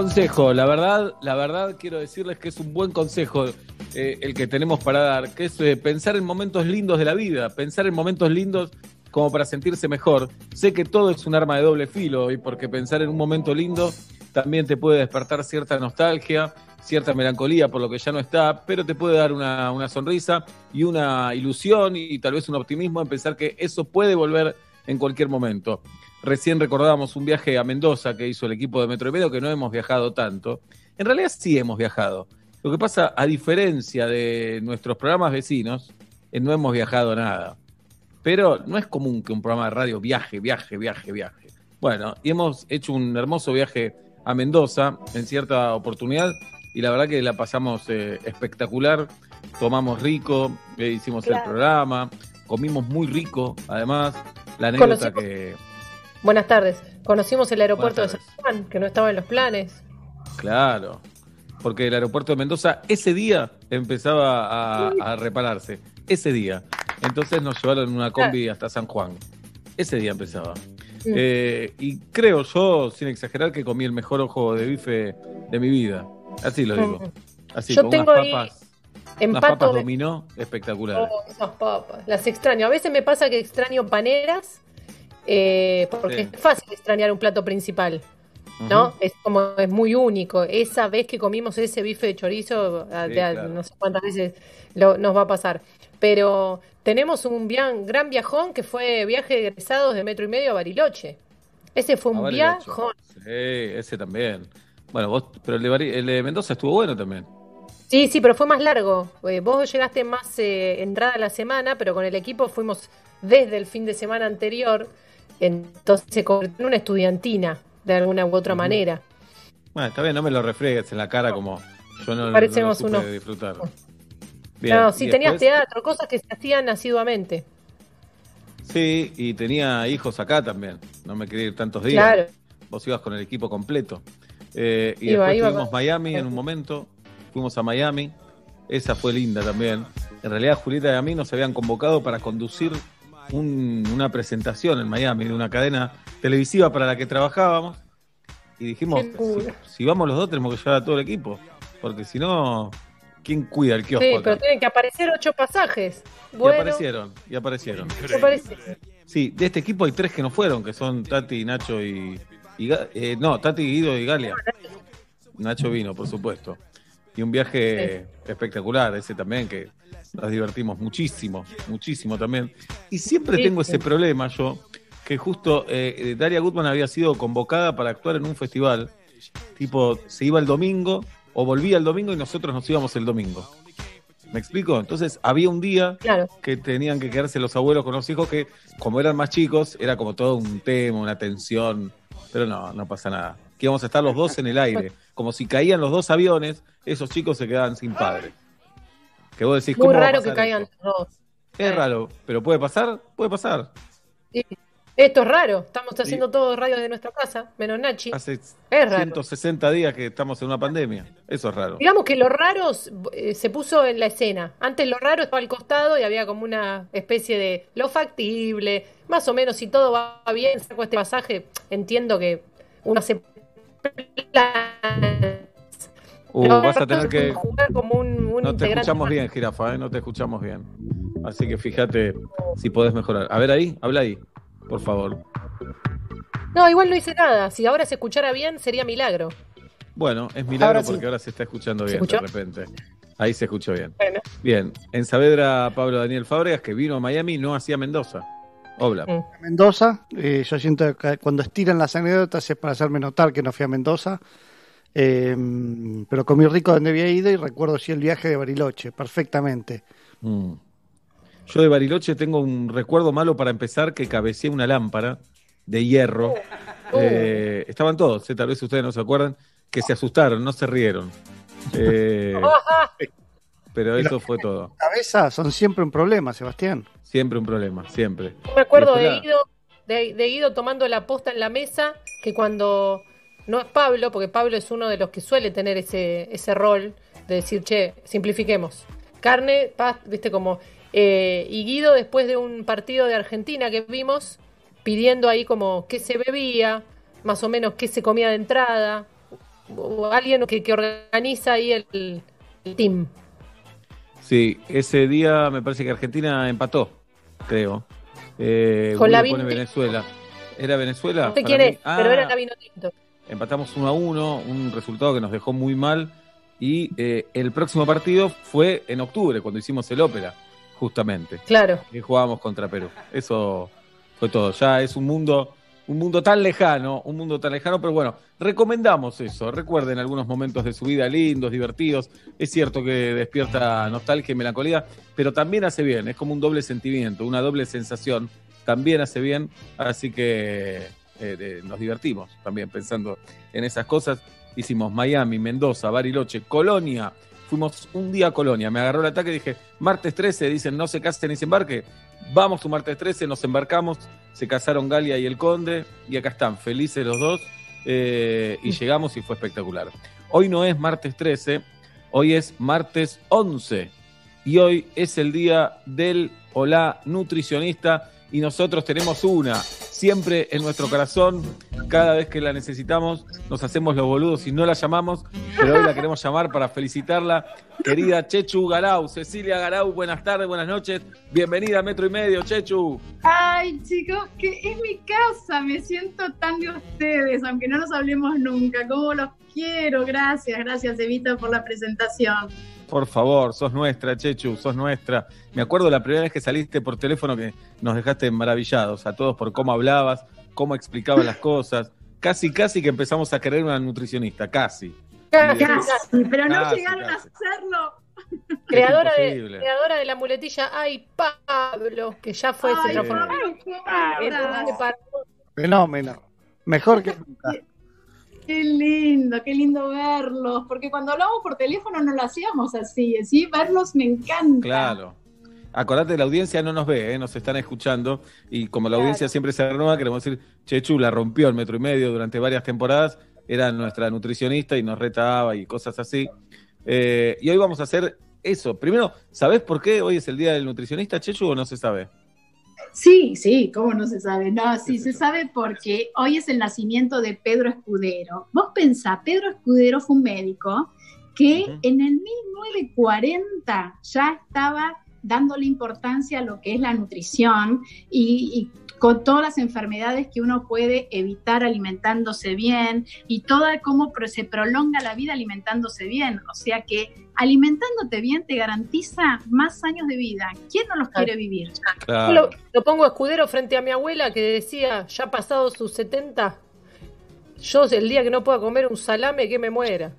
Consejo, la verdad, la verdad quiero decirles que es un buen consejo eh, el que tenemos para dar, que es eh, pensar en momentos lindos de la vida, pensar en momentos lindos como para sentirse mejor. Sé que todo es un arma de doble filo y porque pensar en un momento lindo también te puede despertar cierta nostalgia, cierta melancolía por lo que ya no está, pero te puede dar una, una sonrisa y una ilusión y tal vez un optimismo en pensar que eso puede volver en cualquier momento. Recién recordábamos un viaje a Mendoza que hizo el equipo de Metro y Medio, que no hemos viajado tanto. En realidad sí hemos viajado. Lo que pasa, a diferencia de nuestros programas vecinos, eh, no hemos viajado nada. Pero no es común que un programa de radio viaje, viaje, viaje, viaje. Bueno, y hemos hecho un hermoso viaje a Mendoza en cierta oportunidad y la verdad que la pasamos eh, espectacular. Tomamos rico, eh, hicimos el programa, comimos muy rico, además. La anécdota Conocimos- que, Buenas tardes. Conocimos el aeropuerto de San Juan, que no estaba en los planes. Claro, porque el aeropuerto de Mendoza ese día empezaba a, a repararse, ese día. Entonces nos llevaron en una combi hasta San Juan. Ese día empezaba. Mm. Eh, y creo yo, sin exagerar, que comí el mejor ojo de bife de mi vida. Así lo digo. Así, Yo con tengo unas ahí papas, unas Empato papas de- dominó espectaculares. Oh, esas papas. Las extraño. A veces me pasa que extraño paneras, eh, porque Sí. es fácil extrañar un plato principal. ¿no? Es como es muy único. Esa vez que comimos ese bife de chorizo, a- Sí, de a- claro. no sé cuántas veces lo- nos va a pasar. Pero tenemos un vian- gran viajón que fue viaje de egresados de metro y medio a Bariloche. Ese fue A un Bariloche. viajón. Sí, ese también. Bueno, vos, pero el de, el de Mendoza estuvo bueno también. Sí, sí, pero fue más largo. Eh, vos llegaste más eh, entrada a la semana, pero con el equipo fuimos desde el fin de semana anterior. Entonces se convirtió en una estudiantina, de alguna u otra manera. Bueno, está bien, no me lo refregues en la cara como yo no, no Parecemos lo supe unos- disfrutar. no, sí, tenías después- teatro, cosas que se hacían asiduamente. Sí, y tenía hijos acá también. No me quería ir tantos días. Claro. Vos ibas con el equipo completo. Eh, y Iba- después iba con- Miami en un momento. Fuimos a Miami. Esa fue linda también. En realidad, Julieta y a mí nos habían convocado para conducir un- una presentación en Miami de una cadena televisiva para la que trabajábamos. Y dijimos, si, si vamos los dos tenemos que llevar a todo el equipo. Porque si no, ¿quién cuida el kiosco Sí, acá? pero tienen que aparecer ocho pasajes. Y Bueno, aparecieron, y aparecieron. Sí, de este equipo hay tres que no fueron, que son Tati, Nacho y. y eh, no, Tati, Guido y Galia. Nacho vino, por supuesto. Y un viaje espectacular, ese también, que nos divertimos muchísimo, muchísimo también. Y siempre Sí, tengo sí. ese problema yo, que justo eh, eh, Daria Gutman había sido convocada para actuar en un festival. Tipo, se iba el domingo o volvía el domingo y nosotros nos íbamos el domingo. ¿Me explico? Entonces había un día Claro. que tenían que quedarse los abuelos con los hijos que, como eran más chicos, era como todo un tema, una tensión. Pero no, no pasa nada. Que íbamos a estar los dos en el aire. Como si caían los dos aviones, esos chicos se quedaban sin padre. Que vos decís, Muy ¿cómo va a raro que caigan esto? los dos. Es raro, pero puede pasar, puede pasar. Sí. Esto es raro. Estamos haciendo todos radios de nuestra casa, menos Nachi. Hace Es raro. 160 días que estamos en una pandemia. Eso es raro. Digamos que lo raro eh, se puso en la escena. Antes lo raro estaba al costado y había como una especie de lo factible. Más o menos, si todo va bien, saco este pasaje, entiendo que uno hace planes. Uh, Pero vas a tener que. jugar como un, un No te escuchamos más. bien, jirafa, ¿eh? no te escuchamos bien. Así que fíjate si podés mejorar. A ver ahí, habla ahí, por favor. No, igual no hice nada. Si ahora se escuchara bien, sería milagro. Bueno, es milagro Ahora sí. porque ahora se está escuchando ¿Se bien de repente. Ahí se escuchó bien. Bueno, Bien, en Saavedra, Pablo Daniel Fábregas, que vino a Miami, no hacía Mendoza. Hola. Mm. Mendoza. eh, yo siento que cuando estiran las anécdotas es para hacerme notar que no fui a Mendoza. Eh, pero comí rico donde había ido y recuerdo sí el viaje de Bariloche, perfectamente. Mm. Yo de Bariloche tengo un recuerdo malo para empezar que cabeceé una lámpara de hierro. Eh, estaban todos, eh, tal vez ustedes no se acuerdan, que se asustaron, no se rieron. Eh, Ajá. Pero eso fue todo. Cabeza son siempre un problema, Sebastián. Siempre un problema, siempre. Yo me acuerdo de Guido, de, de Guido tomando la posta en la mesa, que cuando no es Pablo, porque Pablo es uno de los que suele tener ese, ese rol de decir, che, simplifiquemos. Carne, paz, viste como. eh, y Guido, después de un partido de Argentina que vimos, pidiendo ahí como qué se bebía, más o menos qué se comía de entrada, o alguien que, que organiza ahí el, el team. Sí, ese día me parece que Argentina empató, creo. Eh, Con la pone. Venezuela. ¿Era Venezuela? No quién mí. es, pero Ah, era la vino tinto. Empatamos 1 a 1, un resultado que nos dejó muy mal. Y eh, el próximo partido fue en octubre, cuando hicimos el ópera, justamente. Claro. Y jugábamos contra Perú. Eso fue todo. Ya es un mundo, un mundo tan lejano, un mundo tan lejano, pero bueno, recomendamos eso. Recuerden algunos momentos de su vida lindos, divertidos. Es cierto que despierta nostalgia y melancolía, pero también hace bien. Es como un doble sentimiento, una doble sensación. También hace bien. Así que eh, nos divertimos también pensando en esas cosas. Hicimos Miami, Mendoza, Bariloche, Colonia. Fuimos un día a Colonia. Me agarró el ataque y dije, martes 13, dicen, no se casen ni se embarque. Vamos un martes 13, nos embarcamos. Se casaron Galia y el Conde. Y acá están, felices los dos. eh, y llegamos y fue espectacular. Hoy no es martes 13, hoy es martes 11. Y hoy es el día del Hola Nutricionista. Y nosotros tenemos una, siempre en nuestro corazón. Cada vez que la necesitamos, nos hacemos los boludos y no la llamamos. Pero hoy la queremos llamar para felicitarla. Querida Chechu Garau, Cecilia Garau, buenas tardes, buenas noches. Bienvenida a Metro y Medio, Chechu. Ay, chicos, que es mi casa, me siento tan de ustedes, aunque no nos hablemos nunca. ¿Cómo los quiero? Gracias, gracias, Evita, por la presentación. Por favor, sos nuestra, Chechu, sos nuestra. Me acuerdo la primera vez que saliste por teléfono que nos dejaste maravillados a todos por cómo hablabas, cómo explicabas las cosas. Casi, casi que empezamos a querer una nutricionista, casi. Casi, pero no Casi, llegaron casi. a hacerlo. Creadora de, creadora de la muletilla Ay Pablo, que ya fue, se Ay, Pablo, Fenómeno. Mejor que nunca. Qué lindo, qué lindo verlos, porque cuando hablamos por teléfono no lo hacíamos así, ¿sí? Verlos me encanta. Claro. Acordate, la audiencia no nos ve, ¿eh? nos están escuchando. Y como la Claro. audiencia siempre se renueva, queremos decir, Chechu la rompió el metro y medio durante varias temporadas. Era nuestra nutricionista y nos retaba y cosas así. Eh, y hoy vamos a hacer eso. Primero, ¿sabés por qué hoy es el día del nutricionista, Chechu, o no se sabe? Sí, sí, ¿cómo no se sabe? No, sí, ¿Qué sé se sabe porque hoy es el nacimiento de Pedro Escudero. Vos pensá, Pedro Escudero fue un médico que Ujú. en el 1940 ya estaba dándole importancia a lo que es la nutrición y, y con todas las enfermedades que uno puede evitar alimentándose bien y toda cómo se prolonga la vida alimentándose bien. O sea que alimentándote bien te garantiza más años de vida. ¿Quién no los Claro. quiere vivir? Yo Claro. lo, lo pongo escudero frente a mi abuela que decía, ya pasado sus 70, yo el día que no pueda comer un salame, que me muera.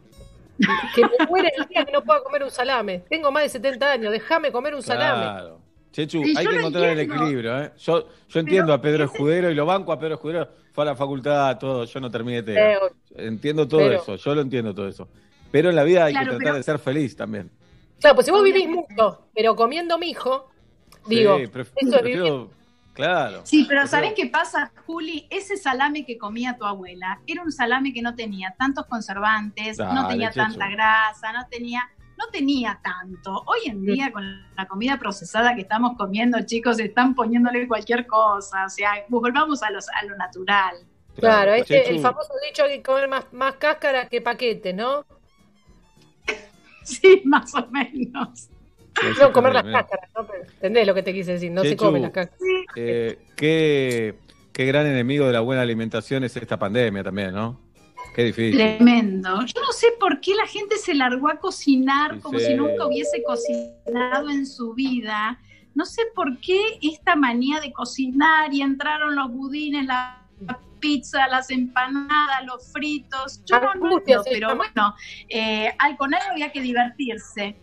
Que me muera el día que no pueda comer un salame. Tengo más de 70 años, déjame comer un salame. Claro. Chechu, Sí, hay que encontrar el equilibrio. ¿eh? Yo, yo entiendo a Pedro Escudero y lo banco a Pedro Escudero. Fue a la facultad, todo. Yo no terminé de Pero, Entiendo todo Pero- eso, yo lo entiendo todo eso. Pero en la vida hay Claro, que tratar pero- de ser feliz también. claro, pues si vos vivís mucho, pero comiendo mijo, digo, Sí, eso prefiero- claro. Sí, pero Prefiero- ¿sabés qué pasa, Juli? Ese salame que comía tu abuela era un salame que no tenía tantos conservantes, no tenía Chechu. tanta grasa, no tenía, no tenía tanto. Hoy en día, con la comida procesada que estamos comiendo, chicos, están poniéndole cualquier cosa. O sea, volvamos a, los, a lo natural. Claro, este, Chechu, el famoso dicho hay que comer más, más cáscara que paquete, ¿no? Sí, más o menos. No, comer las cáscaras, ¿no? Pero ¿Entendés lo que te quise decir? No se comen las cáscaras. Eh, qué, qué gran enemigo de la buena alimentación es esta pandemia también, ¿no? Qué difícil. Tremendo. Yo no sé por qué la gente se largó a cocinar como sí. si nunca hubiese cocinado en su vida. No sé por qué esta manía de cocinar y entraron los budines, la pizza, las empanadas, los fritos. Yo no entiendo, pero bueno, eh, al con algo había que divertirse.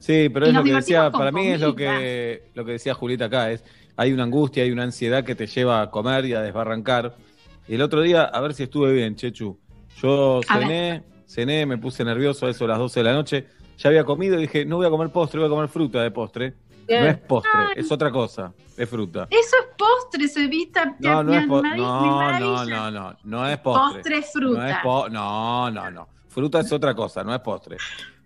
Sí, pero Y es lo que decía, para mí es lo que, lo que decía Julita acá, es hay una angustia, hay una ansiedad que te lleva a comer y a desbarrancar. Y el otro día, a ver si estuve bien, Chechu. Yo A cené, cené, me puse nervioso a eso a las 12 de la noche. Ya había comido y dije, no voy a comer postre, voy a comer fruta de postre. Bien. No es postre, es otra cosa, es fruta. Eso es postre, se evita. No, no es postre. No, no, no, no, no es postre. Postre es fruta. No, es po- no, no, no. Fruta es otra cosa, no es postre.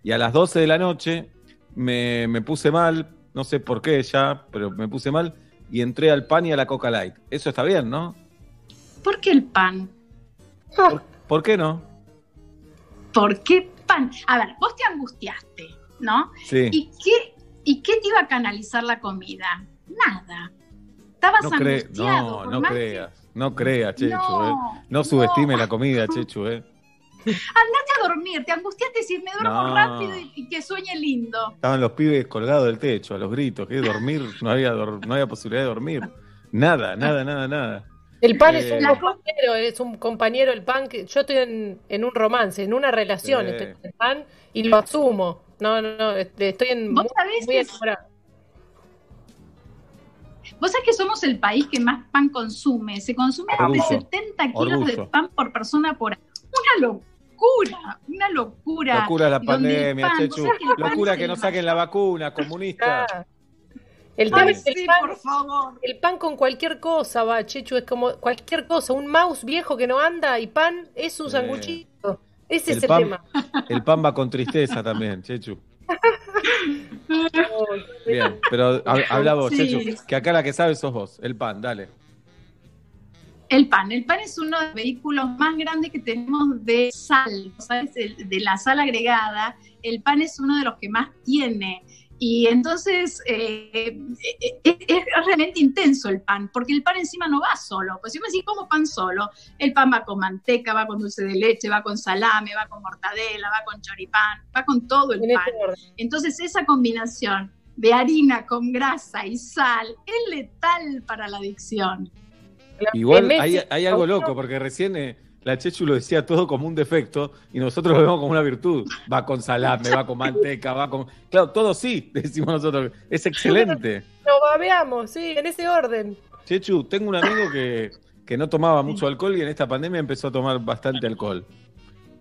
Y a las 12 de la noche me, me puse mal, no sé por qué ya, pero me puse mal y entré al pan y a la Coca Light. Eso está bien, ¿no? ¿Por qué el pan? ¿Por, por qué no? ¿Por qué pan? A ver, vos te angustiaste, ¿no? Sí. ¿Y qué, ¿Y qué te iba a canalizar la comida? Nada. Estabas No, angustiado. no, no más que- creas. No creas, Chechu, No, eh. No subestime la comida, Chechu, eh. Andate a dormir, te angustiaste y me duermo No. rápido y, que sueñe lindo. Estaban los pibes colgados del techo, a los gritos, que dormir, no había, no había posibilidad de dormir. Nada, nada, nada, nada. El pan Eh, es un La- compañero, es un compañero el pan que yo estoy en, en un romance, en una relación, estoy con el pan y lo asumo. No, no, no, este, estoy en ¿Vos muy, sabés muy enamorada. Vos sabés que somos el país que más pan consume. Se consume más de Orgullo. 70 kilos de Orgullo. pan por persona por año. Una locura, una locura. Locura la pandemia, pan- Chechu. ¿vos sabés que el pan Locura que no saquen la vacuna, comunista. El tema Ay, es que sí, el pan, por favor. el pan con cualquier cosa va, Chechu, es como cualquier cosa, un mouse viejo que no anda y pan es un Sí. sanguchito. Ese El es el pan- tema. El pan va con tristeza también, Chechu. Bien, pero ha- habla vos, Sí. Chechu, que acá la que sabe sos vos. El pan, dale. El pan. El pan es uno de los vehículos más grandes que tenemos de sal, ¿sabes? El- De la sal agregada. El pan es uno de los que más tiene. Y entonces eh, eh, es, es realmente intenso el pan, porque el pan encima no va solo. Pues si me decís como pan solo, el pan va con manteca, va con dulce de leche, va con salame, va con mortadela, va con choripán, va con todo el En pan. Entonces esa combinación de harina con grasa y sal es letal para la adicción. Igual hay, hay algo loco, porque recién eh, la Chechu lo decía todo como un defecto y nosotros lo vemos como una virtud. Va con salame, va con manteca, va con. Claro, todo sí, decimos nosotros. Es excelente. Lo babeamos, sí, en ese orden. Chechu, tengo un amigo que, que no tomaba mucho alcohol y en esta pandemia empezó a tomar bastante alcohol.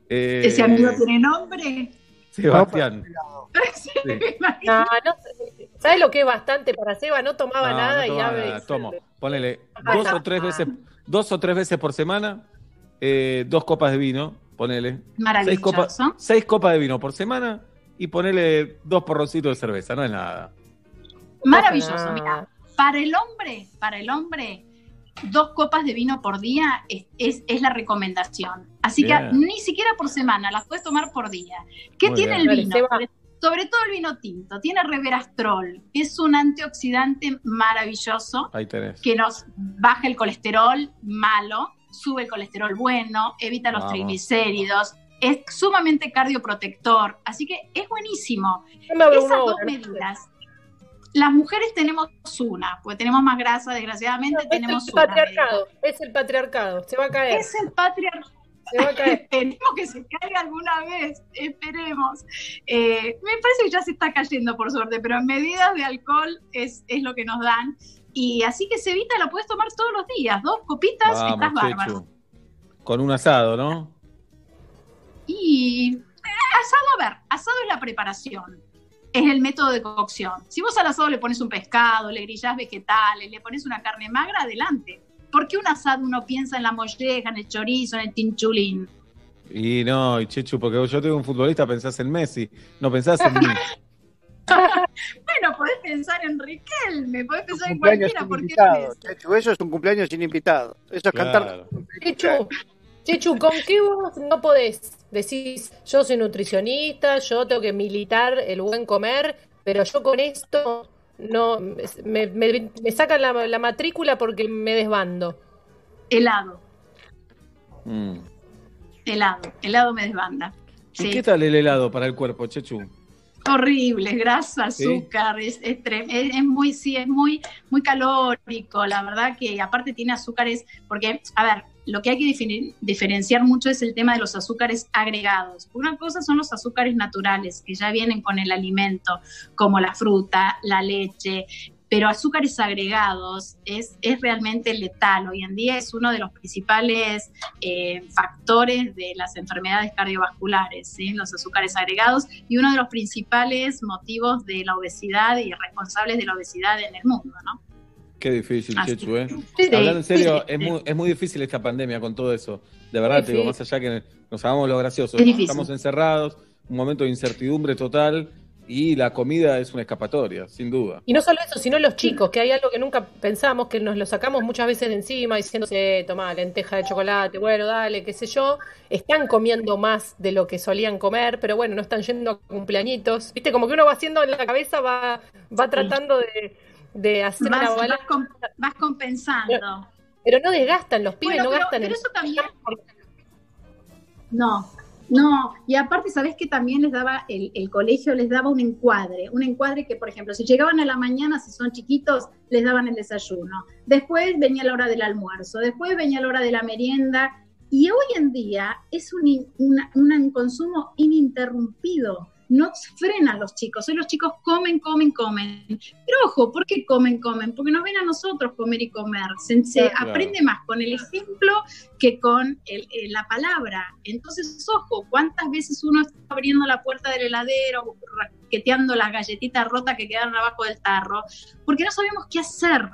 Eh, ¿Ese amigo tiene nombre? Sebastián. Sí. No, no sé. ¿Sabes lo que es bastante para Seba? No tomaba No, nada no y ya nada. ves. Tomo, ponele dos o tres veces, dos o tres veces por semana, eh, dos copas de vino, ponele. Seis Maravilloso. copas, seis copas de vino por semana y ponele dos porroncitos de cerveza, no es nada. Maravilloso. Ah. Mira, para el hombre, para el hombre, dos copas de vino por día es, es- es la recomendación. Así Bien. que ni siquiera por semana, las puedes tomar por día. ¿Qué Muy tiene bien. el vino? Sobre, sobre todo el vino tinto. Tiene reverastrol, que es un antioxidante maravilloso Ahí tenés. que nos baja el colesterol malo, sube el colesterol bueno, evita los Vamos. triglicéridos, es sumamente cardioprotector, así que es buenísimo. Esas dos hora. medidas. Las mujeres tenemos una, porque tenemos más grasa, desgraciadamente Es tenemos el una. patriarcado, es el patriarcado, se va a caer, Es el patriarcado. se va a caer. Esperemos que se caiga alguna vez, esperemos. Eh, me parece que ya se está cayendo por suerte, pero en medidas de alcohol es, es lo que nos dan. Y así que se evita, la puedes tomar todos los días, dos copitas, estás Vamos, bárbaro. Chechu. Con un asado, ¿no? Y eh, asado, a ver, asado es la preparación, es el método de cocción. Si vos al asado le pones un pescado, le grillás vegetales, le pones una carne magra, adelante. ¿Por qué un asado uno piensa en la molleja, en el chorizo, en el tinchulín? Y no, y Chechu, porque yo tengo un futbolista, pensás en Messi, no pensás en mí. bueno, podés pensar en Riquelme, podés pensar en cumpleaños cualquiera, sin porque Chechu, eso es un cumpleaños sin invitado. Eso es cantar. Chechu, Chechu, ¿con qué vos no podés? Decís, yo soy nutricionista, yo tengo que militar el buen comer, pero yo con esto no me, me- me sacan la, la matrícula porque me desbando. helado, Mm. helado, helado me desbanda. ¿Y Sí. qué tal el helado para el cuerpo, Chechu? Horrible, grasa, ¿Sí? azúcar, es, es, es- es muy, sí, es muy, muy calórico, la verdad que aparte tiene azúcares, porque, a ver, lo que hay que diferen- diferenciar mucho es el tema de los azúcares agregados. Una cosa son los azúcares naturales, que ya vienen con el alimento, como la fruta, la leche, pero azúcares agregados es, es realmente letal. Hoy en día es uno de los principales eh, factores de las enfermedades cardiovasculares, ¿sí? los azúcares agregados, y uno de los principales motivos de la obesidad y responsables de la obesidad en el mundo, ¿no? Qué difícil, Así. Chechu, ¿eh? Sí, Hablando en serio, sí, es muy, es muy difícil esta pandemia con todo eso. De verdad, te digo, más allá que nos hagamos lo gracioso. Es. Estamos encerrados, un momento de incertidumbre total y la comida es una escapatoria, sin duda. Y no solo eso, sino los chicos, que hay algo que nunca pensamos, que nos lo sacamos muchas veces de encima, diciéndose, toma, lenteja de chocolate, bueno, dale, qué sé yo. Están comiendo más de lo que solían comer, pero bueno, no están yendo a cumpleañitos. Viste, como que uno va haciendo en la cabeza, va, va tratando de, de hacer Vas, una vas balanza, com- vas compensando. pero no desgastan, los pibes Bueno, no pero- gastan pero también- No, no, y aparte, ¿sabés que también les daba, el, el colegio les daba un encuadre? Un encuadre que, por ejemplo, si llegaban a la mañana, si son chiquitos, les daban el desayuno. Después venía la hora del almuerzo, después venía la hora de la merienda. Y hoy en día es un, una- un consumo ininterrumpido. No frenan los chicos. Hoy los chicos comen, comen, comen. Pero ojo, ¿por qué comen, comen? Porque nos ven a nosotros comer y comer. Se, se Claro. aprende más con el ejemplo que con el- eh, la palabra. Entonces, ojo, ¿cuántas veces uno está abriendo la puerta del heladero, raqueteando las galletitas rotas que quedaron abajo del tarro? Porque no sabemos qué hacer.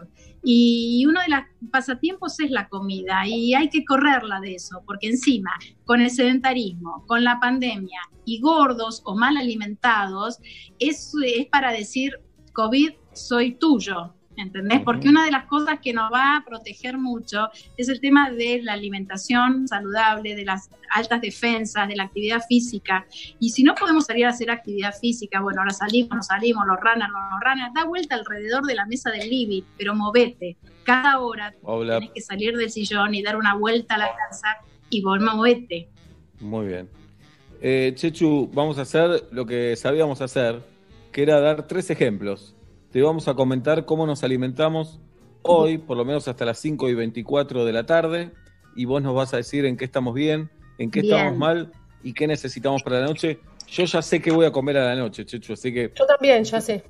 Y uno de los pasatiempos es la comida y hay que correrla de eso, porque encima, con el sedentarismo, con la pandemia y gordos o mal alimentados, es, es para decir, COVID, soy tuyo. ¿Entendés? Porque una de las cosas que nos va a proteger mucho es el tema de la alimentación saludable, de las altas defensas, de la actividad física. Y si no podemos salir a hacer actividad física, bueno, ahora salimos, no salimos, los runners, no los runners, da vuelta alrededor de la mesa del living, pero movete. Cada hora Hola, tienes que salir del sillón y dar una vuelta a la casa y vos movete. muy bien. Eh, Chechu, vamos a hacer lo que sabíamos hacer, que era dar tres ejemplos. Te vamos a comentar cómo nos alimentamos hoy, por lo menos hasta las 5 y 24 de la tarde, y vos nos vas a decir en qué estamos bien, en qué Bien. estamos mal y qué necesitamos para la noche. Yo ya sé qué voy a comer a la noche, Chechu, así que Yo también, ya sé.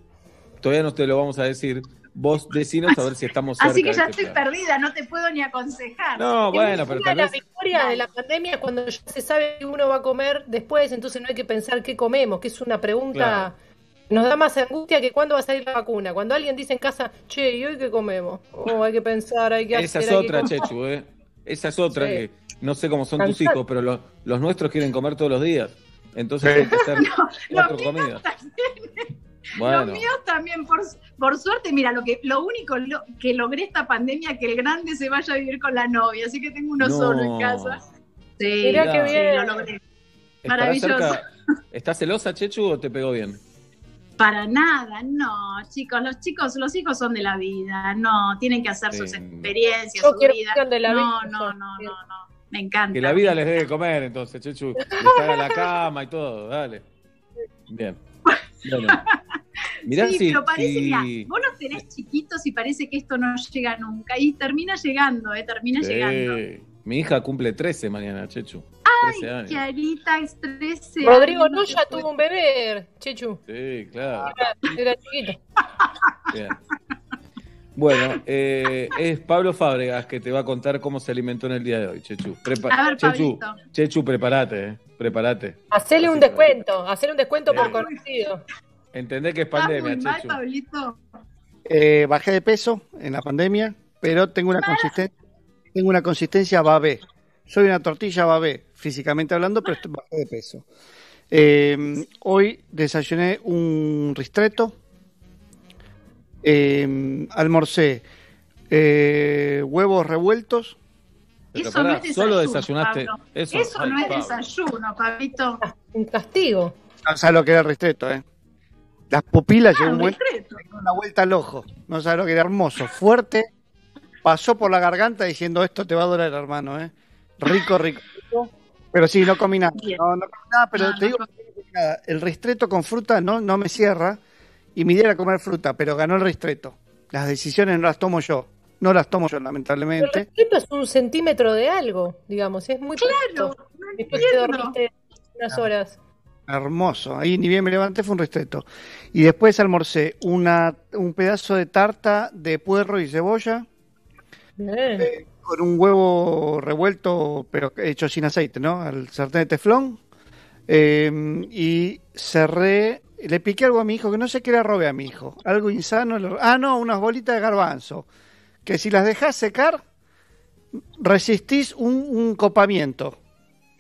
todavía no te lo vamos a decir. Vos decinos a ver si estamos cerca. Así que ya estoy perdida, no te puedo ni aconsejar. No, bueno, pero tal vez. victorias de la pandemia es cuando ya se sabe que uno va a comer después, entonces no hay que pensar qué comemos, que es una pregunta. Claro. Nos da más angustia que cuándo va a salir la vacuna. Cuando alguien dice en casa, che, ¿y hoy qué comemos? Oh, hay que pensar, hay que Esa hacer. es hay que otra. Chechu, ¿eh? Esa es otra Sí. que no sé cómo son tus hijos, pero los, los nuestros quieren comer todos los días. Entonces hay que hacer cuatro Los míos comidas. también. Bueno, Los míos también, por, por suerte, mira, lo que lo único lo- que logré esta pandemia que el grande se vaya a vivir con la novia, así que tengo uno No. solo en casa. Sí, Mirá qué sí, bien. lo logré. ¿estará maravilloso. ¿Estás celosa, Chechu, o te pegó bien? Para nada, no, chicos, los chicos, los hijos son de la vida, no, tienen que hacer Sí. sus experiencias, Yo su vida. de la no, vida, no, no, no, no, me encanta. Que la vida les debe comer, entonces, Chechu. Les haga la cama y todo, dale. Bien. Bueno. Mirá sí, si, pero parece, si- mira, vos los tenés chiquitos y parece que esto no llega nunca. Y termina llegando, ¿eh? Termina Sí. llegando. Mi hija cumple 13 mañana, Chechu. 13 años. Chiarita es 13 Rodrigo años, no no ya se puede- tuvo un bebé, Chechu. Sí, claro. Era, era chiquito. Bien. Bueno, eh, es Pablo Fábregas que te va a contar cómo se alimentó en el día de hoy, Chechu. Prepa- A ver, Chechu, Pablito. Chechu, prepárate, eh. prepárate. Hacele un descuento, hacele un descuento por conocido. Entendés que es ¿Estás pandemia, muy mal, Chechu. Pablito? Eh, bajé de peso en la pandemia, pero tengo una consistencia, tengo una consistencia babé. Soy una tortilla babé, físicamente hablando, pero estoy- bajé de peso. Eh, hoy desayuné un ristretto. Eh, almorcé eh, huevos revueltos. Pero Eso no es desayuno, solo desayunaste Pablo. eso. Eso Ay, no es Pablo. desayuno, Pablito. Un castigo. No sabes lo que era el ristretto, ¿eh? Las pupilas Ah, un buen- una vuelta al ojo. No sabes lo que era hermoso, fuerte. Pasó por la garganta diciendo esto te va a doler, hermano, ¿eh? Rico, rico, rico. Pero sí, no comí nada. No, no comí nada, pero No, te digo, nada. el ristretto con fruta no, no me cierra. Y mi idea era comer fruta, pero ganó el ristretto. Las decisiones no las tomo yo. No las tomo yo, Pero el lamentablemente. respeto es un centímetro de algo, digamos, es muy Claro, Después te dormiste unas horas. Hermoso. Ahí ni bien me levanté, fue un ristretto. Y después almorcé una, un pedazo de tarta de puerro y cebolla. Bien. Con un huevo revuelto, pero hecho sin aceite, ¿no? Al sartén de teflón. Eh, y cerré, le piqué algo a mi hijo, que no sé qué le robé a mi hijo. Algo insano. le- Ah, no, unas bolitas de garbanzo. Que si las dejás secar, resistís un, un copamiento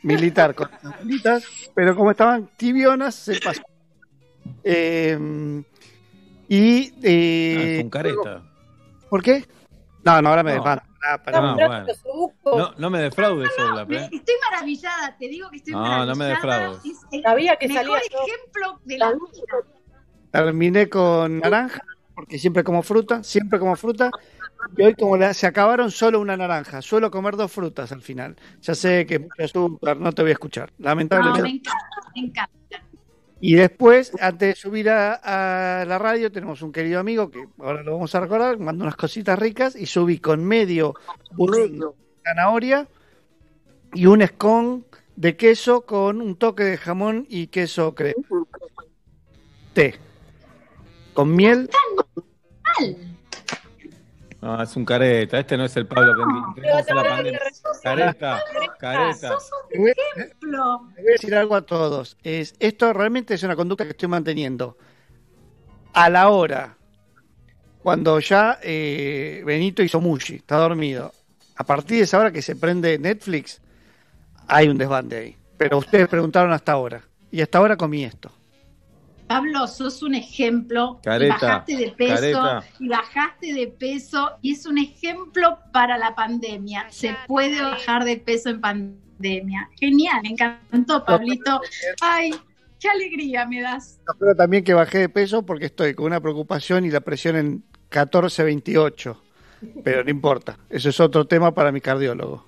militar con las bolitas, pero como estaban tibionas, se pasó. Eh, y. Ah, eh, con careta. ¿Por qué? No, no, ahora me No. Pará, pará. No, hablando bueno. No, no me defraudes, Olaf, Me- ¿eh? Estoy maravillada, te digo que estoy No, maravillada. no me defraudes. Es el Sabía que mejor salía ejemplo de la vida. Terminé con naranja, porque siempre como fruta, siempre como fruta. Y hoy como la- se acabaron solo una naranja, suelo comer dos frutas al final. Ya sé que mucho azúcar, no te voy a escuchar, No, lamentablemente. me encanta, me encanta. Y después, antes de subir a, a la radio, tenemos un querido amigo que ahora lo vamos a recordar, mandó unas cositas ricas y subí con medio budín de zanahoria y un scone de queso con un toque de jamón y queso crema. Té. Con miel. No, es un careta. Este no es el Pablo que entendemos en la pandemia. Careta, careta. Te voy, Ejemplo. te voy a decir algo a todos. Es, esto realmente es una conducta que estoy manteniendo. A la hora, cuando ya eh, Benito hizo Mushi, está dormido. A partir de esa hora que se prende Netflix, hay un desbande ahí. Pero ustedes preguntaron hasta ahora. Y hasta ahora comí esto. Pablo, sos un ejemplo. y Careta, bajaste de peso careta. y bajaste de peso y es un ejemplo para la pandemia. Se puede bajar de peso en pandemia. Genial, me encantó, Pablito. Ay, qué alegría me das. Espero también que bajé de peso porque estoy con una preocupación y la presión en 14-28. Pero no importa. Eso es otro tema para mi cardiólogo.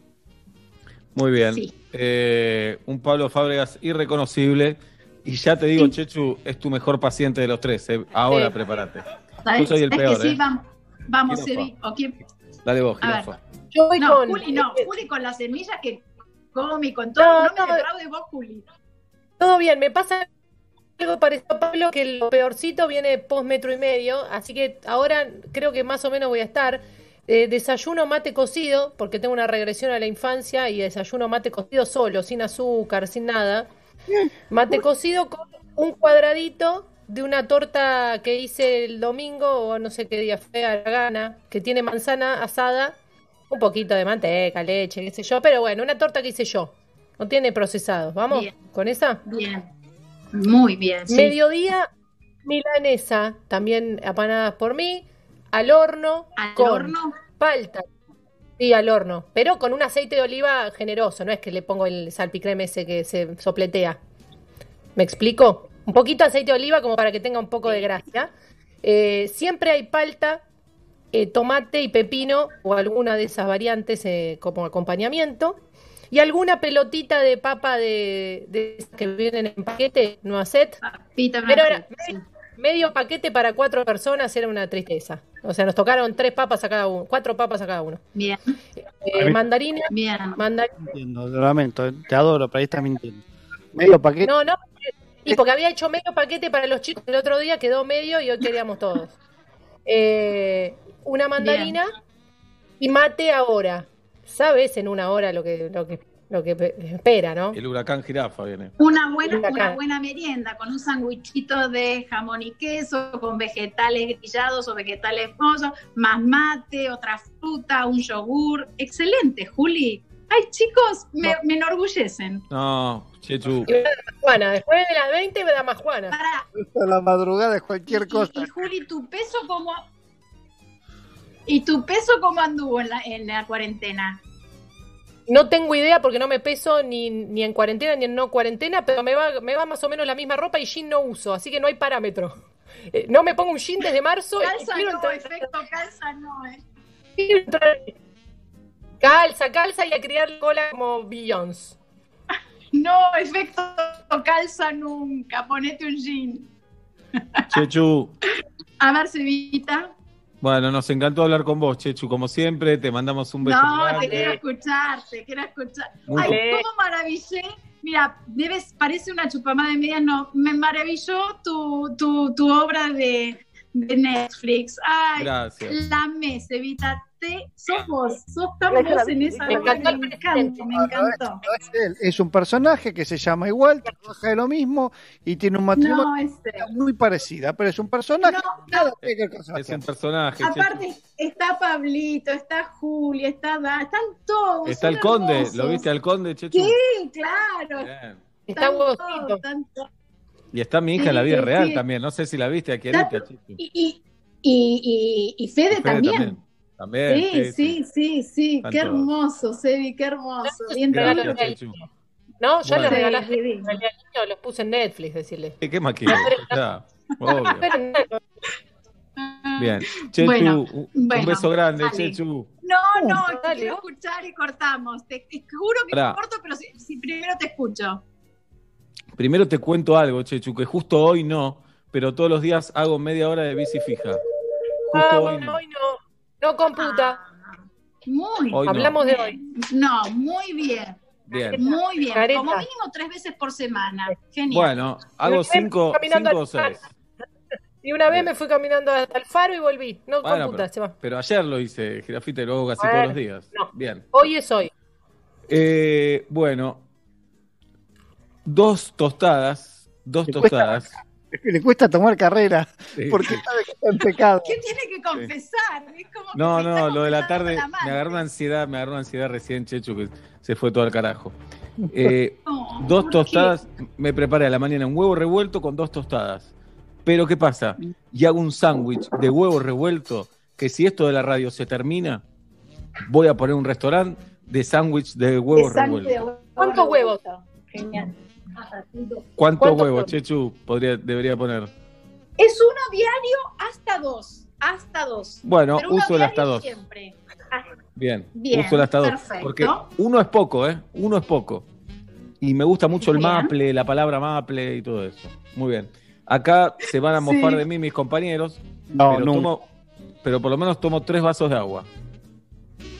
Muy bien. Sí. Eh, un Pablo Fábregas irreconocible. Y ya te digo, Sí. Chechu, es tu mejor paciente de los tres. eh. Ahora Sí. prepárate. ¿Sabes? Yo soy el Es peor, que sí, ¿eh? vamos, vamos. Dale vos, A ver. jirafa. Yo voy No, con. Juli, no, Juli con las semillas que come y con todo. No, No, no, me defraudes vos, Juli. Todo bien, me pasa algo parecido a Pablo, que lo peorcito viene post metro y medio, así que ahora creo que más o menos voy a estar. Eh, desayuno mate cocido, porque tengo una regresión a la infancia y desayuno mate cocido solo, sin azúcar, sin nada. Mate cocido con un cuadradito de una torta que hice el domingo, o no sé qué día fue, a la gana, que tiene manzana asada, un poquito de manteca, leche, qué sé yo, pero bueno, una torta que hice yo. No tiene procesados. ¿Vamos Bien. con esa? Bien, muy bien. sí. Mediodía, milanesa, también apanadas por mí, al horno, ¿Al con horno? palta. Al horno, pero con un aceite de oliva generoso, no es que le pongo el salpicreme ese que se sopletea. ¿Me explico? Un poquito de aceite de oliva como para que tenga un poco de gracia. Eh, siempre hay palta, eh, tomate y pepino o alguna de esas variantes eh, como acompañamiento. Y alguna pelotita de papa de, que vienen en paquete, no set. Papita Pero sí. Medio paquete para cuatro personas era una tristeza. O sea, nos tocaron tres papas a cada uno, cuatro papas a cada uno. Bien, Eh, mandarina, bien. mandarina. Entiendo, lo lamento, te adoro, pero ahí estás mintiendo. Medio paquete. No, no. Y porque había hecho medio paquete para los chicos el otro día, quedó medio y hoy queríamos todos. Eh, una mandarina y mate ahora. Sabes en una hora lo que, lo que, lo que pe- espera, ¿no? El huracán jirafa viene. Una buena, una buena merienda con un sanguichito de jamón y queso, con vegetales grillados o vegetales mozos, más mate, otra fruta, un yogur. Excelente, Juli. Ay, chicos, me, me enorgullecen. No, Chechu. Juana. Después de las 20 me da más Juana. Para, la madrugada es cualquier cosa. Y, y, Juli, ¿tu peso cómo? ¿Y tu peso cómo anduvo en la, en la cuarentena? No tengo idea porque no me peso ni, ni en cuarentena ni en no cuarentena, pero me va, me va más o menos la misma ropa y jean no uso, así que no hay parámetro. Eh, no me pongo un jean desde marzo y Calza quiero no, entrar- efecto calza no, eh. quiero entrar- Calza, calza y a criar cola como Beyoncé. No, efecto calza nunca, ponete un jean. Chechu. A ver, Cevita. Bueno, nos encantó hablar con vos, Chechu, como siempre. Te mandamos un beso No, grande. te quiero escuchar, te quiero escuchar. Muy Ay, bien. cómo maravillé. Mira, debes, parece una chupamada de medias, no, me maravilló tu, tu, tu obra de, de Netflix. Ay, Gracias. la mes, Evita, te, sos vos, sos tan vos en esa Me encantó me el encantó, me encantó. Es él, es un personaje que se llama igual, trabaja de lo mismo y tiene un matrimonio No, este. muy parecida, pero es un personaje. No, nada que Es un personaje. Aparte, está Pablito, está Julia, está Da, están todos. Está el conde. ¿Lo viste al conde, Chechu? Sí, claro. Bien. Está. Y está mi hija en la vida sí, real sí. también. No sé si la viste aquí, Erika, Chechu. Y, y, y, y, y Fede, Fede también. También, Sí, sí, sí, sí. Qué hermoso, Sebi, qué hermoso. Bien Gracias, Chechu. No, ya Bueno. le Sí, regalaste al niño, los puse en Netflix, decirle. ¿Qué, qué más quieres? Ya, obvio. Bien. Chechu, Bueno, un- beso grande, dale. Chechu. No, no, te Dale. quiero escuchar y cortamos. Te, te juro que Pará. corto, pero si, si primero te escucho. Primero te cuento algo, Chechu, que justo hoy no, pero todos los días hago media hora de bici fija. Justo ah, hoy bueno, no. hoy no. No computa. Ah, Muy Hoy no. Hablamos de hoy. No, muy bien. Bien. Muy bien. Careta. Como mínimo tres veces por semana. Genial. Bueno, hago cinco, cinco o al seis. Y una vez me fui caminando hasta el faro y volví. No Bueno, computa, pero, se va. pero ayer lo hice, Girafita, y lo hago casi Bueno, todos los días. no. Bien. Hoy es hoy. Eh, bueno, dos tostadas, dos cuesta- tostadas. Le cuesta tomar carrera Sí, porque sabe que está en pecado. ¿Qué tiene que confesar? Es como que No, no, lo de la tarde la me agarró una ansiedad, me agarró una ansiedad recién, Chechu, que se fue todo al carajo. Eh, No, dos tostadas, me preparé a la mañana un huevo revuelto con dos tostadas. Pero ¿qué pasa? Y hago un sándwich de huevo revuelto que si esto de la radio se termina, voy a poner un restaurante de sándwich de huevo De sangre de revuelto. huevo ¿Cuántos huevos? Genial. ¿Cuántos ¿Cuántos huevos? Chechu, podría, debería poner? Es uno diario hasta dos. Hasta dos. Bueno, Pero uso el hasta dos. Siempre. Ah, Bien, Bien, uso el hasta dos. perfecto. Porque uno es poco, ¿eh? Uno es poco. Y me gusta mucho el Bien. maple, la palabra maple y todo eso. Muy bien. Acá se van a mofar Sí. de mí mis compañeros, No, pero, tomo, pero por lo menos tomo tres vasos de agua.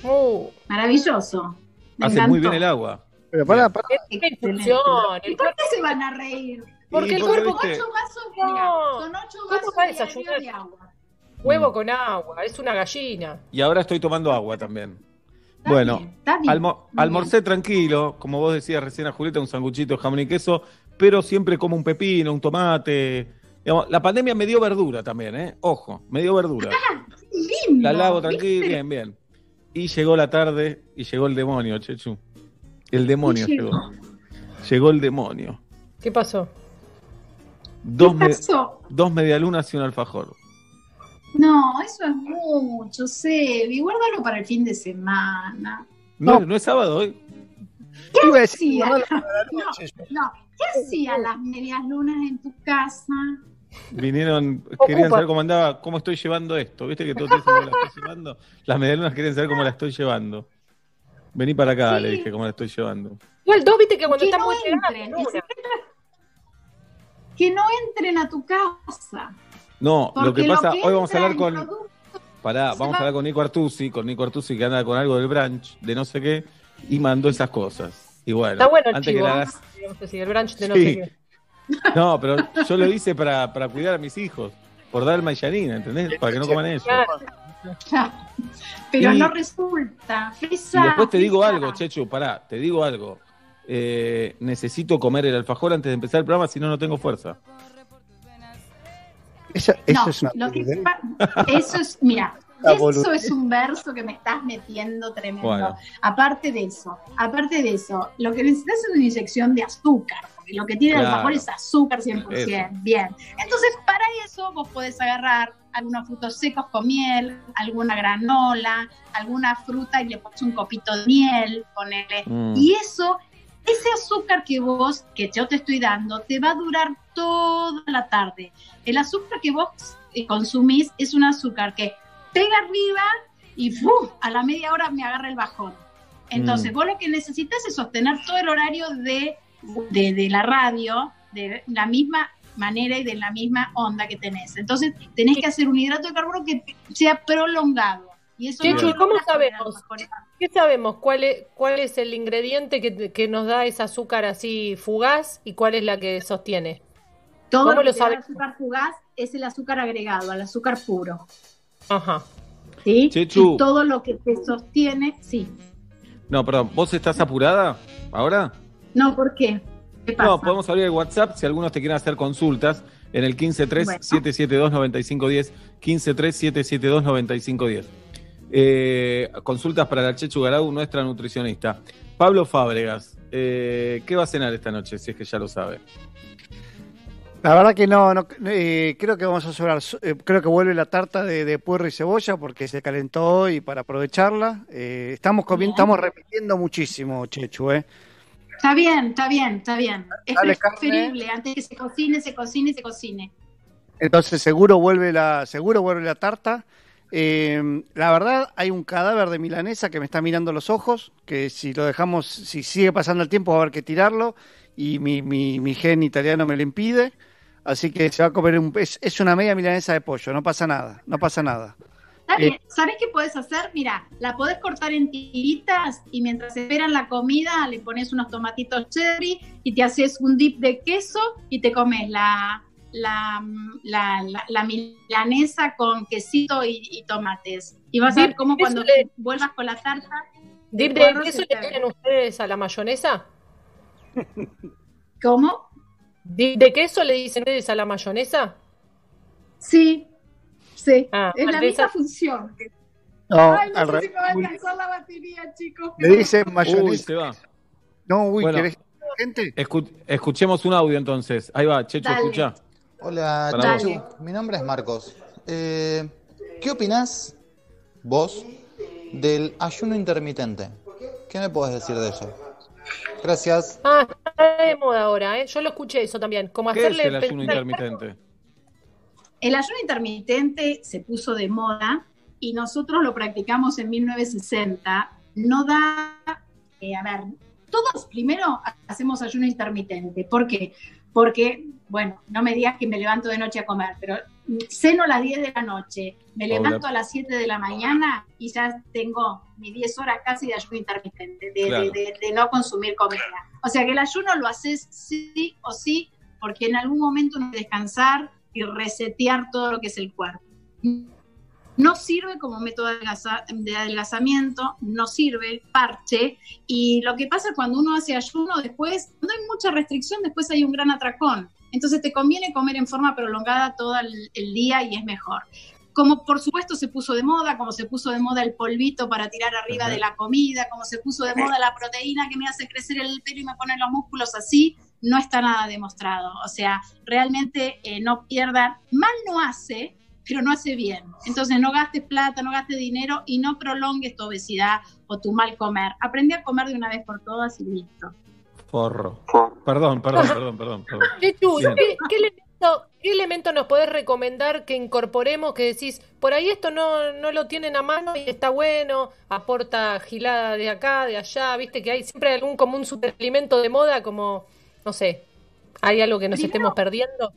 Uh, Maravilloso. Me Hace encantó. muy bien el agua. Pero pará, pará. qué infusión. ¿Y por qué se van a reír? Porque el cuerpo viste, Ocho vasos, No. mira, son ocho ¿Cómo vasos desayunar? de agua. huevo Mm. con agua, es una gallina. Y ahora estoy tomando agua también. Está bueno, bien, está bien. almorcé tranquilo, como vos decías recién a Julieta, un sanguchito de jamón y queso, pero siempre como un pepino, un tomate. Digamos, la pandemia me dio verdura también, ¿eh? Ojo, me dio verdura. bien. Lindo, La lavo tranquilo, ¿viste? bien, bien. Y llegó la tarde y llegó el demonio, Chechu. El demonio ¿Qué llegó. llegó? Llegó el demonio. ¿Qué pasó? Dos, ¿Qué me- dos medialunas y un alfajor. No, eso es mucho, Sebi. Guárdalo para el fin de semana. No, No. no es sábado hoy. Iba a decir, Sí, guardalo no, para la noche. No, ¿qué hacían las medias lunas en tu casa? Vinieron, Ocupa. querían saber cómo andaba, cómo estoy llevando esto. ¿Viste que todos te dicen cómo la estoy llevando? Las medialunas quieren saber cómo la estoy llevando. Vení para acá, Sí. le dije cómo la estoy llevando. Igual, dos viste que cuando Que está no entren. El Que no entren a tu casa. No, Porque lo que pasa, que hoy vamos a hablar con. producto- Pará, vamos va- a hablar con Nico Artusi, con Nico Artusi que anda con algo del branch, de no sé qué, y mandó esas cosas. Y bueno, Está bueno el antes chivo. que la hagas. Digamos así, el brunch de no Sí. sé qué. No, pero yo lo hice para, para cuidar a mis hijos, por dar mayanina, ¿entendés? Para que no coman eso. Claro. Pero Y- no resulta. Fresa, Y después te digo fresa. algo, Chechu, pará, te digo algo. Eh, necesito comer el alfajor antes de empezar el programa, si no, no tengo fuerza. Esa- eso No, es una lo que eso es, mira, Eso es un verso que me estás metiendo tremendo. Bueno. Aparte de eso, aparte de eso, lo que necesitas es una inyección de azúcar, porque lo que tiene el alfajor es azúcar 100%. Eso. Bien. Entonces, para eso vos podés agarrar algunos frutos secos con miel, alguna granola, alguna fruta y le pones un copito de miel, ponele. Mm. Y eso, ese azúcar que vos, que yo te estoy dando, te va a durar toda la tarde. El azúcar que vos eh, consumís es un azúcar que pega arriba y ¡fu! a la media hora me agarra el bajón. Entonces, Mm. vos lo que necesitas es sostener todo el horario de, de, de la radio de la misma manera y de la misma onda que tenés. Entonces, tenés que hacer un hidrato de carbono que sea prolongado. Y eso Chechu, no ¿y cómo sabemos? ¿Qué sabemos? ¿Cuál es, cuál es el ingrediente que, que nos da ese azúcar así fugaz y cuál es la que sostiene? Todo ¿Cómo lo lo que el azúcar fugaz es el azúcar agregado, al azúcar puro. Ajá. ¿sí? Chechu. Y todo lo que te sostiene, sí. No, perdón, ¿vos estás apurada ahora? No, ¿por qué? No, podemos abrir el WhatsApp si algunos te quieren hacer consultas en el 153-772-9510, 153-772-9510. Eh, consultas para la Chechu Garau, nuestra nutricionista. Pablo Fábregas, eh, ¿qué va a cenar esta noche? Si es que ya lo sabe. La verdad que no, no eh, creo que vamos a sobrar. eh, creo que vuelve la tarta de, de puerro y cebolla porque se calentó hoy para aprovecharla. Eh, estamos comiendo, estamos repitiendo muchísimo, Chechu, ¿eh? Está bien, está bien, está bien. Es Dale, carne. preferible antes que se cocine, se cocine, se cocine. Entonces seguro vuelve la, seguro vuelve la tarta. Eh, la verdad, hay un cadáver de milanesa que me está mirando los ojos, que si lo dejamos, si sigue pasando el tiempo va a haber que tirarlo, y mi, mi, mi gen italiano me lo impide. Así que se va a comer un es, es una media milanesa de pollo, no pasa nada, no pasa nada. Está Eh. bien. ¿Sabes qué podés hacer? Mira, la podés cortar en tiritas y mientras esperan la comida le pones unos tomatitos cherry y te haces un dip de queso y te comes la, la, la, la- la milanesa con quesito y, y tomates. Y vas a ver cómo cuando le- vuelvas con la tarta... ¿Dip de queso le tienen ustedes a la mayonesa? ¿Cómo? ¿Dip de queso le dicen ustedes a la mayonesa? Sí, sí. Ah, es la misma función. No, Ay, no al sé re- si me va a alcanzar la batería, chicos. le dicen Uy, mayonesa. se va. no, uy, Bueno. ¿querés gente? Escu- escuchemos un audio entonces. Ahí va, Checho, Dale. escucha. Hola, Para Chechu. vos. Mi nombre es Marcos. Eh, ¿Qué opinás vos del ayuno intermitente? ¿Qué me podés decir de eso? Gracias. Ah, está de moda ahora, ¿eh? Yo lo escuché eso también. Como ¿Qué es hacerle el ayuno intermitente? El ayuno intermitente se puso de moda y nosotros lo practicamos en 1960. No da, eh, a ver, todos primero hacemos ayuno intermitente. ¿Por qué? Porque, bueno, no me digas que me levanto de noche a comer, pero ceno a las 10 de la noche, me Hola. levanto a las 7 de la mañana y ya tengo mis 10 horas casi de ayuno intermitente, de, Claro. de- de- de no consumir comida. O sea que el ayuno lo haces sí o sí, porque en algún momento debe descansar y resetear todo lo que es el cuerpo. No sirve como método de adelgaza- de adelgazamiento, no sirve parche. Y lo que pasa cuando uno hace ayuno, después, no hay mucha restricción, después hay un gran atracón. Entonces te conviene comer en forma prolongada todo el, el día y es mejor. Como por supuesto se puso de moda, como se puso de moda el polvito para tirar arriba Ajá. de la comida, como se puso de moda la proteína que me hace crecer el pelo y me pone los músculos así, no está nada demostrado. O sea, realmente eh, no pierdan, mal no hace, pero no hace bien. Entonces no gastes plata, no gastes dinero y no prolongues tu obesidad o tu mal comer. Aprende a comer de una vez por todas y listo. Forro. Perdón, perdón, perdón, perdón. perdón. ¿qué, qué elemento, qué elemento nos podés recomendar que incorporemos que decís, por ahí esto no, no lo tienen a mano y está bueno, aporta gilada de acá, de allá, viste que hay siempre algún como un superalimento de moda, como, no sé, ¿hay algo que nos Primero- estemos perdiendo?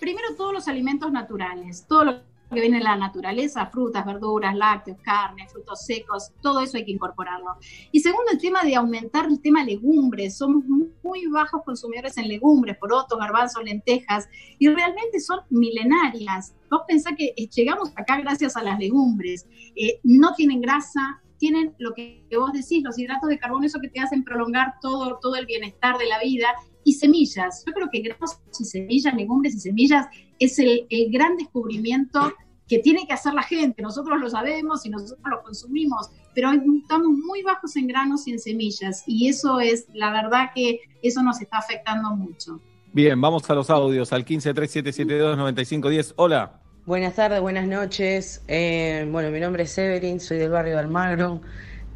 Primero todos los alimentos naturales, todo lo que viene de la naturaleza, frutas, verduras, lácteos, carne, frutos secos, todo eso hay que incorporarlo. Y segundo, el tema de aumentar el tema legumbres. Somos muy, muy bajos consumidores en legumbres, porotos, garbanzos, lentejas, y realmente son milenarias. Vos pensás que eh, llegamos acá gracias a las legumbres. Eh, no tienen grasa, tienen lo que vos decís, los hidratos de carbono, eso que te hacen prolongar todo, todo el bienestar de la vida, y semillas. Yo creo que granos y semillas, legumbres y semillas es el, el gran descubrimiento que tiene que hacer la gente. Nosotros lo sabemos y nosotros lo consumimos, pero estamos muy bajos en granos y en semillas y eso es, la verdad que eso nos está afectando mucho. Bien, vamos a los audios al 1537729510. Hola. Buenas tardes, buenas noches. Eh, bueno, mi nombre es Severin, soy del barrio de Almagro.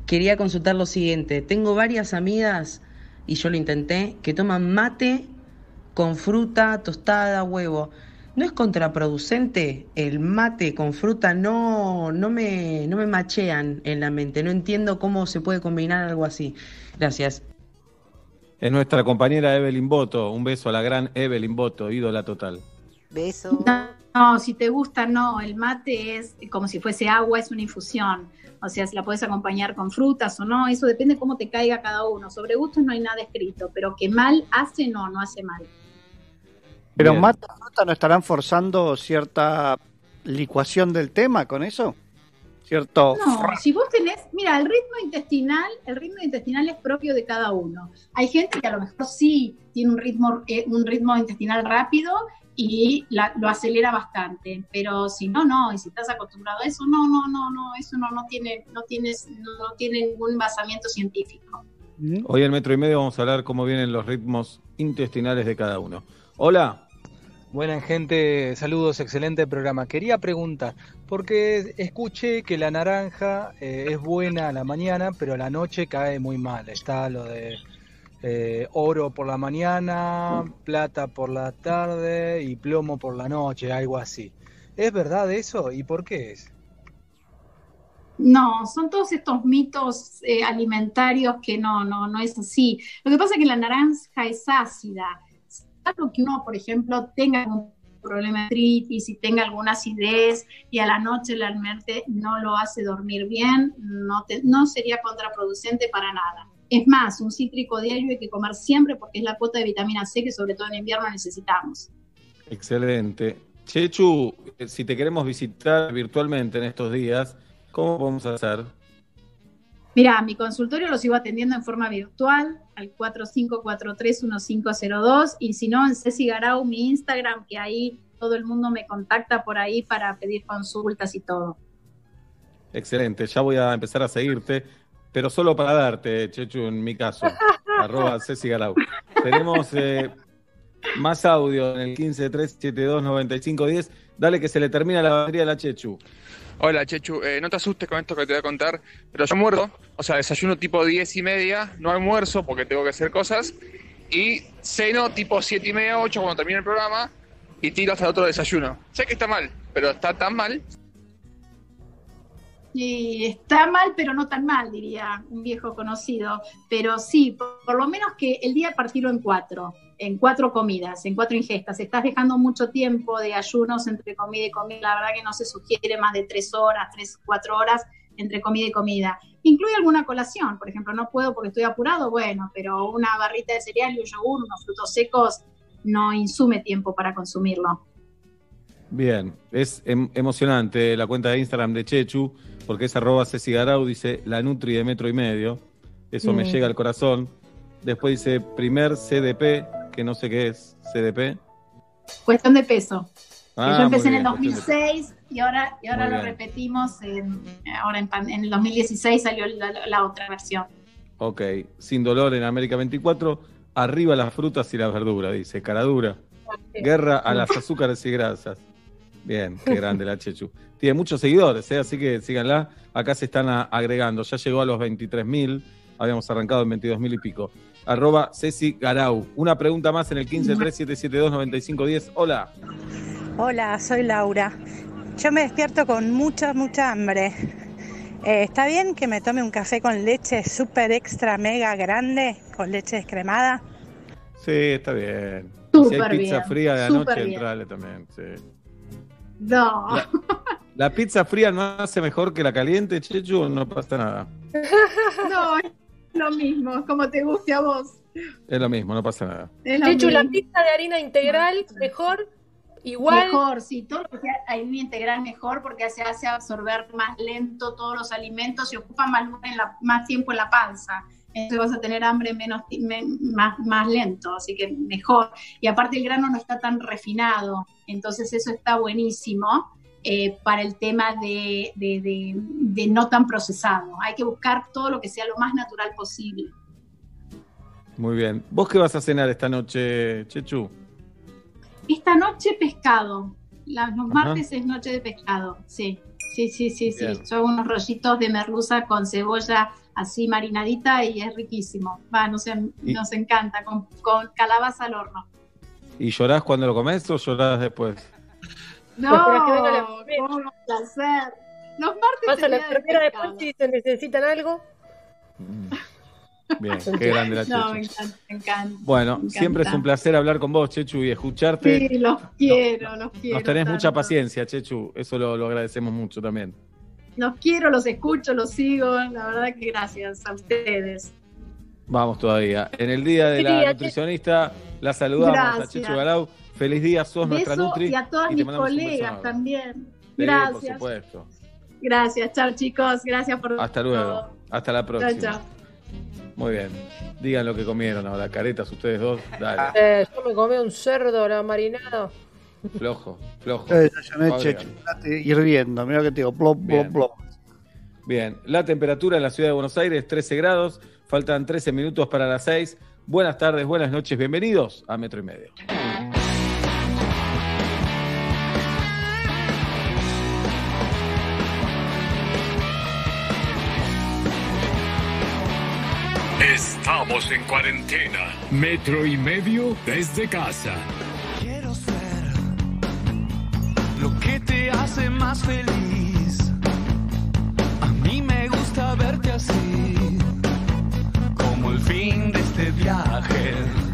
Quería consultar lo siguiente. Tengo varias amigas, y yo lo intenté, que toman mate con fruta, tostada, huevo. ¿No es contraproducente el mate con fruta? No, no, me, no me machean en la mente. No entiendo cómo se puede combinar algo así. Gracias. Es nuestra compañera Evelyn Boto. Un beso a la gran Evelyn Boto, ídola total. Beso. No, si te gusta, no. El mate es como si fuese agua, es una infusión. O sea, si la puedes acompañar con frutas o no, eso depende cómo te caiga cada uno. Sobre gustos no hay nada escrito, pero que mal hace, no, no hace mal. Pero Bien. mata fruta no estarán forzando cierta licuación del tema con eso. Cierto. No, si vos tenés, mira, el ritmo intestinal, el ritmo intestinal es propio de cada uno. Hay gente que a lo mejor sí tiene un ritmo, eh, un ritmo intestinal rápido y la- lo acelera bastante, pero si no, no, y si estás acostumbrado a eso, no, no, no, no, eso no, no tiene, no tienes, no, no tiene ningún basamiento científico. Hoy en Metro y Medio vamos a hablar cómo vienen los ritmos intestinales de cada uno. Hola. Buena gente, saludos, excelente programa. Quería preguntar, porque escuché que la naranja eh, es buena a la mañana, pero a la noche cae muy mal. Está lo de eh, oro por la mañana, plata por la tarde y plomo por la noche, algo así. ¿Es verdad eso? ¿Y por qué es? No, son todos estos mitos eh, alimentarios que no, no, no es así. Lo que pasa es que la naranja es ácida. Salvo que uno, por ejemplo, tenga algún problema de artritis y tenga alguna acidez y a la noche el almerte no lo hace dormir bien, no, te- no sería contraproducente para nada. Es más, un cítrico diario hay que comer siempre porque es la cuota de vitamina C que sobre todo en invierno necesitamos. Excelente. Chechu, eh, si te queremos visitar virtualmente en estos días, ¿cómo podemos hacer? Mira, mi consultorio lo sigo atendiendo en forma virtual al 45431502 y si no en Ceci Garau, mi Instagram, que ahí todo el mundo me contacta por ahí para pedir consultas y todo. Excelente, ya voy a empezar a seguirte, pero solo para darte, Chechu, en mi caso, arroba Ceci Galau. Tenemos eh, más audio en el 1537295510. Dale que se le termina la batería a la Chechu. Hola, Chechu. Eh, no te asustes con esto que te voy a contar, pero yo muerdo, o sea, desayuno tipo 10 y media, no almuerzo porque tengo que hacer cosas, y ceno tipo 7 y media, 8 cuando termine el programa, y tiro hasta el otro desayuno. Sé que está mal, pero está tan mal. Está mal, pero no tan mal, diría un viejo conocido. Pero sí, por, por lo menos que el día partirlo en cuatro, en cuatro comidas, en cuatro ingestas. Estás dejando mucho tiempo de ayunos entre comida y comida. La verdad que no se sugiere más de tres horas, tres, cuatro horas entre comida y comida. Incluye alguna colación, por ejemplo, no puedo porque estoy apurado, bueno, pero una barrita de cereal y un yogur, unos frutos secos, no insume tiempo para consumirlo. Bien, es em- emocionante la cuenta de Instagram de Chechu, porque es arroba Ceci Garau, dice la Nutri de metro y medio. Eso me Mm. llega al corazón. Después dice primer CDP, que no sé qué es CDP. Cuestión de peso. Ah, yo empecé en el bien, cuestión de- 2006 y ahora, y ahora lo bien. repetimos, en, ahora en, en el 2016 salió la otra versión. Ok, sin dolor en América 24. Arriba las frutas y las verduras, dice. Caradura. Guerra a las azúcares y grasas. Bien, qué grande la Chechu. Tiene muchos seguidores, ¿eh? así que síganla. Acá se están a- agregando. Ya llegó a los 23.000. Habíamos arrancado en 22.000 y pico. Arroba Ceci Garau. Una pregunta más en el 1537729510. Hola. Hola, soy Laura. Yo me despierto con mucha, mucha hambre. Eh, ¿Está bien que me tome un café con leche súper extra mega grande, con leche descremada? Sí, está bien. Si hay pizza bien, fría de entrale también. sí. No, La- ¿La pizza fría no hace mejor que la caliente, Chechu? No pasa nada. no, es lo mismo, como te guste a vos. Es lo mismo, no pasa nada. Chechu, la pizza de harina integral, mejor, igual. Mejor, sí, todo lo que sea harina integral mejor porque se hace absorber más lento todos los alimentos y ocupa más, en la- más tiempo en la panza. Entonces vas a tener hambre menos, más, más lento, así que mejor. Y aparte el grano no está tan refinado, entonces eso está buenísimo. eh, para el tema de, de- de- de no tan procesado. Hay que buscar todo lo que sea lo más natural posible. Muy bien. ¿Vos qué vas a cenar esta noche, Chechu? Esta noche pescado. La- los Ajá. martes es noche de pescado, sí. Sí, sí, sí, sí. Son unos rollitos de merluza con cebolla así marinadita y es riquísimo. Va, nos encanta, con, con calabaza al horno. ¿Y llorás cuando lo comes o llorás después? No, Espera que venga la cómo un placer. Los martes Pasa es la pescado. después si se necesitan algo. Bien, qué grande la No, me Chechu. encanta, me encanta. Bueno, me siempre es un placer hablar con vos, Chechu, y escucharte. Sí, los quiero, los quiero. Nos tenés mucha paciencia, Chechu. Eso lo, lo agradecemos mucho también. Los quiero, los escucho, los sigo. La verdad que gracias a ustedes. Vamos todavía. En el día de la nutricionista, la saludamos a Gracias. Chechu Galau. Feliz día, sos nuestra Beso Nutri. y a todas y mis colegas también. Sí, por Gracias. supuesto. Gracias, chao chicos. Gracias por Hasta luego. Hasta la Chao, próxima. chao. Muy bien. Digan lo que comieron ahora. Caretas, ustedes dos. Dale. Eh, yo me comí un cerdo la marinado. Flojo, flojo. Yo desayuné chocolate hirviendo, mira que te digo, plop, plop, Bien. plop. Bien, la temperatura en la ciudad de Buenos Aires, 13 grados, faltan 13 minutos para las 6. Buenas tardes, buenas noches, bienvenidos a Metro y Medio. Estamos en cuarentena. Metro y medio desde casa. Quiero ser lo que te hace más feliz. A mí me gusta verte así, el fin de este viaje.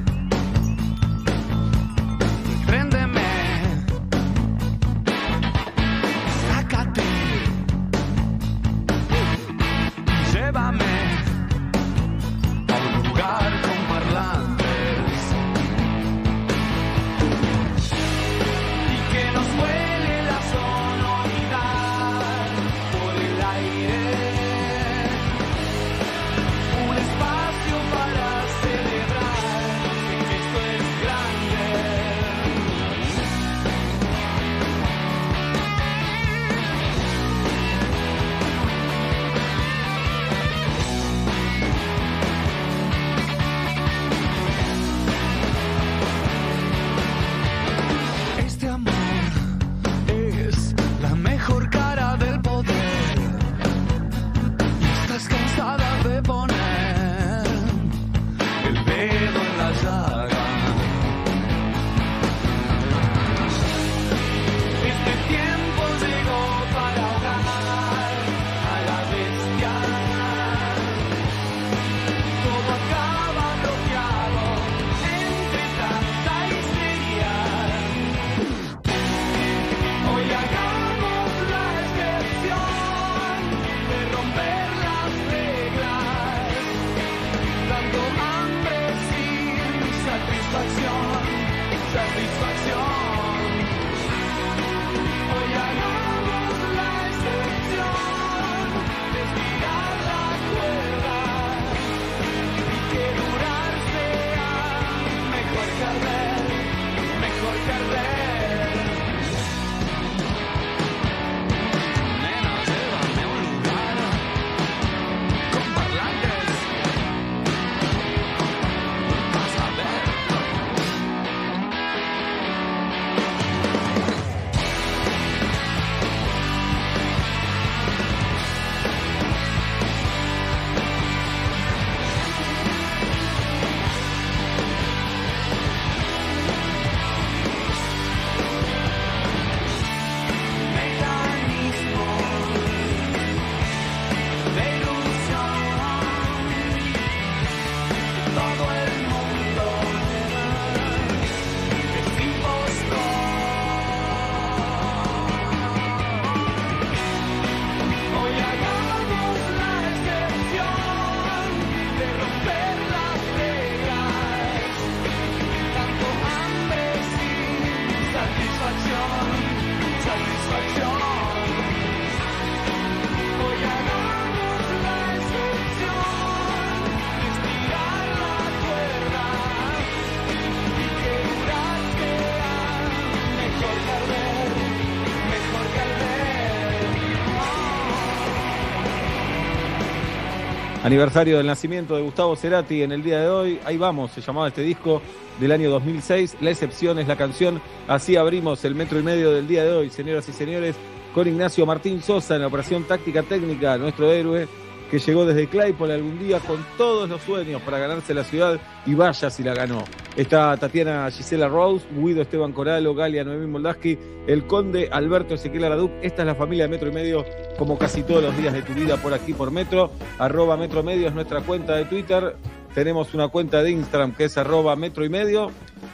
Aniversario del nacimiento de Gustavo Cerati en el día de hoy. Ahí vamos, se llamaba este disco del año 2006. La excepción es la canción. Así abrimos el metro y medio del día de hoy, señoras y señores, con Ignacio Martín Sosa en la operación táctica técnica, nuestro héroe que llegó desde Claypole algún día con todos los sueños para ganarse la ciudad y vaya si la ganó. Está Tatiana Gisela Rose, Guido Esteban Coralo, Galia Noemí Moldaski, el conde Alberto Ezequiel Araduc. Esta es la familia de Metro y Medio, como casi todos los días de tu vida por aquí por Metro. Arroba Metro Medio es nuestra cuenta de Twitter. Tenemos una cuenta de Instagram que es arroba Metro y Medio.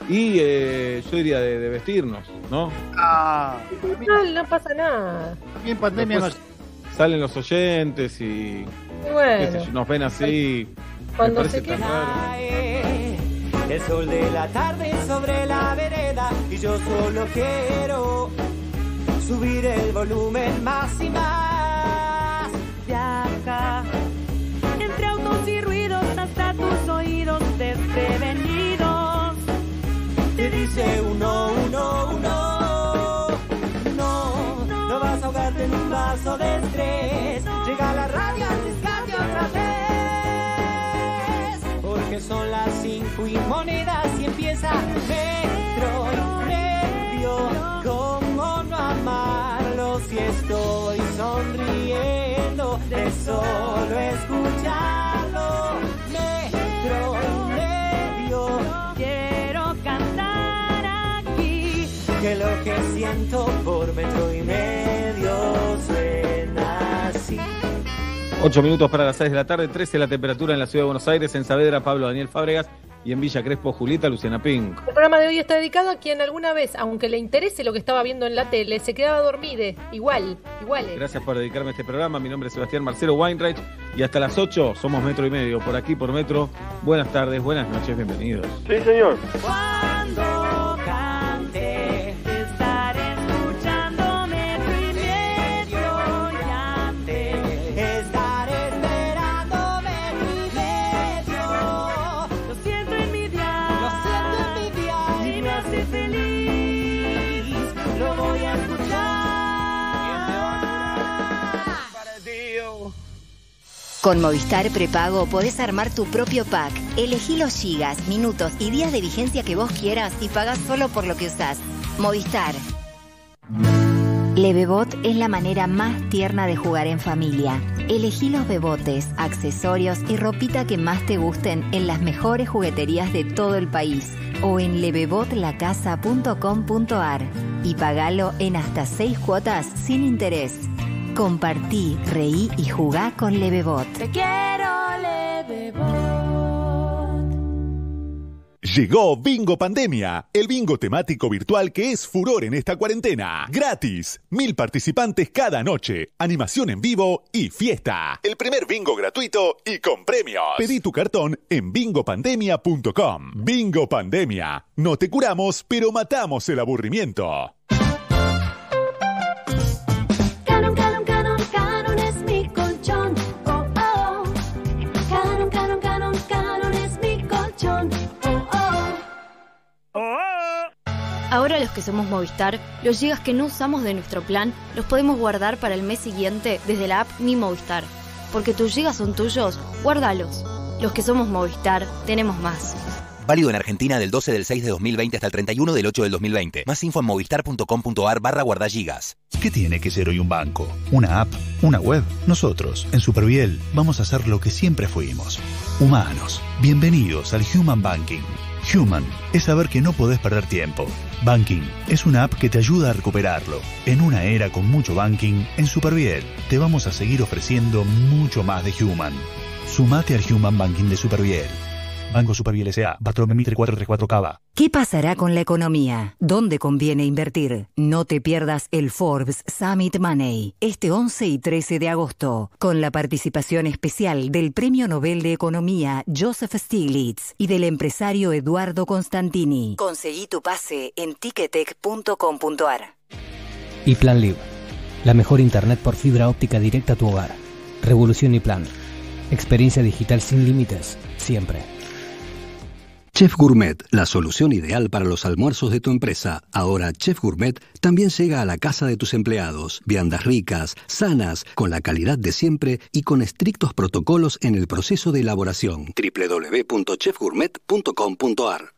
Y eh, yo diría de, de vestirnos, ¿no? Ah, No, no pasa nada. bien pandemia Después salen los oyentes y bueno, nos ven así. cuando me se parece tan queda. raro. El sol de la tarde sobre la vereda y yo solo quiero subir el volumen más y más. Viaja entre autos y ruidos hasta tus oídos desprevenidos. Te dice uno, uno, uno. No, no vas a ahogarte en un vaso de estrés. Llega la radio a riscarte otra vez. Porque son las y monedas y empieza metro y medio. ¿Cómo no amarlo si estoy sonriendo de solo escucharlo? Metro y medio. Quiero cantar aquí. que lo que siento por metro y medio. 8 minutos para las 6 de la tarde, 13 la temperatura en la ciudad de Buenos Aires, en Saavedra Pablo Daniel Fábregas y en Villa Crespo Julieta Luciana Pink. El programa de hoy está dedicado a quien alguna vez, aunque le interese lo que estaba viendo en la tele, se quedaba dormide. Igual, igual. Gracias por dedicarme a este programa. Mi nombre es Sebastián Marcelo Weinreich y hasta las 8 somos Metro y Medio. Por aquí, por Metro. Buenas tardes, buenas noches, bienvenidos. Sí, señor. Cuando Con Movistar Prepago podés armar tu propio pack. Elegí los gigas, minutos y días de vigencia que vos quieras y pagás solo por lo que usás. Movistar. Levebot es la manera más tierna de jugar en familia. Elegí los bebotes, accesorios y ropita que más te gusten en las mejores jugueterías de todo el país o en levebotlacasa.com.ar y pagalo en hasta 6 cuotas sin interés. Compartí, reí y jugá con Levebot. Te quiero, Levebot. Llegó Bingo Pandemia, el bingo temático virtual que es furor en esta cuarentena. Gratis, mil participantes cada noche, animación en vivo y fiesta. El primer bingo gratuito y con premios. Pedí tu cartón en bingopandemia.com. Bingo Pandemia. No te curamos, pero matamos el aburrimiento. Ahora los que somos Movistar, los gigas que no usamos de nuestro plan los podemos guardar para el mes siguiente desde la app Mi Movistar. Porque tus gigas son tuyos, guárdalos. Los que somos Movistar, tenemos más. Válido en Argentina del 12 del 6 de 2020 hasta el 31 del 8 del 2020. Más info en movistar.com.ar barra guardagigas. ¿Qué tiene que ser hoy un banco? ¿Una app? ¿Una web? Nosotros, en Superviel, vamos a hacer lo que siempre fuimos. Humanos. Bienvenidos al Human Banking. Human es saber que no podés perder tiempo. Banking es una app que te ayuda a recuperarlo. En una era con mucho banking, en Superviel te vamos a seguir ofreciendo mucho más de Human. Sumate al Human Banking de Superviel. Banco Superviel S.A. Patrón Mitre 434 Cava. ¿Qué pasará con la economía? ¿Dónde conviene invertir? No te pierdas el Forbes Summit Money este 11 y 13 de agosto, con la participación especial del Premio Nobel de Economía Joseph Stiglitz y del empresario Eduardo Constantini. Conseguí tu pase en ticketek.com.ar. Y Plan Live, la mejor internet por fibra óptica directa a tu hogar. Revolución y Plan. Experiencia digital sin límites, siempre. Chef Gourmet, la solución ideal para los almuerzos de tu empresa. Ahora Chef Gourmet también llega a la casa de tus empleados. Viandas ricas, sanas, con la calidad de siempre y con estrictos protocolos en el proceso de elaboración. www.chefgourmet.com.ar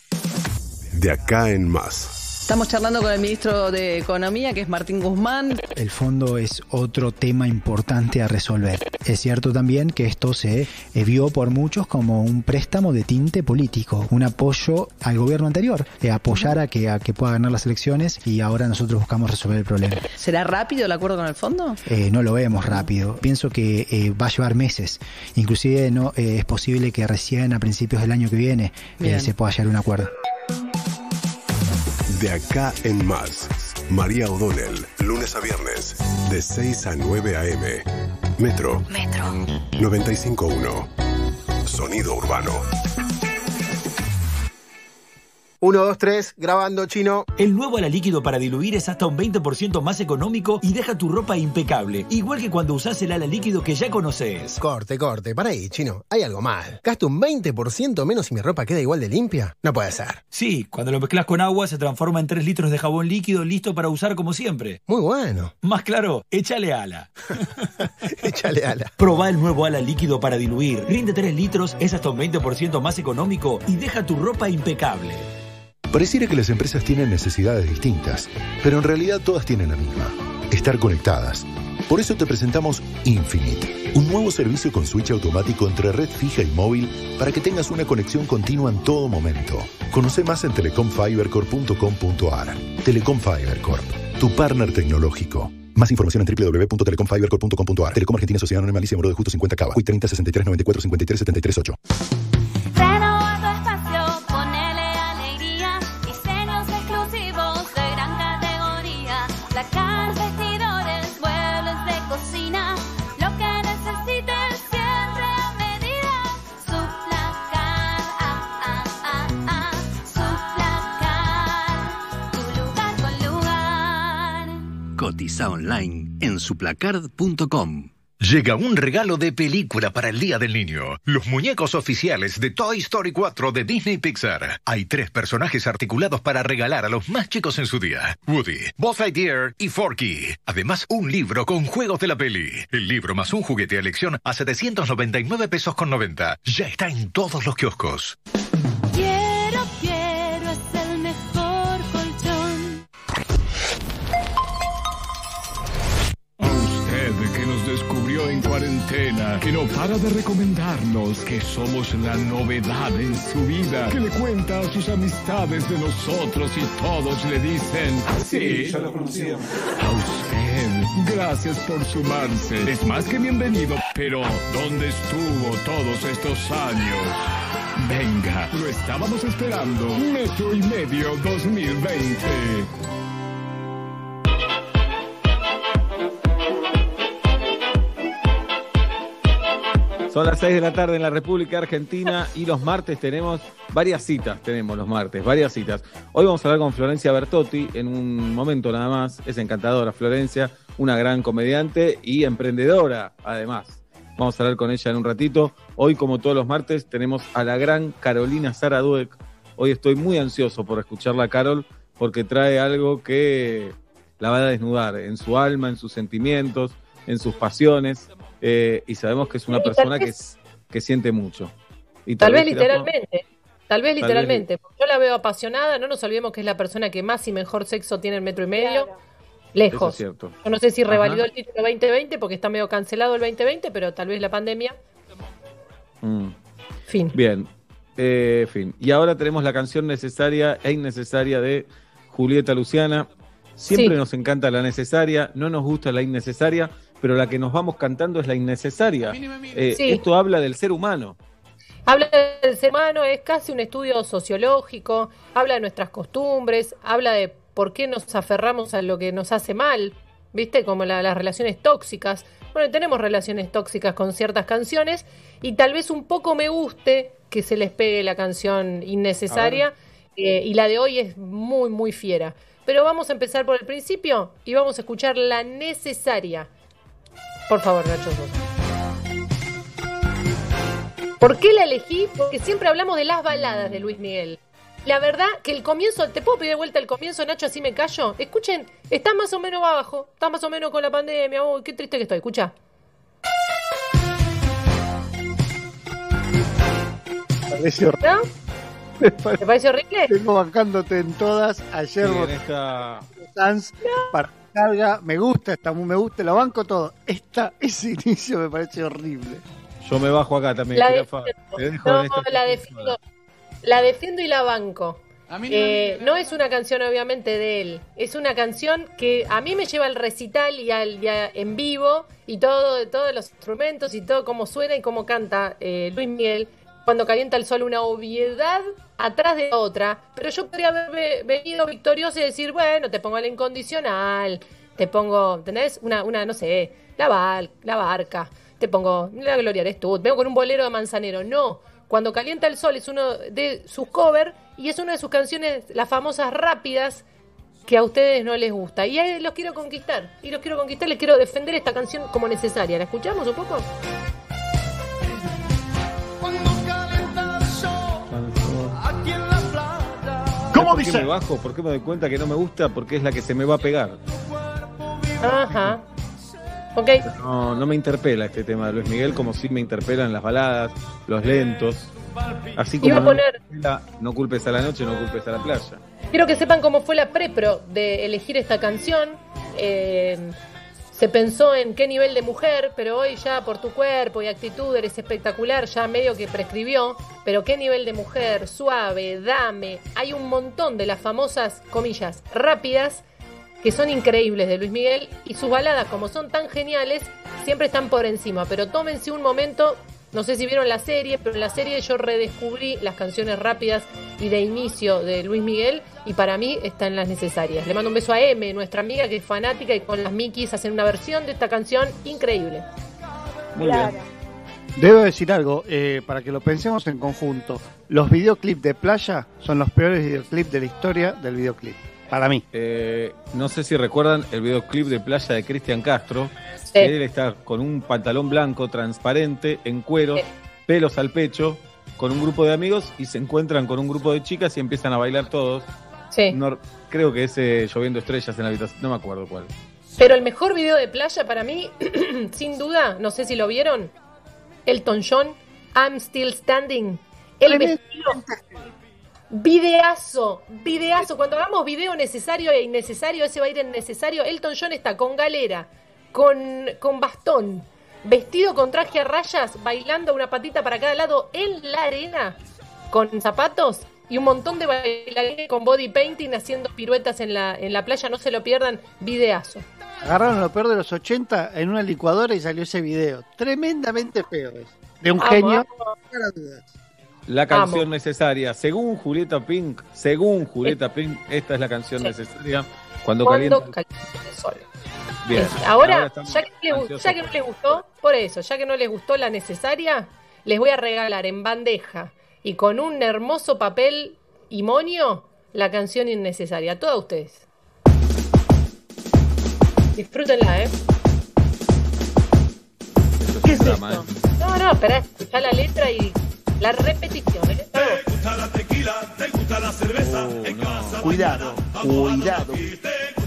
De acá en más. Estamos charlando con el ministro de Economía, que es Martín Guzmán. El fondo es otro tema importante a resolver. Es cierto también que esto se vio por muchos como un préstamo de tinte político, un apoyo al gobierno anterior, de apoyar a que, a que pueda ganar las elecciones y ahora nosotros buscamos resolver el problema. ¿Será rápido el acuerdo con el fondo? Eh, no lo vemos rápido. Pienso que eh, va a llevar meses. Inclusive no eh, es posible que recién a principios del año que viene eh, se pueda llegar a un acuerdo. De acá en más. María O'Donnell, lunes a viernes, de 6 a 9 a.m. Metro. Metro. 95.1. Sonido urbano. 1, 2, 3, grabando chino. El nuevo ala líquido para diluir es hasta un 20% más económico y deja tu ropa impecable, igual que cuando usás el ala líquido que ya conoces. Corte, corte, para ahí, chino. Hay algo mal. Gasto un 20% menos y mi ropa queda igual de limpia. No puede ser. Sí, cuando lo mezclas con agua se transforma en 3 litros de jabón líquido listo para usar como siempre. Muy bueno. Más claro, échale ala. échale ala. Probá el nuevo ala líquido para diluir. Rinde 3 litros, es hasta un 20% más económico y deja tu ropa impecable. Pareciera que las empresas tienen necesidades distintas, pero en realidad todas tienen la misma, estar conectadas. Por eso te presentamos Infinite, un nuevo servicio con switch automático entre red fija y móvil para que tengas una conexión continua en todo momento. Conoce más en telecomfibercorp.com.ar. Telecom Fiber Corp, tu partner tecnológico. Más información en www.telecomfibercorp.com.ar. Telecom Argentina Sociedad Anónima Moro de Justo 50 Cava. Hoy 30 63 94 53 73 8. Online en suplacard.com. Llega un regalo de película para el Día del Niño. Los muñecos oficiales de Toy Story 4 de Disney Pixar. Hay tres personajes articulados para regalar a los más chicos en su día. Woody, Buzz Lightyear y Forky. Además, un libro con juegos de la peli. El libro más un juguete a elección a 799 pesos con 90. Ya está en todos los kioscos. Que no para de recomendarnos que somos la novedad en su vida, que le cuenta a sus amistades de nosotros y todos le dicen, sí, lo conocíamos. A usted, gracias por sumarse. Es más que bienvenido, pero ¿dónde estuvo todos estos años? Venga, lo estábamos esperando. Metro y medio 2020. Son las 6 de la tarde en la República Argentina y los martes tenemos varias citas, tenemos los martes, varias citas. Hoy vamos a hablar con Florencia Bertotti en un momento nada más. Es encantadora Florencia, una gran comediante y emprendedora además. Vamos a hablar con ella en un ratito. Hoy, como todos los martes, tenemos a la gran Carolina Sara Dueck. Hoy estoy muy ansioso por escucharla, Carol, porque trae algo que la va a desnudar en su alma, en sus sentimientos, en sus pasiones. Eh, y sabemos que es una Sí, persona que, vez- es- que siente mucho. Y Tal vez literalmente. Tal vez Tal literalmente. Yo la veo apasionada. No nos olvidemos que es la persona que más y mejor sexo tiene en metro y medio. Lejos. es cierto. Yo no sé si Ajá. revalidó el título 2020 porque está medio cancelado el 2020, pero tal vez la pandemia. Mm. Fin. Bien. Eh, fin. Y ahora tenemos la canción necesaria e innecesaria de Julieta Luciana. Siempre Sí. nos encanta la necesaria, no nos gusta la innecesaria, pero la que nos vamos cantando es la innecesaria. Eh, Sí. Esto habla del ser humano. Habla del ser humano, es casi un estudio sociológico, habla de nuestras costumbres, habla de por qué nos aferramos a lo que nos hace mal, ¿viste? Como la- las relaciones tóxicas. Bueno, tenemos relaciones tóxicas con ciertas canciones y tal vez un poco me guste que se les pegue la canción innecesaria eh, y la de hoy es muy, muy fiera. Pero vamos a empezar por el principio y vamos a escuchar la necesaria. Por favor, Nacho. ¿Por qué la elegí? Porque siempre hablamos de las baladas de Luis Miguel. La verdad que el comienzo, ¿te puedo pedir de vuelta el comienzo, Nacho? Así me callo. Escuchen, está más o menos abajo, está más o menos con la pandemia. Uy, qué triste que estoy. Escucha. Parece horrible. ¿No? ¿Te parece horrible? Tengo bancándote en todas. Ayer Sí, en esta- Sans para carga. Me gusta, está muy me gusta, lo banco todo. Esta, ese inicio me parece horrible. Yo me bajo acá también, La dejo No, en esta- la defiendo. La defiendo y la banco. A mí no Eh, no es una canción obviamente de él, es una canción que a mí me lleva al recital y al y a- en vivo y todo, todos los instrumentos y todo cómo suena y cómo canta eh, Luis Miguel cuando calienta el sol, una obviedad atrás de otra, pero yo podría haber ve- venido victorioso y decir, bueno, te pongo la incondicional, te pongo, ¿tenés? Una, una no sé, la, bar- la barca, te pongo la Gloria eres tú, vengo con un bolero de manzanero, no. Cuando calienta el sol es uno de sus covers y es una de sus canciones, las famosas rápidas, que a ustedes no les gusta. Y ahí los quiero conquistar. Y los quiero conquistar, les quiero defender esta canción como necesaria. ¿La escuchamos un poco? ¿Cómo ¿Por qué me bajo? ¿Por qué me doy cuenta que no me gusta? Porque es la que se me va a pegar. Ajá. Ok. No, no me interpela este tema de Luis Miguel como si me interpelan las baladas, los lentos. Así como Iba a poner- no culpes a la noche, no culpes a la playa. Quiero que sepan cómo fue la prepro de elegir esta canción. Eh, se pensó en qué nivel de mujer, pero hoy ya por tu cuerpo y actitud eres espectacular, ya medio que prescribió. Pero qué nivel de mujer, suave, dame. Hay un montón de las famosas, comillas, rápidas, que son increíbles de Luis Miguel y sus baladas, como son tan geniales, siempre están por encima. Pero tómense un momento, no sé si vieron la serie, pero en la serie yo redescubrí las canciones rápidas y de inicio de Luis Miguel y para mí están las necesarias. Le mando un beso a M, nuestra amiga que es fanática y con las Mickeys hacen una versión de esta canción increíble. Muy bien. Debo decir algo, eh, para que lo pensemos en conjunto. Los videoclips de playa son los peores videoclips de la historia del videoclip. Para mí. Eh, no sé si recuerdan el videoclip de playa de Cristian Castro. Sí. que Él está con un pantalón blanco transparente, en cuero, pelos al pecho, con un grupo de amigos y se encuentran con un grupo de chicas y empiezan a bailar todos. Sí. No- creo que ese lloviendo estrellas en la habitación, no me acuerdo cuál. Pero el mejor video de playa para mí, sin duda, no sé si lo vieron, Elton John, I'm Still Standing. El vestido. Videazo, videazo. Cuando hagamos video necesario e innecesario, ese va a ir en necesario. Elton John está con galera, con, con bastón, vestido con traje a rayas, bailando una patita para cada lado en la arena, con zapatos y un montón de bailarines con body painting haciendo piruetas en la, en la playa. No se lo pierdan, videazo. Agarraron lo peor de los 80 en una licuadora y salió ese video. Tremendamente feo. es. De un Amo, genio. amo. La canción Amo. necesaria, según Julieta Pink, según Julieta Pink, esta es la canción Sí. necesaria cuando Cuando calienta. calienta el sol. Bien. Es- Ahora, ya, que no les, gu- ansiosos ya que no les gustó, por eso, ya que no les gustó la necesaria, les voy a regalar en bandeja y con un hermoso papel y monio la canción innecesaria. A todas ustedes. Disfrútenla, ¿eh? ¿Qué es drama, eh. No, no, espera, escuchá la letra y la repetición, ¿eh? Vamos. Cuidado, cuidado.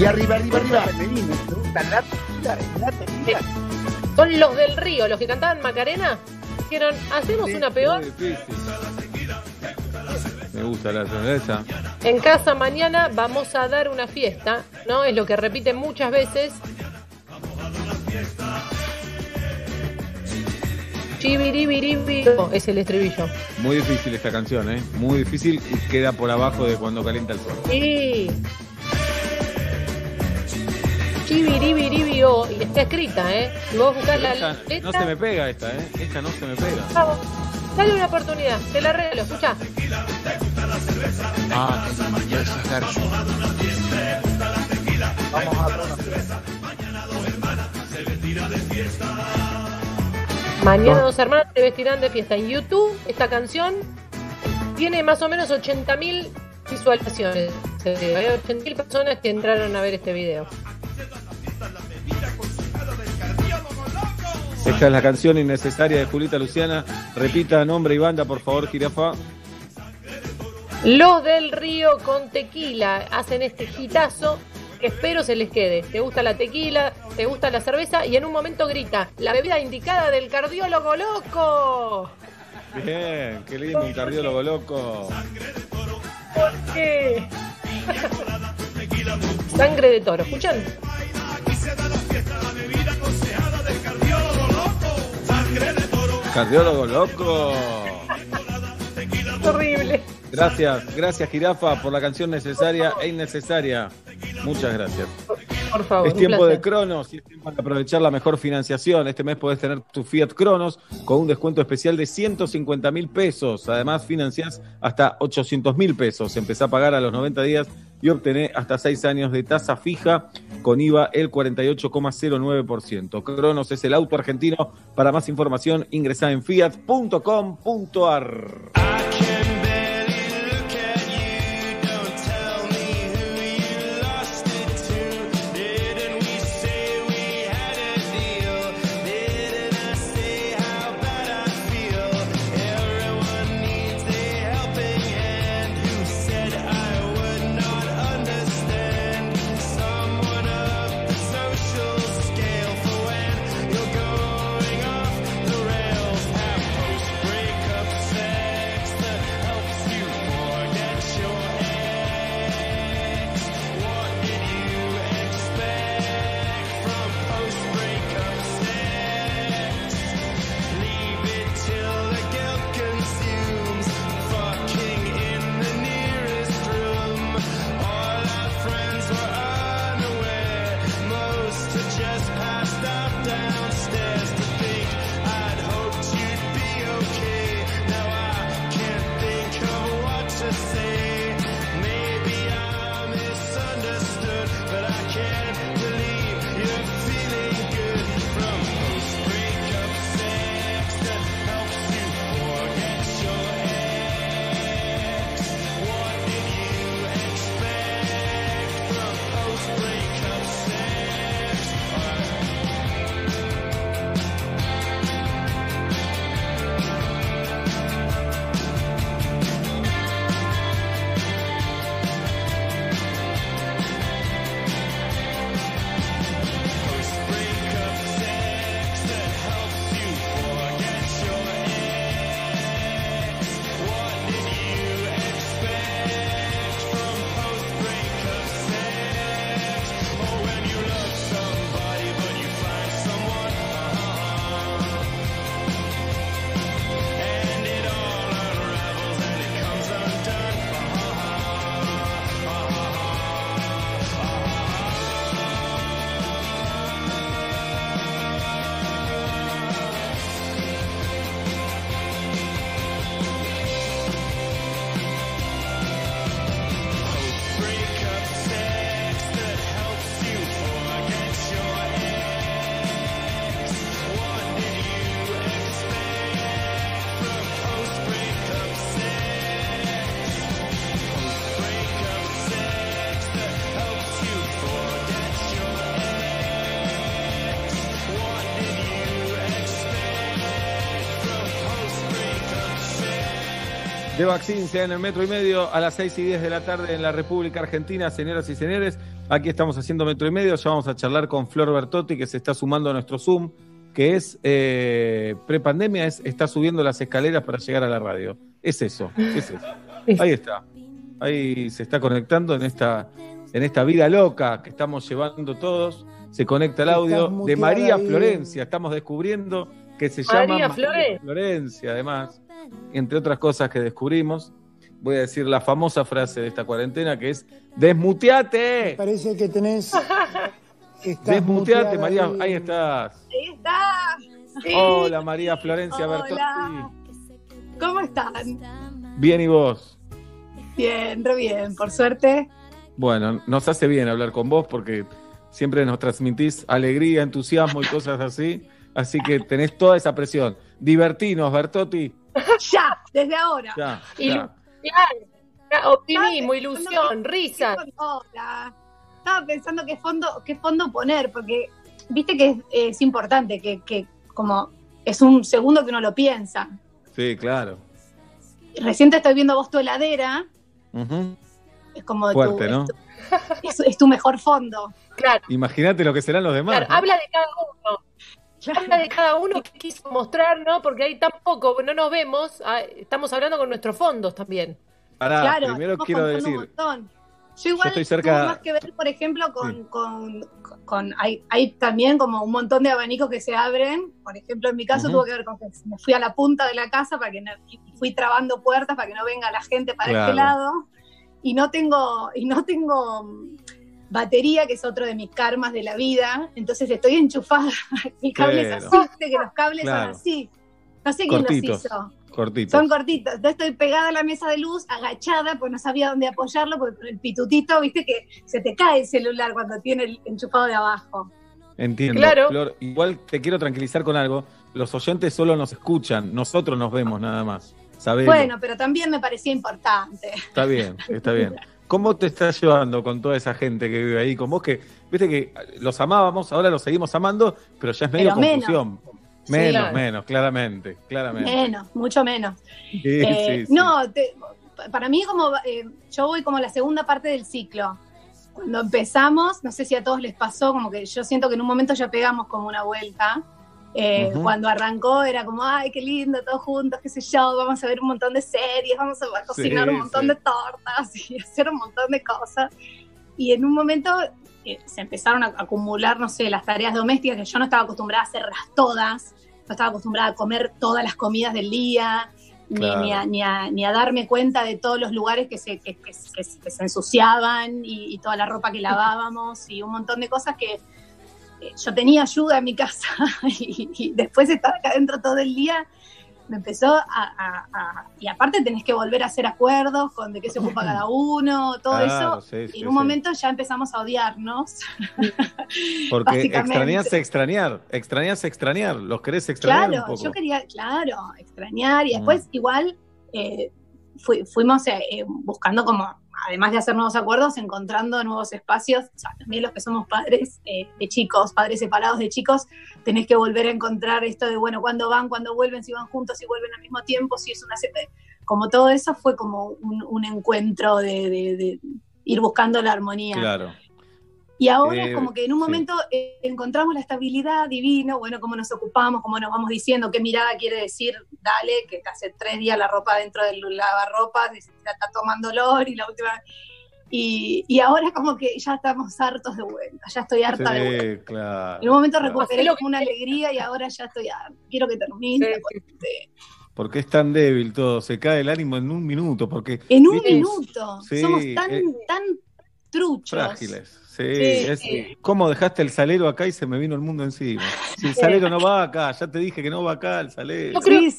Y arriba, arriba, arriba. Son los del río, los que cantaban Macarena. Dijeron, hacemos una peor. Me gusta la cerveza. En casa mañana vamos a dar una fiesta, ¿no? Es lo que repite muchas veces. Es el estribillo. Muy difícil esta canción, ¿eh? Muy difícil y queda por abajo de cuando calienta el sol. Sí. Chibiribiribio. Y está escrita, ¿eh? Si vos buscás la Esta no se me pega esta, ¿eh? Esta no se me pega. Vamos, Dale una oportunidad, te la regalo, escucha. Ah, Vamos a una Mañana dos hermanas se vestirán de fiesta. En YouTube, esta canción tiene más o menos 80.000 visualizaciones. Hay 80.000 personas que entraron a ver este video. Esta es la canción innecesaria de Julita Luciana. Repita nombre y banda, por favor, Jirafa. Los del Río con tequila hacen este hitazo que espero se les quede. ¿Te gusta la tequila? ¿Te gusta la cerveza? Y en un momento grita, la bebida indicada del cardiólogo loco. Bien, qué lindo, un cardiólogo loco. ¿Por qué? Sangre de toro, ¿escuchan? Cardiólogo loco. Horrible. Gracias, gracias Jirafa por la canción necesaria e innecesaria. Muchas gracias. Por favor. Es tiempo de. Cronos y es tiempo de aprovechar la mejor financiación. Este mes podés tener tu Fiat Cronos con un descuento especial de 150 mil pesos. Además, financiás hasta 800 mil pesos. Empezá a pagar a los 90 días y obtener hasta 6 años de tasa fija con IVA el 48,09%. Cronos es el auto argentino. Para más información, ingresá en fiat.com.ar. sea en el metro y medio a las 6 y 10 de la tarde en la República Argentina, señoras y señores. Aquí estamos haciendo metro y medio. Ya vamos a charlar con Flor Bertotti, que se está sumando a nuestro Zoom, que es eh, prepandemia, es está subiendo las escaleras para llegar a la radio. Es eso, es eso. Ahí está. Ahí se está conectando en esta, en esta vida loca que estamos llevando todos. Se conecta el audio de María ahí. Florencia. Estamos descubriendo que se María llama María Florencia. Florencia, además, entre otras cosas que descubrimos. Voy a decir la famosa frase de esta cuarentena que es ¡Desmuteate! Parece que tenés. Desmuteate, María. ahí. Ahí estás. Ahí está. Sí. Hola, María Florencia Hola. Bertotti. ¿Cómo están? Bien, ¿y vos? Bien, re bien, por suerte. Bueno, nos hace bien hablar con vos porque siempre nos transmitís alegría, entusiasmo y cosas así. Así que tenés toda esa presión. Divertinos, Bertotti. ya, desde ahora. Ya, ya. Claro, Optimismo, ilusión, risas. Hola. Estaba pensando qué fondo, qué fondo poner, porque viste que es, es importante, que, que como es un segundo que uno lo piensa. Sí, claro. Recién te estoy viendo vos tu heladera, es como Fuerte, tu, ¿no? es, tu- es tu mejor fondo. Claro, Imagínate lo que serán los demás. claro, ¿no? habla de cada uno. Habla de cada uno que quiso mostrar, ¿no? Porque hay tan poco, no nos vemos. ah, Estamos hablando con nuestros fondos también. Pará, claro, primero quiero un decir, montón. Yo igual estoy cerca- tuve más que ver, por ejemplo, con, con, con- hay, hay también como un montón de abanicos que se abren. Por ejemplo, en mi caso tuvo que ver con que me fui a la punta de la casa para que no, y fui trabando puertas para que no venga la gente para Claro. este lado. Y no tengo, y no tengo batería, que es otro de mis karmas de la vida. Entonces estoy enchufada. El cable es así, viste que los cables Claro. son así. No sé quién cortitos. los hizo. Cortitos. Son cortitos. Entonces estoy pegada a la mesa de luz, agachada, pues no sabía dónde apoyarlo, porque con el pitutito, viste que se te cae el celular cuando tiene el enchufado de abajo. Entiendo. Claro. Flor, igual te quiero tranquilizar con algo. Los oyentes solo nos escuchan, nosotros nos vemos nada más. Sabelo. Bueno, pero también me parecía importante. Está bien, está bien. ¿Cómo te estás llevando con toda esa gente que vive ahí con vos? Que, viste que los amábamos, ahora los seguimos amando, pero ya es medio Pero menos. confusión. Sí. Menos, Claro. menos, claramente, claramente. Menos, mucho menos. Sí, Eh, sí, sí. No, te- para mí como eh, yo voy como la segunda parte del ciclo. Cuando empezamos, no sé si a todos les pasó, como que yo siento que en un momento ya pegamos como una vuelta. Eh, Ujú. Cuando arrancó era como, ay, qué lindo, todos juntos, qué sé yo, vamos a ver un montón de series, vamos a cocinar un montón sí. de tortas y hacer un montón de cosas. Y en un momento eh, se empezaron a acumular, no sé, las tareas domésticas que yo no estaba acostumbrada a hacerlas todas, no estaba acostumbrada a comer todas las comidas del día, ni, Claro. ni, a, ni, a, ni a darme cuenta de todos los lugares que se, que, que- que- se ensuciaban y, y toda la ropa que lavábamos y un montón de cosas que yo tenía ayuda en mi casa y, y después de estar acá adentro todo el día me empezó a, a- a- y aparte tenés que volver a hacer acuerdos con de qué se ocupa cada uno, todo Claro, eso sí, y en un sí. momento ya empezamos a odiarnos Porque extrañás extrañar, extrañas extrañar, los querés extrañar Claro, un poco. yo quería, claro, extrañar y después igual eh, fui- fuimos eh, eh, buscando como, además de hacer nuevos acuerdos, encontrando nuevos espacios, o sea, también los que somos padres eh, de chicos, padres separados de chicos, tenés que volver a encontrar esto de, bueno, cuándo van, cuándo vuelven, si van juntos, si vuelven al mismo tiempo, si es una... CP. Como todo eso fue como un, encuentro de ir buscando la armonía. Claro. Y ahora Eh, es como que en un sí. momento eh, encontramos la estabilidad divino, bueno, cómo nos ocupamos, cómo nos vamos diciendo, qué mirada quiere decir, dale, que hace tres días la ropa dentro del lavarropas, y se está tomando olor y la última... Y, y ahora como que ya estamos hartos de vuelta, ya estoy harta de vuelta. Sí, claro. En un momento claro. recuperé como una alegría y ahora ya estoy harta. Quiero que termine. porque- Porque es tan débil todo, se cae el ánimo en un minuto, porque En un ¿viste? minuto. Sí, Somos tan, eh, tan truchos. frágiles. Sí, Sí, es-. ¿Cómo dejaste el salero acá y se me vino el mundo encima? Si el salero no va acá, ya te dije que no va acá el salero. Yo creo que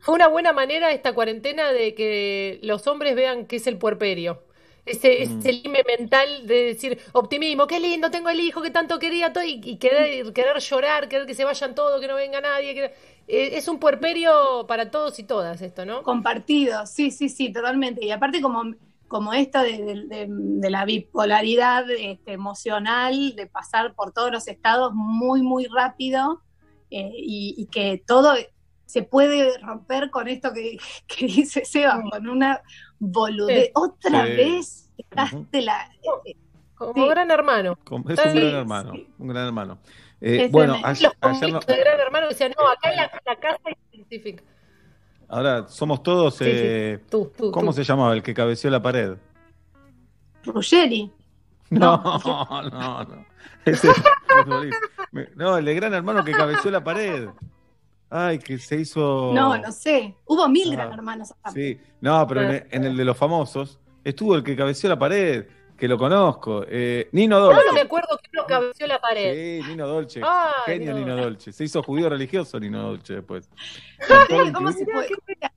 fue una buena manera esta cuarentena de que los hombres vean qué es el puerperio. Ese, Mm. ese límite mental de decir optimismo, qué lindo, tengo el hijo que tanto quería, todo, y, y querer, querer llorar, querer que se vayan todos, que no venga nadie. que- eh, es un puerperio para todos y todas esto, ¿no? Compartido, sí, sí, sí, totalmente. Y aparte como, como esto de, de- de- de la bipolaridad este, emocional, de pasar por todos los estados muy, muy rápido eh, y, y que todo se puede romper con esto que, que dice Seba, con una boludez. Sí. Otra Sí. vez dejaste la... eh, Como Sí. gran hermano. Como- Es Sí, un gran sí. hermano, un gran hermano. Eh, bueno, ayer, los ayer no- de gran hermano decían, no, acá en la, la casa es científica. Ahora somos todos. Sí, sí. eh, Tú, tú, ¿Cómo tú. se llamaba el que cabeció la pared? Ruggeri. No, no, no. Ese es futbolista. Me- no, el de Gran Hermano que cabeció la pared. Ay, que se hizo. No, no sé. Hubo mil Ah, gran hermanos. acá. Sí, no, pero en el, en el de los famosos estuvo el que cabeció la pared, que lo conozco. eh, Nino No, Dolce. no me acuerdo que lo cabeció la pared. Sí, Nino Dolce. Ay, Genio no. Nino Dolce. Se hizo judío religioso Nino Dolce después. ¿Cómo incluido, se puede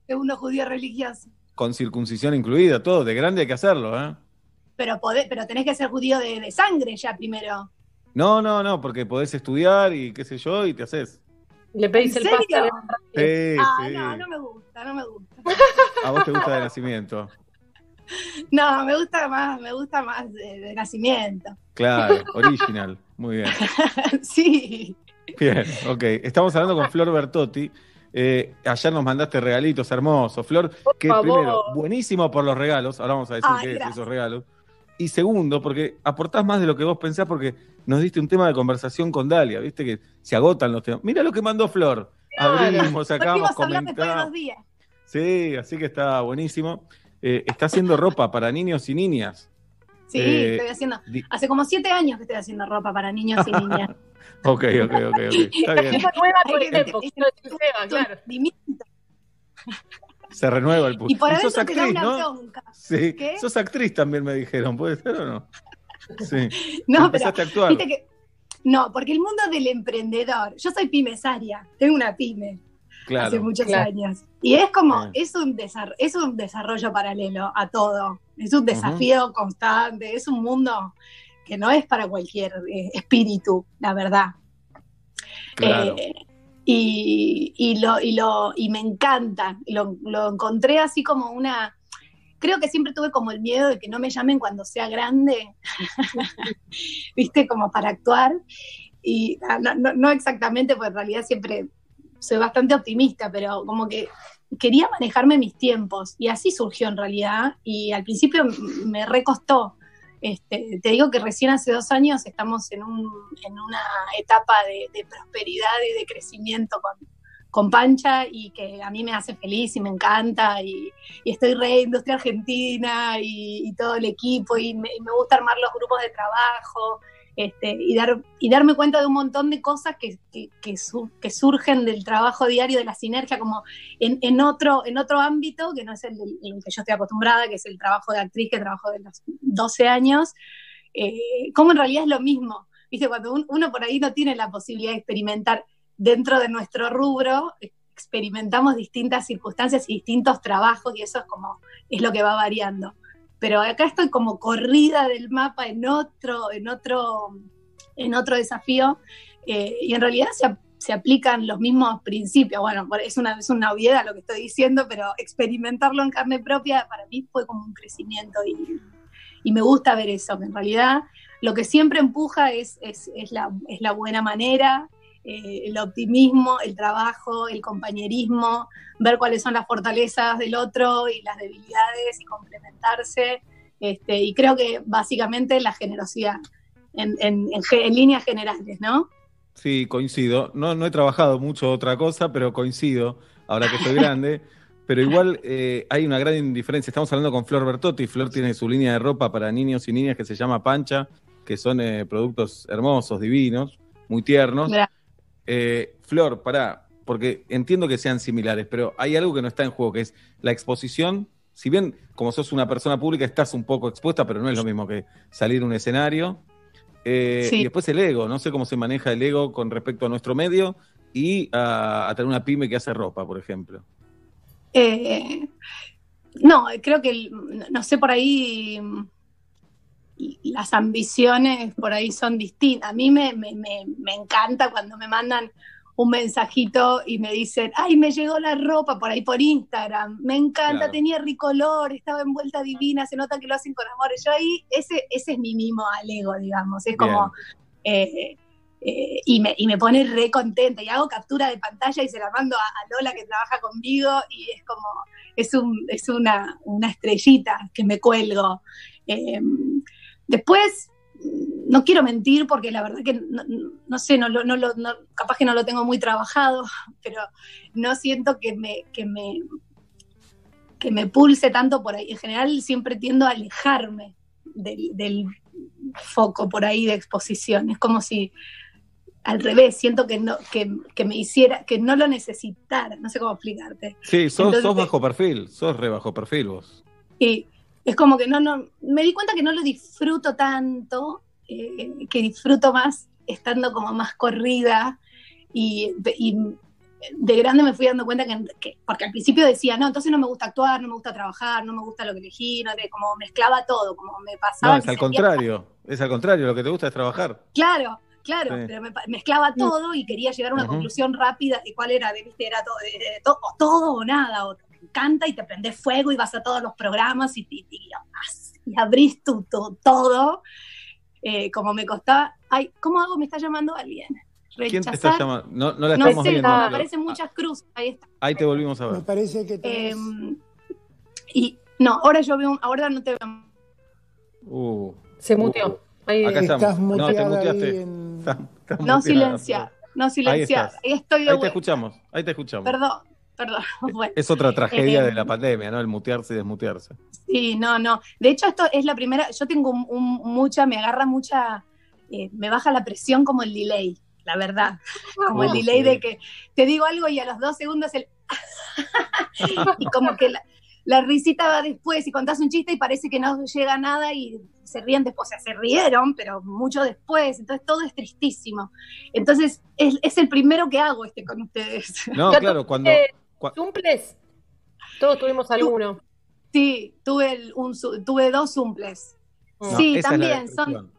que uno judío religioso? con circuncisión incluida, todo. De grande hay que hacerlo, ¿eh? Pero, podés- pero tenés que ser judío de, de sangre ya primero. No, no, no, porque podés estudiar y qué sé yo, y te haces. Le pedís ¿En el paso. serio? Sí, ah, sí. no, no me gusta, no me gusta. A vos te gusta de nacimiento. No, me gusta más, me gusta más de, de nacimiento. Claro, original. Muy bien. sí. Bien, ok. Estamos hablando con Flor Bertotti. Eh, ayer nos mandaste regalitos hermosos, Flor. Que favor. primero, buenísimo por los regalos. Ahora vamos a decir Ay, qué es esos regalos. Y segundo, porque aportás más de lo que vos pensás, porque nos diste un tema de conversación con Dalia. Viste que se agotan los temas. Mira lo que mandó Flor. Abrimos, sacamos, comentamos. Sí, así que está buenísimo. Eh, está haciendo ropa para niños y niñas. Sí, Eh, estoy haciendo. Hace como siete años que estoy haciendo ropa para niños y niñas. Ok, ok, ok, ok. Está bien. Esa nueva Hay con que- el claro. Se renueva el Y por Y sos adentro te da una ¿no? bronca. Sí, ¿Qué? sos actriz también me dijeron, ¿puede ser o no? Sí. No, pero a actuar. viste que. No, porque el mundo del emprendedor. Yo soy pymesaria, tengo una pyme Claro. hace muchos Claro. años. Y es como, es un, desar- es un desarrollo paralelo a todo. Es un desafío constante, es un mundo que no es para cualquier eh, espíritu, la verdad. Claro. Eh, y, y lo, y, lo, y me encanta. Lo, lo encontré así como una. Creo que siempre tuve como el miedo de que no me llamen cuando sea grande, ¿viste? Como para actuar. Y ah, no, no- no exactamente, porque en realidad siempre soy bastante optimista, pero como que quería manejarme mis tiempos. Y así surgió en realidad. Y al principio me recostó. Este, te digo que recién hace dos años estamos en, un, en una etapa de, de prosperidad y de crecimiento con, con Pancha y que a mí me hace feliz y me encanta y, y estoy re industria argentina y, y todo el equipo y me, y me gusta armar los grupos de trabajo este, y, dar, y darme cuenta de un montón de cosas que, que, que su- que surgen del trabajo diario, de la sinergia, como en, otro, en otro ámbito, que no es el, del- el que yo estoy acostumbrada, que es el trabajo de actriz que trabajo de los 12 años, eh, como en realidad es lo mismo. Viste, cuando un- uno por ahí no tiene la posibilidad de experimentar dentro de nuestro rubro, experimentamos distintas circunstancias y distintos trabajos y eso es como, es lo que va variando pero acá estoy como corrida del mapa en otro, en otro, en otro desafío, eh, y en realidad se, se aplican los mismos principios. Bueno, es una, es una obviedad lo que estoy diciendo, pero experimentarlo en carne propia para mí fue como un crecimiento y, y me gusta ver eso, que en realidad lo que siempre empuja es, es, es la, es la buena manera, eh, el optimismo, el trabajo, el compañerismo, ver cuáles son las fortalezas del otro y las debilidades y complementarse. Este, y creo que básicamente la generosidad en, en- en líneas generales, ¿no? Sí, coincido. No, no he trabajado mucho otra cosa, pero coincido, ahora que estoy grande. Pero igual eh, hay una gran diferencia. Estamos hablando con Flor Bertotti. Flor tiene su línea de ropa para niños y niñas que se llama Pancha, que son eh, productos hermosos, divinos, muy tiernos. Eh, Flor, pará, porque entiendo que sean similares, pero hay algo que no está en juego, que es la exposición. Si bien, como sos una persona pública, estás un poco expuesta, pero no es lo mismo que salir a un escenario. Eh, Sí. Y después el ego, no sé cómo se maneja el ego con respecto a nuestro medio y a, a tener una pyme que hace ropa, por ejemplo. Eh, no, creo que, no- sé, por ahí las ambiciones por ahí son distintas. A mí me, me- me- me encanta cuando me mandan un mensajito y me dicen, ay, me llegó la ropa por ahí por Instagram, me encanta, Claro. tenía ricolor, estaba envuelta divina, se nota que lo hacen con amor. Yo ahí, ese, ese es mi mimo al ego, digamos, es como... eh, eh, y, me, y me pone re contenta y hago captura de pantalla y se la mando a, a Lola que trabaja conmigo y es como, es, un, es una, una estrellita que me cuelgo. Eh, después, no quiero mentir porque la verdad que no, no sé, no, no, no- capaz que no lo tengo muy trabajado, pero no siento que me, que me, que me pulse tanto por ahí. En general siempre tiendo a alejarme del, del foco por ahí de exposición. Es como si al revés, siento que no, que, que me hiciera, que no lo necesitara, no sé cómo explicarte. Sí, sos, Entonces, sos bajo perfil, sos re bajo perfil vos. Y es como que no, no, me di cuenta que no lo disfruto tanto, eh, que disfruto más estando como más corrida y, y de grande me fui dando cuenta que, que- porque al principio decía, no, entonces no me gusta actuar, no me gusta trabajar, no me gusta lo que elegí, no, como mezclaba todo, como me pasaba. No, es al sentía- contrario, es al contrario, lo que te gusta es trabajar. Claro, claro, Sí. pero me pa- mezclaba todo y quería llegar a una conclusión rápida de cuál era, de, ¿viste? era todo, de- de- to- o todo o nada, o encanta y te prendes fuego y vas a todos los programas y, y- y- y abrís tu, tu- todo, eh, como me costaba. Ay, ¿cómo hago? Me está llamando alguien. ¿Quién te está Rechazar. llamando? No, no la No estamos viendo. me pero- aparecen muchas cruces. Ahí está. Ahí te volvimos a ver. parece que tenés- Em, y no, ahora yo veo, un- ahora no te veo. Uh, Se muteó. Ahí acá estamos. Estás no, te muteaste. ahí en- Estás- estás No silenciar, no silenciar. estás. Ahí, estoy de Ahí te escuchamos, ahí te escuchamos. Perdón, perdón. Bueno. Es otra tragedia Eh, de la pandemia, ¿no? El mutearse y desmutearse. Sí, no, no. De hecho, esto es la primera. Yo tengo un- un- mucha, me agarra mucha, eh, me baja la presión como el delay, la verdad. Como el Oh, delay sí. de que te digo algo y a los dos segundos el. y como que la, la risita va después y contás un chiste y parece que no llega a nada y se ríen después. O sea, se rieron, pero mucho después. Entonces todo es tristísimo. Entonces es, es el primero que hago este con ustedes. No, ¿Ya claro, cuando. cua- ¿Cumples? Todos tuvimos alguno. Sí, tuve, el- un, tuve dos sumples. No, sí, también son.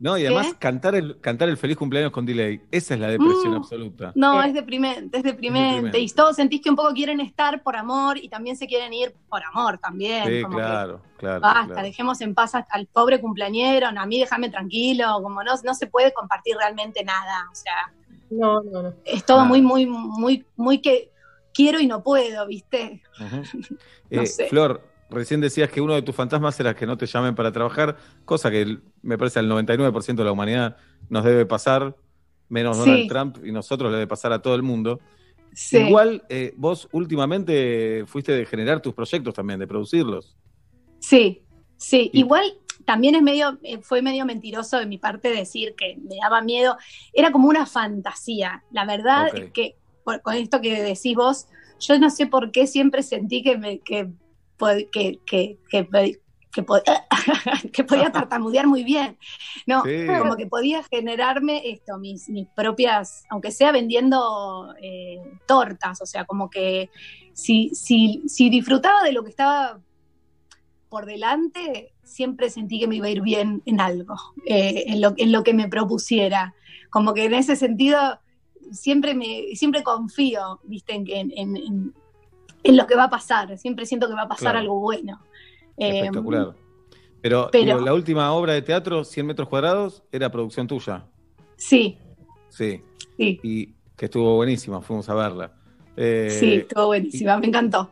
No, y además ¿Qué? cantar el, cantar el feliz cumpleaños con delay, esa es la depresión Mm, absoluta. No, es deprimente, es deprimente. deprimente. Y todos sentís que un poco quieren estar por amor y también se quieren ir por amor también. Sí, como que, claro, claro. Basta, claro. dejemos en paz al pobre cumpleañero, a mí déjame tranquilo, como no, no se puede compartir realmente nada. O sea, No, no, no. es todo Nada. muy, muy, muy, muy que quiero y no puedo, ¿viste? No Eh, sé. Flor, recién decías que uno de tus fantasmas era que no te llamen para trabajar, cosa que me parece al 99% de la humanidad nos debe pasar, menos Sí. Donald Trump, y nosotros le debe pasar a todo el mundo. Sí. Igual, eh, vos últimamente fuiste de generar tus proyectos también, de producirlos. Sí, sí, igual también es medio, eh, fue medio mentiroso de mi parte decir que me daba miedo. Era como una fantasía. La verdad es que por- con esto que decís vos, yo no sé por qué siempre sentí que me que, que, que, que, que pod- que podía tartamudear muy bien. No, Sí. como que podía generarme esto, mis, mis propias, aunque sea vendiendo eh, tortas, o sea, como que si, si, si disfrutaba de lo que estaba por delante, siempre sentí que me iba a ir bien en algo, eh, en, lo, en lo que me propusiera. Como que en ese sentido siempre me siempre confío, viste, en, en, en- lo que va a pasar. Siempre siento que va a pasar Claro. algo bueno. Eh, Espectacular. Pero, pero- digo, la última obra de teatro, 100 metros cuadrados, era producción tuya. sí, Sí. Sí. Y que estuvo buenísima, fuimos a verla. Eh, sí, estuvo buenísima, me encantó.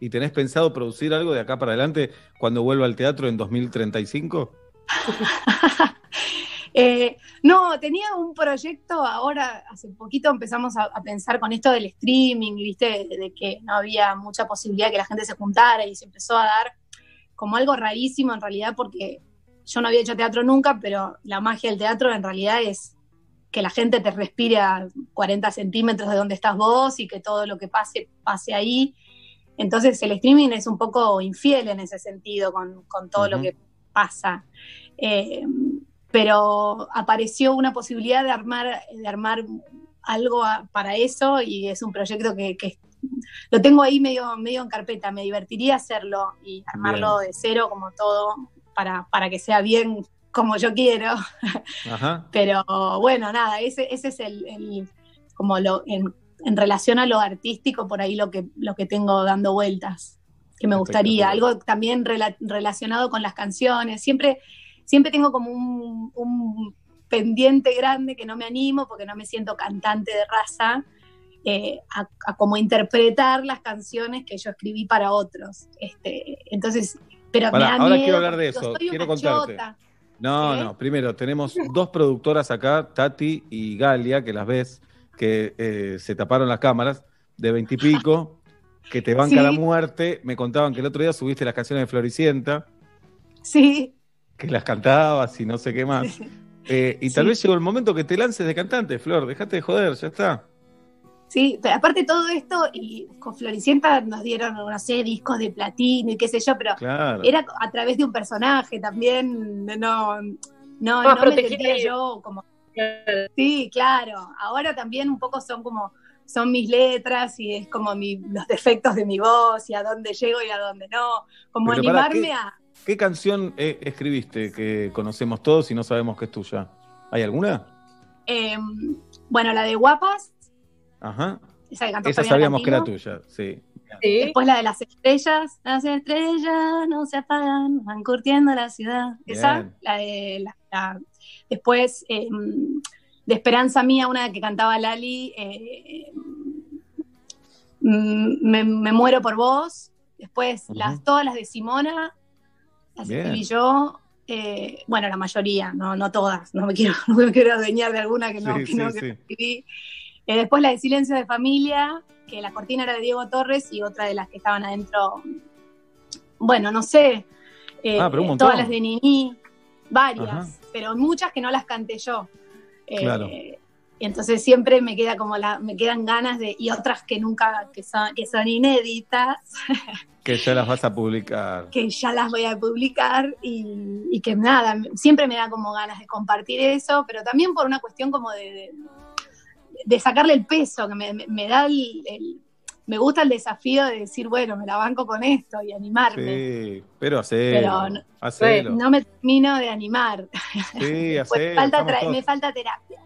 ¿Y tenés pensado producir algo de acá para adelante cuando vuelva al teatro en 2035? Eh, no, tenía un proyecto ahora, hace poquito empezamos a, a pensar con esto del streaming, viste, de, que no había mucha posibilidad de que la gente se juntara y se empezó a dar como algo rarísimo en realidad porque yo no había hecho teatro nunca, pero la magia del teatro en realidad es que la gente te respire a 40 centímetros de donde estás vos y que todo lo que pase, pase ahí. Entonces el streaming es un poco infiel en ese sentido con, con todo lo que pasa. Eh, pero apareció una posibilidad de armar, de armar algo a- para eso y es un proyecto que, que lo tengo ahí medio, medio en carpeta. Me divertiría hacerlo y armarlo Bien. de cero como todo para, para que sea bien como yo quiero. Ajá. Pero bueno, nada, ese, ese es el, el- como lo, en, en relación a lo artístico, por ahí lo que, lo que tengo dando vueltas, que me gustaría, algo también rela- relacionado con las canciones. Siempre, siempre tengo como un, un pendiente grande que no me animo porque no me siento cantante de raza. eh, a, a como interpretar las canciones que yo escribí para otros. Este, entonces, pero Pará, ahora miedo quiero hablar de eso, quiero contarte. chota. No, ¿Eh? no. Primero, tenemos dos productoras acá, Tati y Galia, que las ves, que eh, se taparon las cámaras de veintipico, que te banca Sí. la muerte. Me contaban que el otro día subiste las canciones de Floricienta, Sí, que las cantabas y no sé qué más. Eh, y tal Sí. vez llegó el momento que te lances de cantante, Flor. Dejate de joder, ya está. sí, pero aparte de todo esto, y con Floricienta nos dieron, no sé, discos de platino y qué sé yo, pero Claro. era a través de un personaje también, no, no, no, me protegida sentía y- yo como... Sí, claro, ahora también un poco son como, son mis letras y es como mi, los defectos de mi voz y a dónde llego y a dónde no, como Pero animarme ¿qué- a... ¿Qué canción eh, escribiste que conocemos todos y no sabemos que es tuya? ¿Hay alguna? eh, bueno, la de Guapas, Ajá. esa que cantó Esa sabíamos que era tuya, sí. Después la de las estrellas, las estrellas no se apagan, van curtiendo la ciudad. Esa, la de la, la- después eh, de Esperanza Mía, una que cantaba Lali, eh, mm, me, me muero por vos. Después las, todas las de Simona, las Bien. escribí yo. eh, bueno, la mayoría, no, no todas, no me quiero, no me quiero adueñar de alguna que no, Sí, que no, sí, que sí. escribí. Eh, después la de Silencio de Familia, que la cortina era de Diego Torres y otra de las que estaban adentro, bueno, no sé, eh, Ah, pero todas las de Nini, varias, Ajá. pero muchas que no las canté yo. Claro. Y entonces siempre me queda como la, me quedan ganas de, y otras que nunca, que son, que son inéditas, Que ya las vas a publicar. que ya las voy a publicar y, y que nada, siempre me da como ganas de compartir eso, pero también por una cuestión como de, de, de sacarle el peso, que me, da el, el- me gusta el desafío de decir, bueno, me la banco con esto y animarme. Sí, pero hacelo. Pero no- hacelo. No me termino de animar. Sí, Pues falta me falta terapia.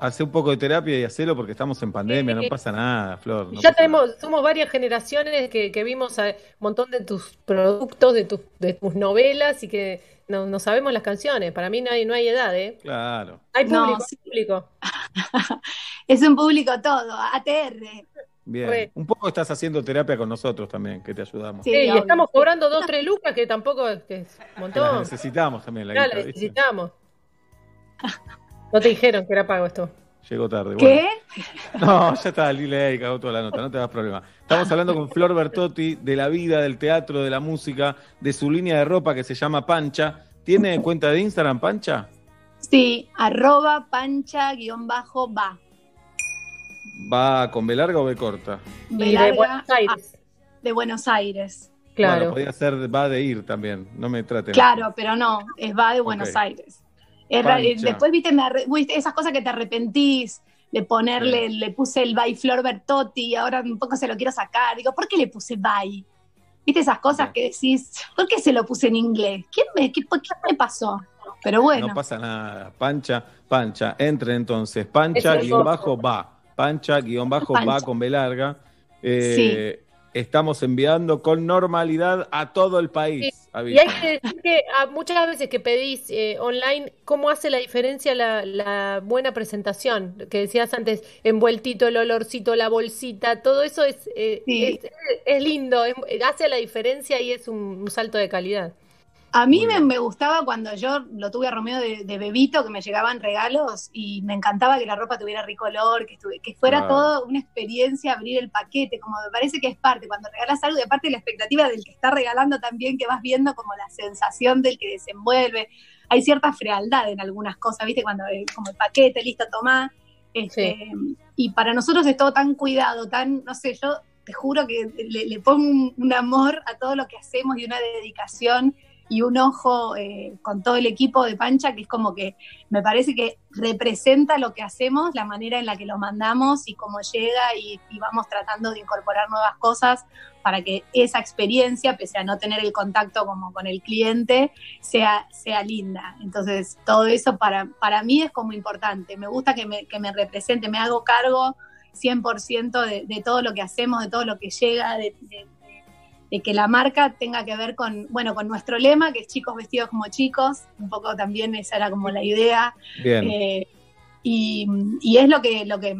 Hace un poco de terapia y hacelo porque estamos en pandemia, no Sí. pasa nada, Flor. no ya tenemos, somos varias generaciones que, que vimos a- un montón de tus productos, de tus, de tus novelas y que no, no sabemos las canciones. Para mí no hay, no hay edad, ¿eh? Claro. Hay No, público, sí. hay público. Es un público todo, ATR. Bien. Re. Un poco estás haciendo terapia con nosotros también, que te ayudamos. Sí, y estamos cobrando dos, tres lucas, que tampoco es, que es un Que las montón. necesitamos también, la Ya, guita, necesitamos. No te dijeron que era pago esto. Llegó tarde. ¿Qué? bueno. No, ya está, Lile, cagó toda la nota, no te das problema. Estamos hablando con Flor Bertotti de la vida, del teatro, de la música, de su línea de ropa que se llama Pancha. ¿Tiene cuenta de Instagram, Pancha? Sí, arroba pancha guion bajo va. ¿Va con B larga o B corta? B Y de larga, Buenos Aires. A, de Buenos Aires. Claro. Bueno, podría ser va de ir también, no me traten. Claro, pero no, es va de Buenos. Aires. Pancha. después, viste, me arre- viste, esas cosas que te arrepentís de ponerle, le puse el by Flor Bertotti y ahora un poco se lo quiero sacar. Digo, ¿por qué le puse by? ¿Viste esas cosas que decís, ¿por qué se lo puse en inglés? ¿Quién me, qué, por qué me pasó? Pero bueno, No pasa nada. Pancha, Pancha. Entre entonces. Pancha guion bajo va. Pancha guion bajo va con B larga. Eh, Estamos enviando con normalidad a todo el país. Y hay que decir que muchas veces que pedís eh, online, ¿cómo hace la diferencia la, la buena presentación? Que decías antes, envueltito, el olorcito, la bolsita, todo eso es, eh, Sí. es, es lindo, es- hace la diferencia y es un, un salto de calidad. A mí me, me gustaba cuando yo lo tuve a Romeo de, de bebito, que me llegaban regalos y me encantaba que la ropa tuviera rico olor, que, estuve- que fuera todo una experiencia abrir el paquete, como me parece que es parte, cuando regalas algo y aparte la expectativa del que está regalando también, que vas viendo como la sensación del que desenvuelve. Hay cierta frialdad en algunas cosas, ¿viste? Cuando como el paquete, listo, tomá. Este, Y para nosotros es todo tan cuidado, tan, no sé, yo te juro que le, le pongo un, un amor a todo lo que hacemos y una dedicación y un ojo eh, con todo el equipo de Pancha, que es como que me parece que representa lo que hacemos, la manera en la que lo mandamos y cómo llega y, vamos tratando de incorporar nuevas cosas para que esa experiencia, pese a no tener el contacto como con el cliente, sea, sea linda. Entonces, todo eso para, para mí es como importante. Me gusta que me, que me represente, me hago cargo 100% de, de todo lo que hacemos, de todo lo que llega, de- de que la marca tenga que ver con, bueno, con nuestro lema, que es chicos vestidos como chicos, un poco también esa era como la idea. Bien. Eh, y, y es lo que, lo que,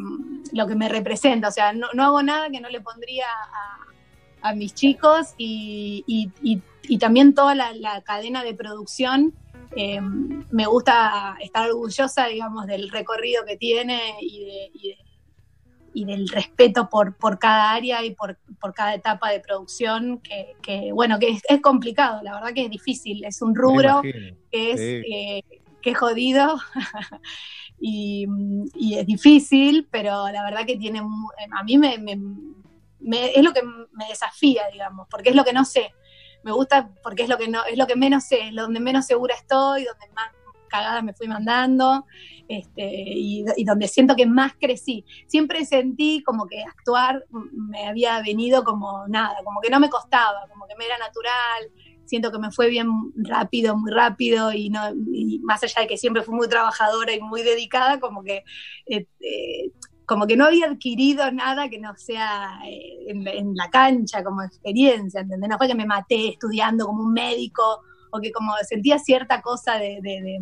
lo que me representa, o sea, no, no hago nada que no le pondría a, a mis chicos y, y- y- también toda la, la cadena de producción eh, me gusta estar orgullosa, digamos, del recorrido que tiene y, de- y de- y del respeto por, por cada área y por, por cada etapa de producción, que, que, bueno, que es, es complicado, la verdad que es difícil, es un rubro que es, Sí. eh, que es jodido y, y es difícil, pero la verdad que tiene, a mí me, me- me- es lo que me desafía, digamos, porque es lo que no sé. Me gusta porque es lo que no, es lo que menos sé, es donde menos segura estoy, donde más cagadas me fui mandando, este, y, donde siento que más crecí. Siempre sentí como que actuar me había venido como nada, como que no me costaba, como que me era natural, siento que me fue bien rápido, muy rápido, y, no, más allá de que siempre fui muy trabajadora y muy dedicada, como que, eh, eh, como que no había adquirido nada que no sea eh, en la cancha como experiencia, ¿entendés? No fue que me maté estudiando como un médico o que como sentía cierta cosa de, de- de-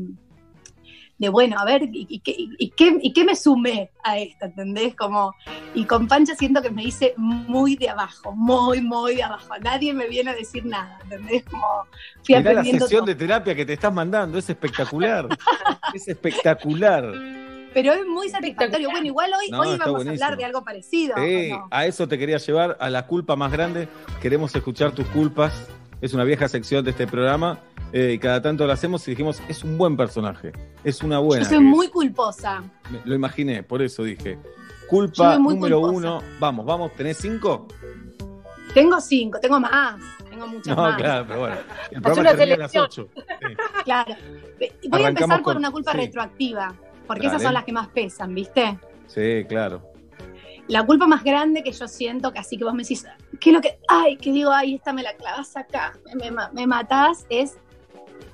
de, bueno, a ver, ¿y, y qué, y- qué, y qué me sumé a esto, ¿entendés? Como, y con Pancha siento que me hice muy de abajo, muy, muy de abajo. Nadie me viene a decir nada, ¿entendés? Como fui Mirá la sesión todo. de terapia que te estás mandando, es espectacular. es espectacular. Pero es muy satisfactorio. Bueno, igual hoy, No, hoy vamos a hablar de algo parecido. Sí, ¿o no? a eso te quería llevar, a la culpa más grande. Queremos escuchar tus culpas. Es una vieja sección de este programa eh, y cada tanto lo hacemos y dijimos, es un buen personaje, es una buena. Yo soy muy culposa. Me- Lo imaginé, por eso dije. Culpa número culposa. uno. Vamos, vamos, ¿tenés cinco? Tengo cinco, tengo más. Tengo muchas No, más. claro, pero bueno. El Haz programa una termina a las ocho. Claro. Voy a empezar por con- una culpa sí. retroactiva, porque Dale. esas son las que más pesan, ¿viste? Sí, claro. La culpa más grande que yo siento, que así que vos me decís, ¿qué es lo que, ay, que digo, ay, esta me la clavas acá, me, me, me matás, es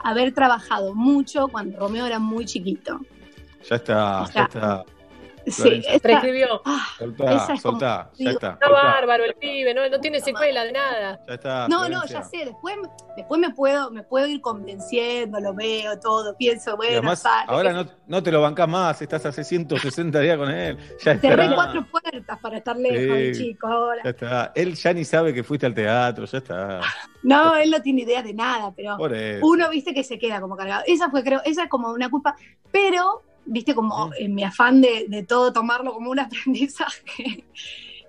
haber trabajado mucho cuando Romeo era muy chiquito. Ya está, Ya. está. Sí, esta- Prescribió. ah, soltá, es como- soltá, ya digo, está. Está soltá. bárbaro el pibe, no, no tiene secuela de nada. Ya está. no, no, ya sé, después, después me puedo, me puedo ir convenciendo, lo veo todo, pienso, bueno, además, ahora que- no, no te lo bancás más, estás hace 160 días con él. Ya cerré cuatro puertas para estar lejos, Sí. el chico, ahora. Ya está. Él ya ni sabe que fuiste al teatro, ya está. No, él no tiene idea de nada, pero uno viste que se queda como cargado. Esa fue, creo, esa es como una culpa, pero, viste, como en mi afán de, de todo tomarlo como un aprendizaje,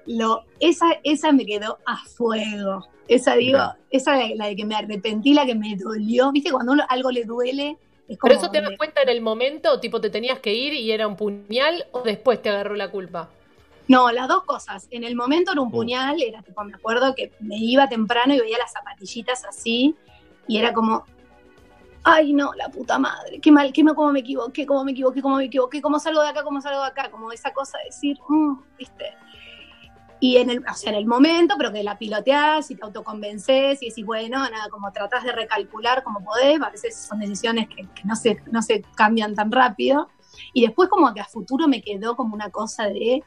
lo, esa, esa me quedó a fuego. Esa digo, esa la, la de que me arrepentí, la que me dolió, viste, cuando uno, algo le duele, es como. ¿Pero eso te das cuenta en el momento? Tipo, te tenías que ir y era un puñal o después te agarró la culpa? No, las dos cosas. En el momento era un Mm. puñal, era tipo, me acuerdo que me iba temprano y veía las zapatillitas así, y era como, ay no, la puta madre, qué mal, qué mal, cómo me equivoqué, cómo me equivoqué, cómo me equivoqué, cómo salgo de acá, cómo salgo de acá, como esa cosa de decir, "Mm", viste. Y en el, o sea, en el momento, pero que la piloteás y te autoconvences y decís, bueno, nada, como tratás de recalcular como podés, a veces son decisiones que, que no, se, no se cambian tan rápido. Y después como que a futuro me quedó como una cosa de,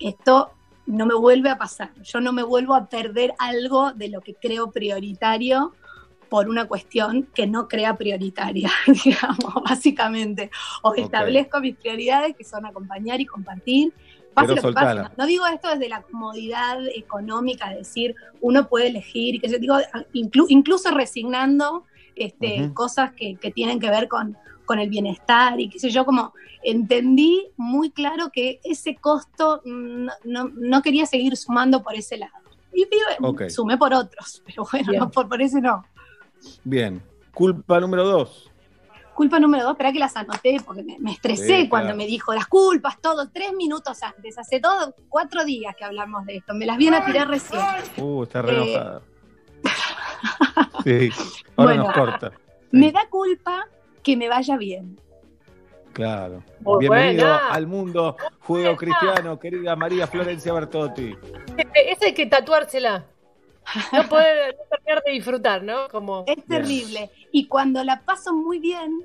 esto no me vuelve a pasar, yo no me vuelvo a perder algo de lo que creo prioritario por una cuestión que no crea prioritaria, digamos, básicamente. O Ok. establezco mis prioridades, que son acompañar y compartir. Pase lo que pase. No, digo esto desde la comodidad económica, de decir, uno puede elegir, y que yo digo, inclu- incluso resignando este, Ujú. cosas que, que tienen que ver con, con el bienestar y qué sé yo, como entendí muy claro que ese costo no, no- no quería seguir sumando por ese lado. Y pido, Ok. sumé por otros, pero bueno, no, por, por ese no. Bien. Culpa número dos. Culpa número dos, espera que las anoté porque me, me estresé Sí, cuando claro. me dijo las culpas, todo, tres minutos antes, hace todo cuatro días que hablamos de esto, me las vienen a tirar recién. Uh, está re Eh. enojada. Sí, ahora Bueno. nos corta. Me da culpa que me vaya bien. Claro. Muy Bienvenido buena. al mundo juego cristiano, querida María Florencia Bertotti. Ese ese hay que tatuársela. No poder no terminar de disfrutar, ¿no? Como... Es terrible. Y cuando la paso muy bien,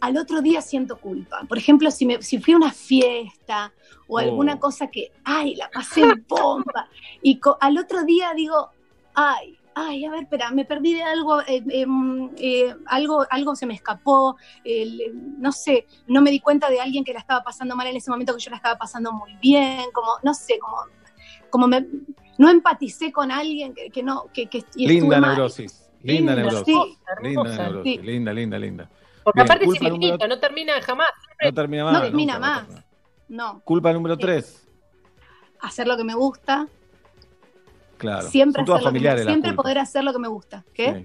al otro día siento culpa. Por ejemplo, si, me, si fui a una fiesta o alguna Oh. cosa que, ay, la pasé en bomba. Y co- al otro día digo, ay, ay, a ver, espera, me perdí de algo, eh, em, eh, algo, algo se me escapó, el- no sé, no me di cuenta de alguien que la estaba pasando mal en ese momento que yo la estaba pasando muy bien, como, no sé, como, como me, no empaticé con alguien que, que no, que, que Linda neurosis. Linda Linda, neurosis. sí. Linda neurosis. sí. Linda, linda, linda. Porque Bien, aparte es infinito, número- no termina jamás. No termina más. no termina nunca, más. No, Culpa número tres. hacer lo que me gusta, Claro. siempre Son hacer me- familiares siempre culpas. poder hacer lo que me gusta. ¿Qué? Sí.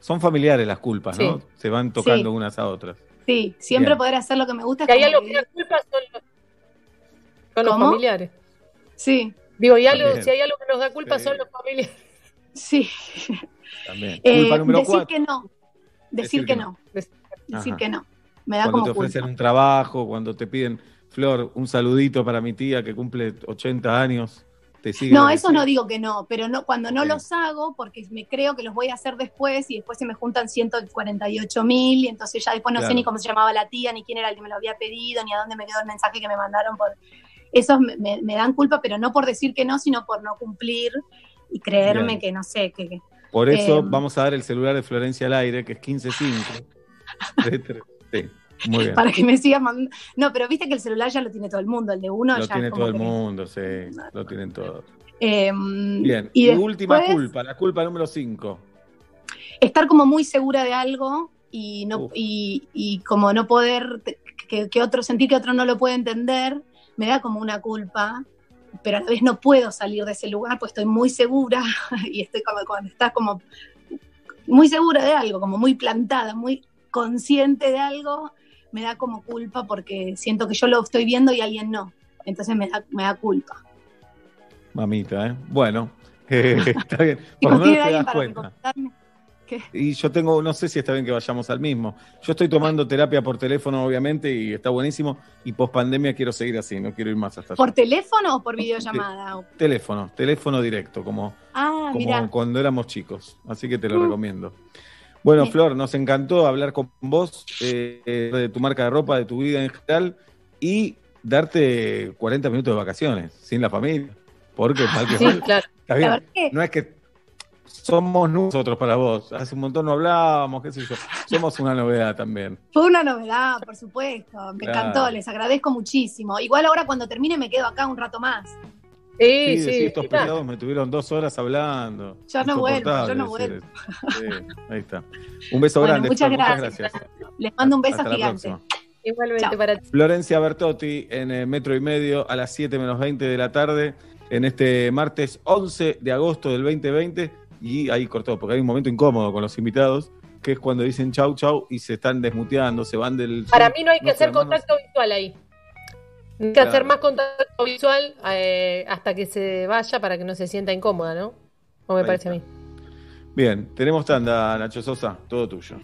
Son familiares las culpas, ¿no? Sí. Se van tocando Sí. unas a otras. Sí, siempre Bien. poder hacer lo que me gusta. Que hay algo que da culpa son los, son los familiares. Sí. Digo, y algo, También. si hay algo que nos da culpa Sí. son los familiares. Sí. También. Eh, Culpa número decir cuatro. que no. Decir, que, no. Decir Ajá. que no. Me da Cuando como te ofrecen culpa. un trabajo, cuando te piden, Flor, un saludito para mi tía que cumple 80 años, te sigue. No, eso no digo que no, pero no, cuando no Sí. los hago, porque me creo que los voy a hacer después y después se me juntan 148 mil y entonces ya después no sé ni cómo se llamaba la tía, ni quién era el que me lo había pedido, ni a dónde me quedó el mensaje que me mandaron. por Esos me, me- me dan culpa, pero no por decir que no, sino por no cumplir y creerme Bien. que no sé, que, que- Por eso Eh, vamos a dar el celular de Florencia al aire, que es 155. sí, muy bien. para que me sigan mandando. No, pero viste que el celular ya lo tiene todo el mundo, el de uno Lo ya tiene es como todo el que- mundo, sí, lo tienen todos. Eh, Bien, y y, última culpa, la culpa número 5. estar como muy segura de algo y no y, y como no poder que, que otro sentir que otro no lo puede entender me da como una culpa pero a la vez no puedo salir de ese lugar pues estoy muy segura y estoy como cuando estás como muy segura de algo como muy plantada muy consciente de algo me da como culpa porque siento que yo lo estoy viendo y alguien no entonces me da, me da culpa Mamita, ¿eh? Bueno, eh, está bien. Por lo no te das para cuenta. Y yo tengo, no sé si está bien que vayamos al mismo. Yo estoy tomando terapia por teléfono, obviamente, y está buenísimo. Y post pandemia quiero seguir así, no quiero ir más hasta allá. por teléfono o por videollamada Teléfono, teléfono directo, como, ah como cuando éramos chicos. Así que te lo Mm. recomiendo. Bueno, Bien. Flor, nos encantó hablar con vos eh, de tu marca de ropa, de tu vida en general y darte 40 minutos de vacaciones sin la familia. Porque mal que Sí, claro. está bien. La verdad que- No es que somos nosotros para vos. Hace un montón no hablábamos, qué sé yo. Somos una novedad también. Fue una novedad, por supuesto. Me Claro. encantó, les agradezco muchísimo. Igual ahora cuando termine me quedo acá un rato más. Sí, Sí, sí. sí, estos pelados me tuvieron dos horas hablando. Yo no vuelvo, yo no eso. Sí, ahí está. Un beso Bueno, grande. muchas gracias. Les mando un beso Hasta la gigante. próxima. Igualmente Chao. para ti. Florencia Bertotti en eh, Metro y Medio a las 7 menos 20 de la tarde en este martes 11 de agosto del 2020 y ahí cortó porque hay un momento incómodo con los invitados que es cuando dicen chau chau y se están desmuteando, se van del... Para mí no hay que No, hacer contacto visual ahí. Hay que Claro. hacer más contacto visual eh, hasta que se vaya para que no se sienta incómoda, ¿no? O me Ahí parece a mí. Bien, tenemos tanda, Nacho Sosa, todo tuyo.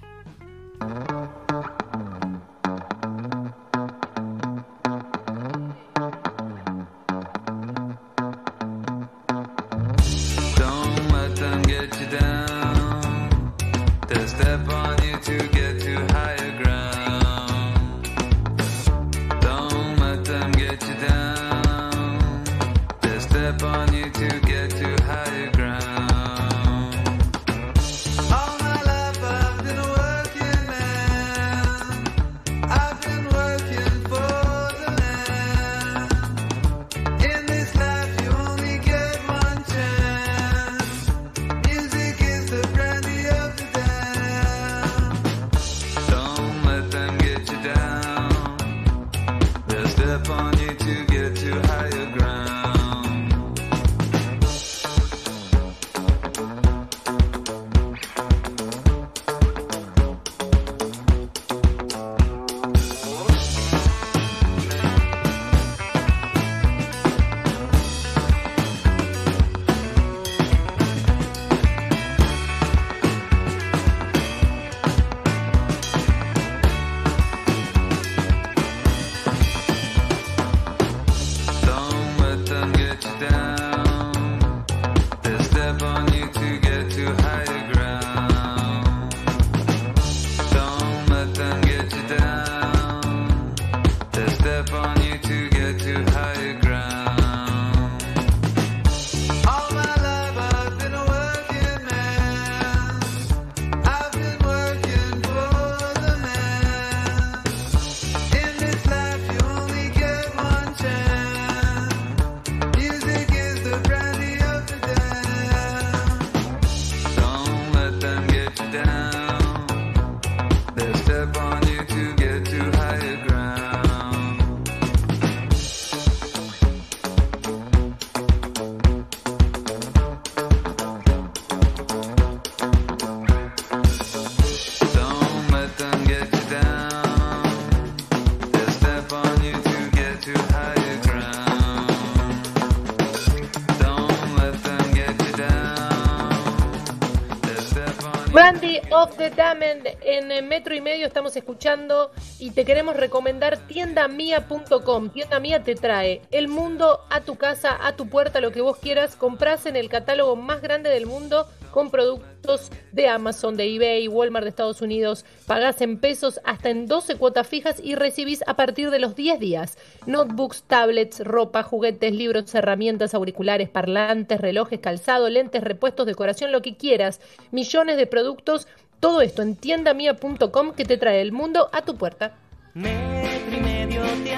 Of the Diamond en Metro y Medio estamos escuchando y te queremos recomendar tiendamia.com. Tienda Mía te trae el mundo a tu casa, a tu puerta, lo que vos quieras. Comprás en el catálogo más grande del mundo con productos de Amazon, de eBay, Walmart de Estados Unidos. Pagás en pesos hasta en 12 cuotas fijas y recibís a partir de los 10 días. Notebooks, tablets, ropa, juguetes, libros, herramientas, auriculares, parlantes, relojes, calzado, lentes, repuestos, decoración, lo que quieras. Millones de productos. Todo esto en tiendamia.com que te trae el mundo a tu puerta. Metro y medio te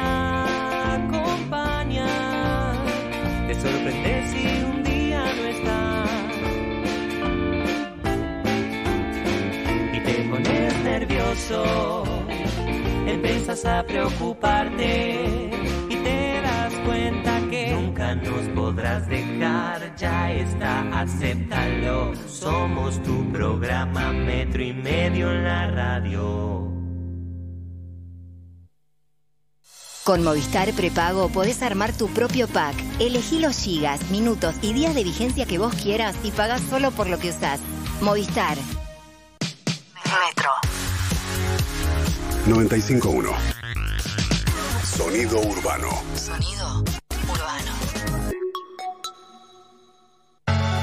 acompaña. Te sorprende si un día no estás. Y te pones nervioso. Empiezas a preocuparte. Y te das cuenta nunca nos podrás dejar. Ya está, acéptalo. Somos tu programa Metro y medio en la radio. Con Movistar Prepago podés armar tu propio pack. Elegí los gigas, minutos y días de vigencia que vos quieras y pagás solo por lo que usás. Movistar. Metro. 951. Sonido urbano. Sonido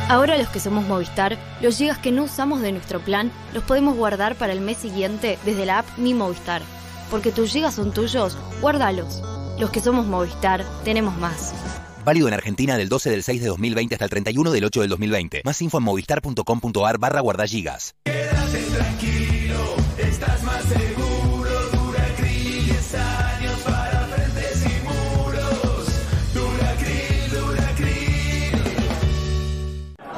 Ahora los que somos Movistar, los gigas que no usamos de nuestro plan los podemos guardar para el mes siguiente desde la app Mi Movistar. Porque tus gigas son tuyos, guárdalos. Los que somos Movistar, tenemos más. Válido en Argentina del 12 del 6 de 2020 hasta el 31 del 8 del 2020. Más info en movistar.com.ar barra guardagigas. Quédate tranquilo,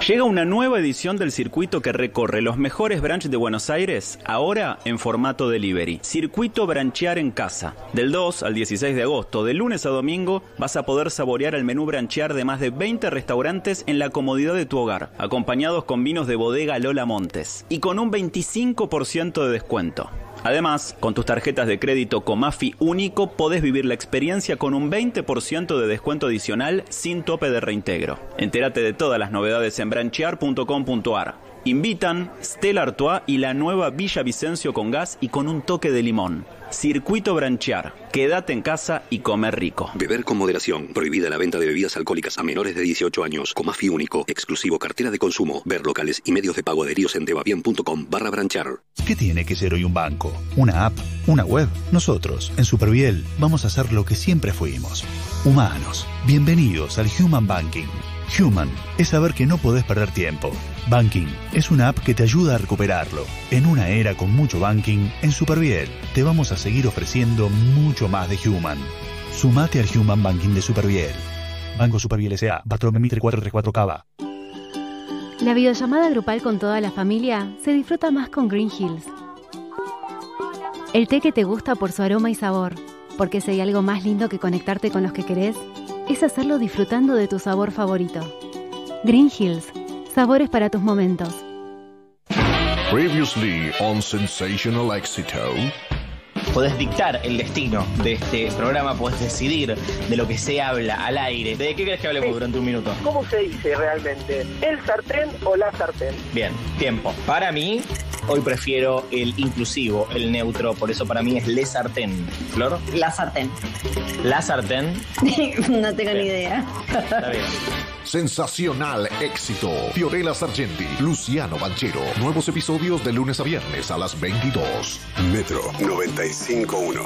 Llega una nueva edición del circuito que recorre los mejores branches de Buenos Aires, ahora en formato delivery. Circuito Branchear en Casa. Del 2 al 16 de agosto, de lunes a domingo, vas a poder saborear el menú branchear de más de 20 restaurantes en la comodidad de tu hogar, acompañados con vinos de bodega Lola Montes y con un 25% de descuento. Además, con tus tarjetas de crédito Comafi único podés vivir la experiencia con un 20% de descuento adicional sin tope de reintegro. Entérate de todas las novedades en branchear.com.ar. Invitan Stella Artois y la nueva Villa Vicencio con gas y con un toque de limón. Circuito Branchear. Quédate en casa y comer rico. Beber con moderación. Prohibida la venta de bebidas alcohólicas a menores de 18 años. Comafi único. Exclusivo cartera de consumo. Ver locales y medios de pago adheridos en devabien.com barra branchar. ¿Qué tiene que ser hoy un banco? ¿Una app? ¿Una web? Nosotros, en Superviel, vamos a hacer lo que siempre fuimos. Humanos. Bienvenidos al Human Banking. Human es saber que no podés perder tiempo. Banking es una app que te ayuda a recuperarlo. En una era con mucho banking, en Superviel te vamos a seguir ofreciendo mucho más de Human. Sumate al Human Banking de Superviel. Banco Superviel S.A. Bartolomé Mitre 434 Cava. La videollamada grupal con toda la familia se disfruta más con Green Hills. El té que te gusta por su aroma y sabor, porque si hay algo más lindo que conectarte con los que querés, es hacerlo disfrutando de tu sabor favorito. Green Hills, sabores para tus momentos. Previously on Sensational Éxito. Podés dictar el destino de este programa, podés decidir de lo que se habla al aire. ¿De qué crees que hablemos durante un minuto? ¿Cómo se dice realmente? ¿El sartén o la sartén? Bien, tiempo. Para mí, hoy prefiero el inclusivo, el neutro, por eso para mí es le sartén. ¿Flor? La sartén. La sartén. no tengo ni idea. Está bien. Sensacional éxito. Fiorella Sargenti, Luciano Banchero. Nuevos episodios de lunes a viernes a las 22. Metro 951.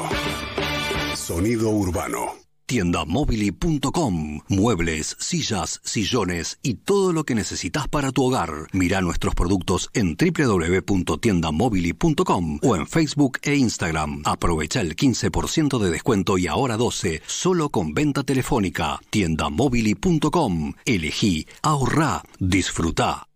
Sonido urbano. Tiendamobili.com. Muebles, sillas, sillones y todo lo que necesitas para tu hogar. Mira nuestros productos en www.tiendamobili.com o en Facebook e Instagram. Aprovecha el 15% de descuento y ahora 12 solo con venta telefónica. Tiendamobili.com. Elegí, ahorrá, disfruta.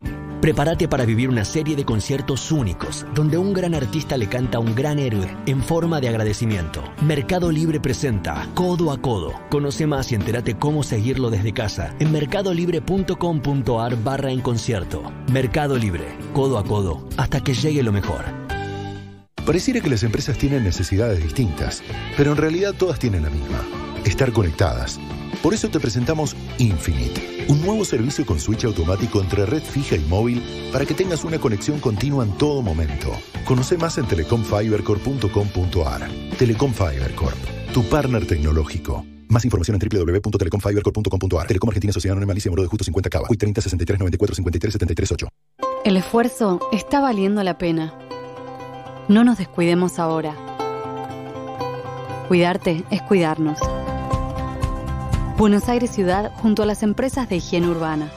Prepárate para vivir una serie de conciertos únicos, donde un gran artista le canta a un gran héroe en forma de agradecimiento. Mercado Libre presenta Codo a Codo. Conoce más y entérate cómo seguirlo desde casa en mercadolibre.com.ar barra en concierto. Mercado Libre, codo a codo, hasta que llegue lo mejor. Pareciera que las empresas tienen necesidades distintas, pero en realidad todas tienen la misma, estar conectadas. Por eso te presentamos Infinite, un nuevo servicio con switch automático entre red fija y móvil para que tengas una conexión continua en todo momento. Conoce más en telecomfibercorp.com.ar. Telecom Fiber Corp, tu partner tecnológico. Más información en www.telecomfibercorp.com.ar. Telecom Argentina Sociedad Anónima Alicia Moro de Justo 50 Cava. Hoy 30 63 94 53 73 8. El esfuerzo está valiendo la pena. No nos descuidemos ahora. Cuidarte es cuidarnos. Buenos Aires Ciudad junto a las empresas de higiene urbana.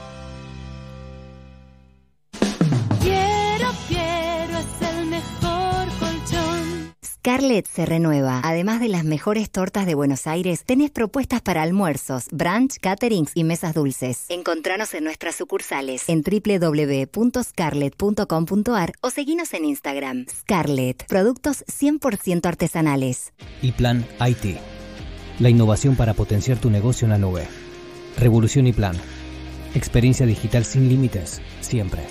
Scarlett se renueva. Además de las mejores tortas de Buenos Aires, tenés propuestas para almuerzos, brunch, caterings y mesas dulces. Encontranos en nuestras sucursales en www.scarlett.com.ar o seguinos en Instagram. Scarlett, productos 100% artesanales. y Plan IT. La innovación para potenciar tu negocio en la nube. Revolución y Plan. Experiencia digital sin límites, siempre.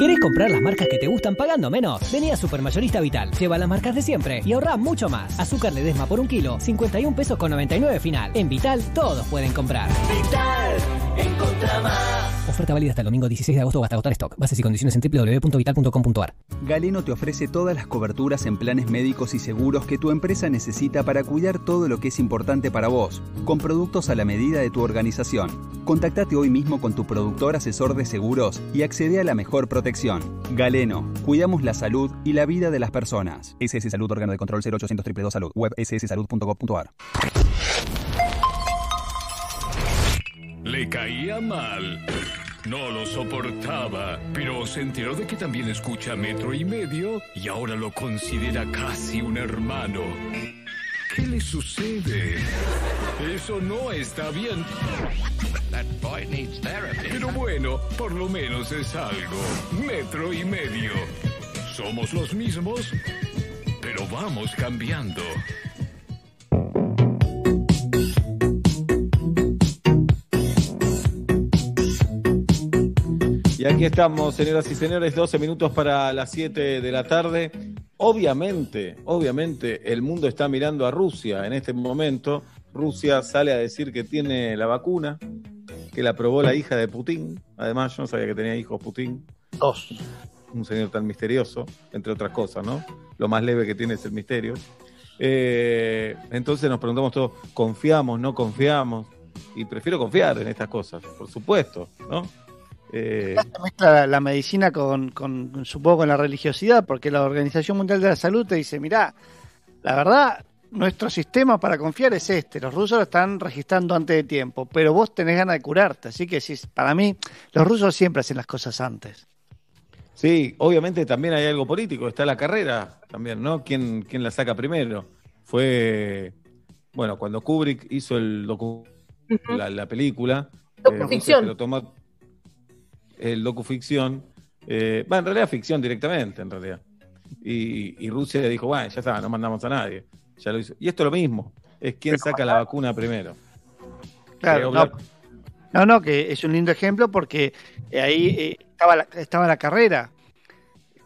¿Querés comprar las marcas que te gustan pagando menos? Vení a Supermayorista Vital. Lleva las marcas de siempre y ahorrá mucho más. Azúcar Ledesma por un kilo, 51 pesos con 99 final. En Vital todos pueden comprar. Vital, encontra más. Oferta válida hasta el domingo 16 de agosto o hasta agotar stock. Bases y condiciones en www.vital.com.ar. Galeno te ofrece todas las coberturas en planes médicos y seguros que tu empresa necesita para cuidar todo lo que es importante para vos, con productos a la medida de tu organización. Contactate hoy mismo con tu productor asesor de seguros y accede a la mejor protección. Galeno, cuidamos la salud y la vida de las personas. SS Salud, órgano de control 0800 222 Salud, web sssalud.gov.ar. Le caía mal. No lo soportaba, pero se enteró de que también escucha metro y medio y ahora lo considera casi un hermano. ¿Qué le sucede? Eso no está bien. Pero bueno, por lo menos es algo. Metro y medio. Somos los mismos, pero vamos cambiando. Y aquí estamos, señoras y señores, 12 minutos para las 7 de la tarde. Obviamente, obviamente, el mundo está mirando a Rusia en este momento. Rusia sale a decir que tiene la vacuna, que la probó la hija de Putin. Además, yo no sabía que tenía hijos Putin. Dos. Un señor tan misterioso, entre otras cosas, ¿no? Lo más leve que tiene es el misterio. Eh, entonces nos preguntamos todos, ¿confiamos, no confiamos? Y prefiero confiar en estas cosas, por supuesto, ¿no? Eh, mezcla la, la medicina con, con, supongo, con la religiosidad, porque la Organización Mundial de la Salud te dice, mirá, la verdad, nuestro sistema para confiar es este, los rusos lo están registrando antes de tiempo, pero vos tenés ganas de curarte, así que si, para mí, los rusos siempre hacen las cosas antes. Sí, obviamente también hay algo político, está la carrera también, ¿no? ¿Quién, quién la saca primero? Fue, bueno, cuando Kubrick hizo el docu la, la película, eh, lo tomó el docuficción, eh, bueno, en realidad ficción directamente, en realidad. Y, y Rusia dijo, bueno, ya está, no mandamos a nadie, ya lo hizo. Y esto es lo mismo, es quién saca la vacuna primero. Claro, Eh, no, no, no, que es un lindo ejemplo porque ahí eh, estaba, la, estaba la carrera.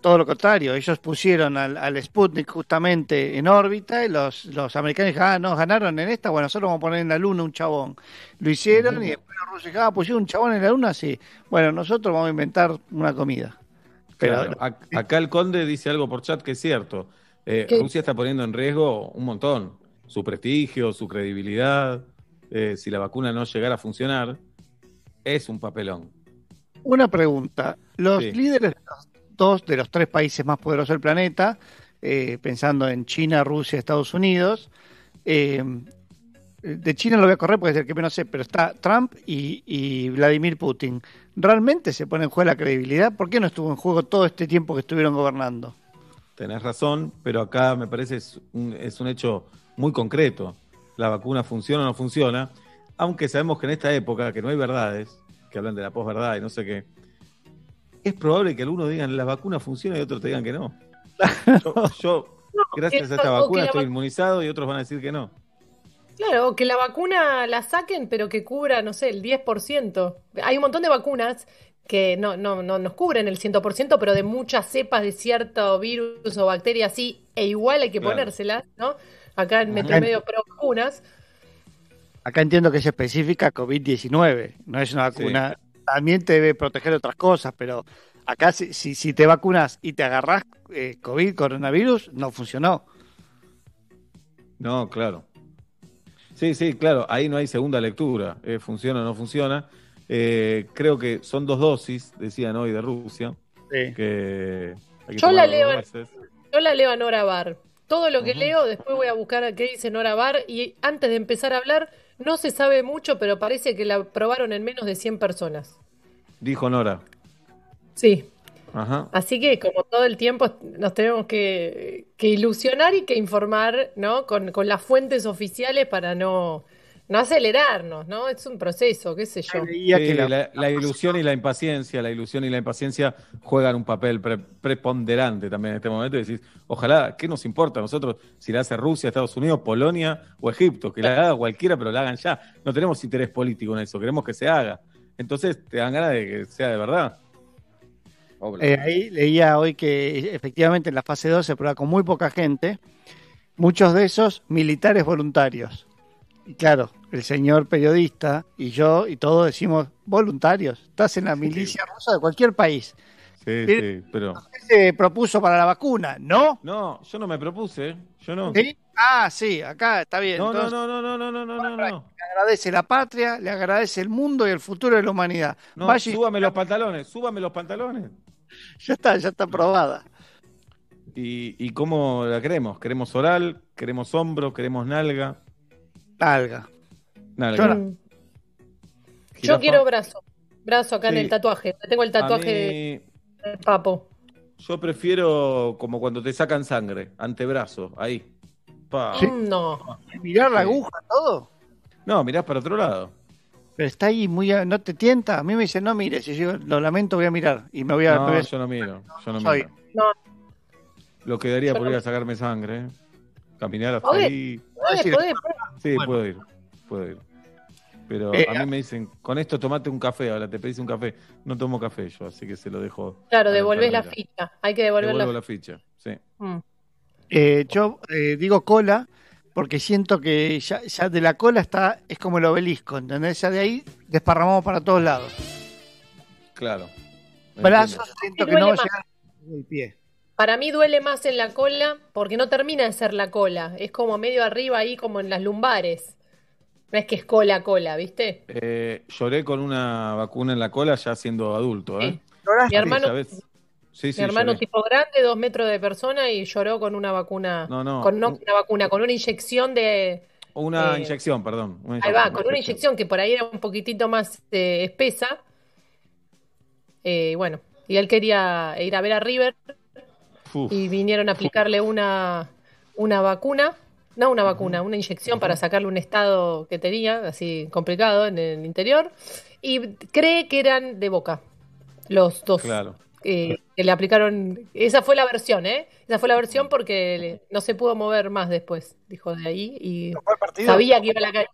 Todo lo contrario, ellos pusieron al, al Sputnik justamente en órbita y los, los americanos dijeron, ah, no, ganaron en esta, bueno, nosotros vamos a poner en la luna un chabón. Lo hicieron y después los rusos dijeron, ah, pusieron un chabón en la luna, sí. Bueno, nosotros vamos a inventar una comida. Pero Claro, ac- acá el conde dice algo por chat que es cierto. Eh. Rusia está poniendo en riesgo un montón. Su prestigio, su credibilidad. Eh, si la vacuna no llegara a funcionar, es un papelón. Una pregunta. Los Sí. líderes de los dos de los tres países más poderosos del planeta, eh, pensando en China, Rusia, Estados Unidos, eh, de China lo voy a correr porque es el que menos sé, pero está Trump y, Vladimir Putin. ¿Realmente se pone en juego la credibilidad? ¿Por qué no estuvo en juego todo este tiempo que estuvieron gobernando? Tenés razón, pero acá me parece es un, es un hecho muy concreto. La vacuna funciona o no funciona, aunque sabemos que en esta época, que no hay verdades, que hablan de la posverdad y no sé qué, es probable que algunos digan la vacuna funciona y otros te digan que no. Yo, yo, gracias a esta o vacuna estoy vac- inmunizado y otros van a decir que no. Claro, que la vacuna la saquen, pero que cubra, no sé, el 10%. Hay un montón de vacunas que no, no, no nos cubren el 100%, pero de muchas cepas de cierto virus o bacteria sí, e igual hay que Claro. ponérselas, ¿no? Acá en Metro Ajá. Medio Pro Vacunas. Acá entiendo que es específica COVID-19, no es una vacuna. También te debe proteger de otras cosas, pero acá si, si, si te vacunas y te agarrás eh, COVID, coronavirus, no funcionó. No, claro. Sí, sí, claro, ahí no hay segunda lectura, eh, funciona o no funciona. Eh, creo que son dos dosis, decían hoy de Rusia. Que hay que Yo la, leo, yo la leo a Nora Bar. Todo lo que leo, después voy a buscar qué dice Nora Bar. Y antes de empezar a hablar, no se sabe mucho, pero parece que la probaron en menos de 100 personas. Dijo Nora. Sí. Ajá. Así que, como todo el tiempo, nos tenemos que, que ilusionar y que informar, ¿no? Con, con las fuentes oficiales para no, no acelerarnos, ¿no? Es un proceso, qué sé yo. Sí, la, la ilusión y la impaciencia, la ilusión y la impaciencia juegan un papel pre- preponderante también en este momento. Y decís, ojalá, ¿qué nos importa a nosotros si la hace Rusia, Estados Unidos, Polonia o Egipto? Que la haga cualquiera, pero la hagan ya. No tenemos interés político en eso, queremos que se haga. Entonces te dan ganas de que sea de verdad. Eh, ahí leía hoy que efectivamente en la fase 2 se prueba con muy poca gente, muchos de esos militares voluntarios. Y claro, el señor periodista y yo y todos decimos voluntarios. Estás en la milicia rusa de cualquier país. Sí, Bien. sí, pero. ¿Qué se propuso para la vacuna? ¿No? No, yo no me propuse, ¿eh? yo no. ¿Sí? Ah, sí, acá está bien. No, no, Entonces, no, no, no, no, no, no, no, no. Le agradece la patria, le agradece el mundo y el futuro de la humanidad. No, súbame los pantalones, súbame los pantalones. Ya está, ya está aprobada. ¿Y, y cómo la queremos? ¿Queremos oral? ¿Queremos hombro? ¿Queremos nalga? Mm. Yo quiero brazo. Brazo acá en el tatuaje. Tengo el tatuaje A de mí, de Papo. yo prefiero como cuando te sacan sangre, antebrazo, ahí. Pa. No. Mirar la aguja, todo. No, mirás para otro lado. Pero está ahí muy. a- ¿No te tienta? A mí me dice, no mires. Y yo lo lamento, voy a mirar. Y me voy a. No, me voy a- yo no miro, yo no miro. No. Lo que daría Yo por ir a sacarme sangre, ¿eh? Caminar hasta ahí. podés, podés. Sí, Bueno. puedo ir, puedo ir. Pero Eh, a mí me dicen, con esto tomate un café, ahora te pedís un café. No tomo café yo, así que se lo dejo. Claro, devolvés la ficha. Hay que devolver Devuelvo la la ficha, sí. Mm. Eh, yo eh, digo cola porque siento que ya, ya de la cola está. Es como el obelisco, ¿entendés? Ya de ahí desparramamos para todos lados. Claro. Brazos, siento que no va a llegar el pie. Para mí duele más en la cola porque no termina de ser la cola. Es como medio arriba ahí, como en las lumbares. No es que es cola, cola, ¿viste? Eh, lloré con una vacuna en la cola ya siendo adulto, ¿eh? Mi hermano, ¿sabes? Sí, sí, mi hermano lloré. tipo grande, dos metros de persona, y lloró con una vacuna. No, no. Con no una vacuna, con una inyección de. Una eh, inyección, perdón. una Ahí va, con una inyección que por ahí era un poquitito más eh, espesa. Eh, y bueno, y él quería ir a ver a River Uf. y vinieron a aplicarle una, una vacuna, no una vacuna, una inyección para sacarle un estado que tenía, así complicado en el interior, y cree que eran de boca, los dos. Claro. eh, que le aplicaron, esa fue la versión, ¿eh? Esa fue la versión porque le- no se pudo mover más después, dijo de ahí, y sabía que iba a la calle.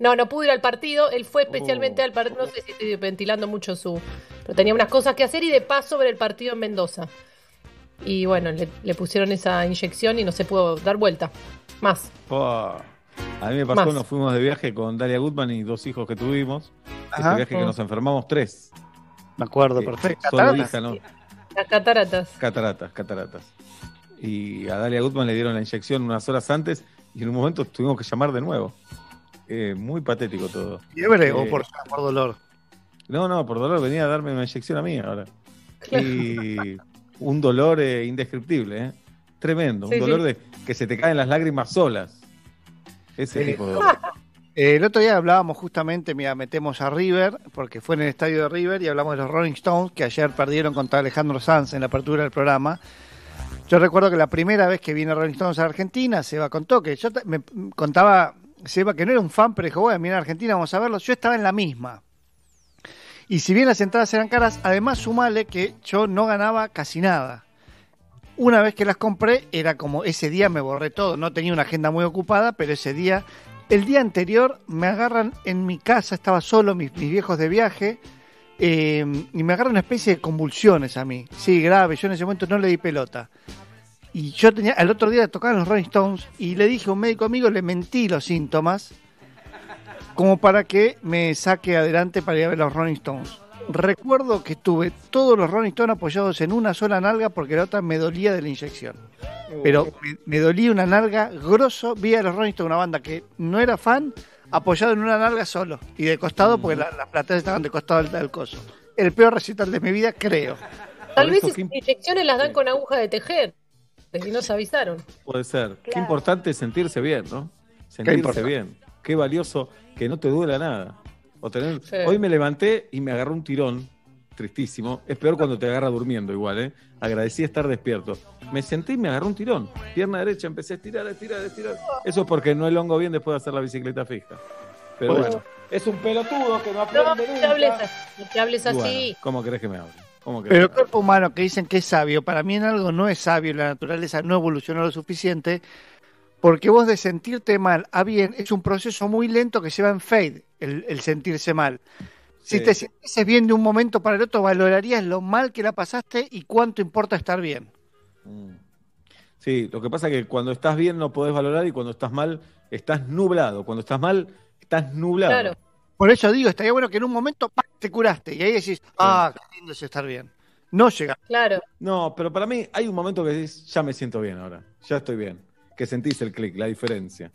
No, no pudo ir al partido, él fue especialmente Oh. al partido, no sé si estoy ventilando mucho su... Pero tenía unas cosas que hacer y de paso ver el partido en Mendoza. Y bueno, le, le pusieron esa inyección y no se pudo dar vuelta. Más. A mí me pasó, Más. nos fuimos de viaje con Dalia Goodman y dos hijos que tuvimos. Ajá. Ese viaje que nos enfermamos tres. Me acuerdo, Eh, perfecto. Solo hija, ¿no? Las cataratas. Cataratas, cataratas. Y a Dalia Goodman le dieron la inyección unas horas antes y en un momento tuvimos que llamar de nuevo. Eh, muy patético todo. ¿Fiebre o Eh, por, por dolor? No, no, por dolor venía a darme una inyección a mí ahora. Y un dolor eh, indescriptible, ¿eh? Tremendo. Sí, un dolor sí. de que se te caen las lágrimas solas. Ese Eh, tipo de dolor. El otro día hablábamos justamente, mira, metemos a River, porque fue en el estadio de River y hablamos de los Rolling Stones, que ayer perdieron contra Alejandro Sanz en la apertura del programa. Yo recuerdo que la primera vez que vino Rolling Stones a Argentina, Seba contó que yo me contaba, Seba que no era un fan, pero dijo, bueno, mira Argentina, vamos a verlo. Yo estaba en la misma. Y si bien las entradas eran caras, además sumale que yo no ganaba casi nada. Una vez que las compré, era como ese día me borré todo. No tenía una agenda muy ocupada, pero ese día, el día anterior, me agarran en mi casa, estaba solo, mis, viejos de viaje, eh, y me agarran una especie de convulsiones a mí. Sí, grave, yo en ese momento no le di pelota. Y yo tenía, al otro día tocaban los Rolling Stones, y le dije a un médico amigo, le mentí los síntomas. Como para que me saque adelante para ir a ver los Rolling Stones. Recuerdo que tuve todos los Rolling Stones apoyados en una sola nalga porque la otra me dolía de la inyección. Pero me, me dolía una nalga grosso. Vi a los Rolling Stones, una banda que no era fan, apoyado en una nalga solo. Y de costado, porque la- las plateas estaban de costado del, del coso. El peor recital de mi vida, creo. Tal vez esas ¿qué- inyecciones las dan con aguja de tejer. Y no se avisaron. Puede ser. Qué Claro. importante es sentirse bien, ¿no? Sentirse importante. bien. Qué valioso que no te duela nada. O tener... Sí. Hoy me levanté y me agarró un tirón, tristísimo. Es peor cuando te agarra durmiendo igual, ¿eh? Agradecí estar despierto. Me senté y me agarró un tirón. Pierna derecha, empecé a estirar, a estirar, a estirar. Eso es porque no elongo bien después de hacer la bicicleta fija. Pero Bueno. bueno, es un pelotudo que no aprende no nunca. hables así. Te hables así. bueno, ¿Cómo querés que me hable? ¿Cómo querés Pero el cuerpo humano que dicen que es sabio, para mí en algo no es sabio, la naturaleza no evolucionó lo suficiente, porque vos de sentirte mal a bien es un proceso muy lento que se va en fade, el, el sentirse mal. Si te sentieses bien de un momento para el otro, valorarías lo mal que la pasaste y cuánto importa estar bien. Mm. Sí, lo que pasa es que cuando estás bien no podés valorar y cuando estás mal estás nublado. Cuando estás mal estás nublado. Claro. Por eso digo, estaría bueno que en un momento ¡pac! te curaste y ahí decís, ah, qué lindo es estar bien. No llega. Claro. No, pero para mí hay un momento que decís, ya me siento bien ahora, ya estoy bien. Que sentís el clic, la diferencia.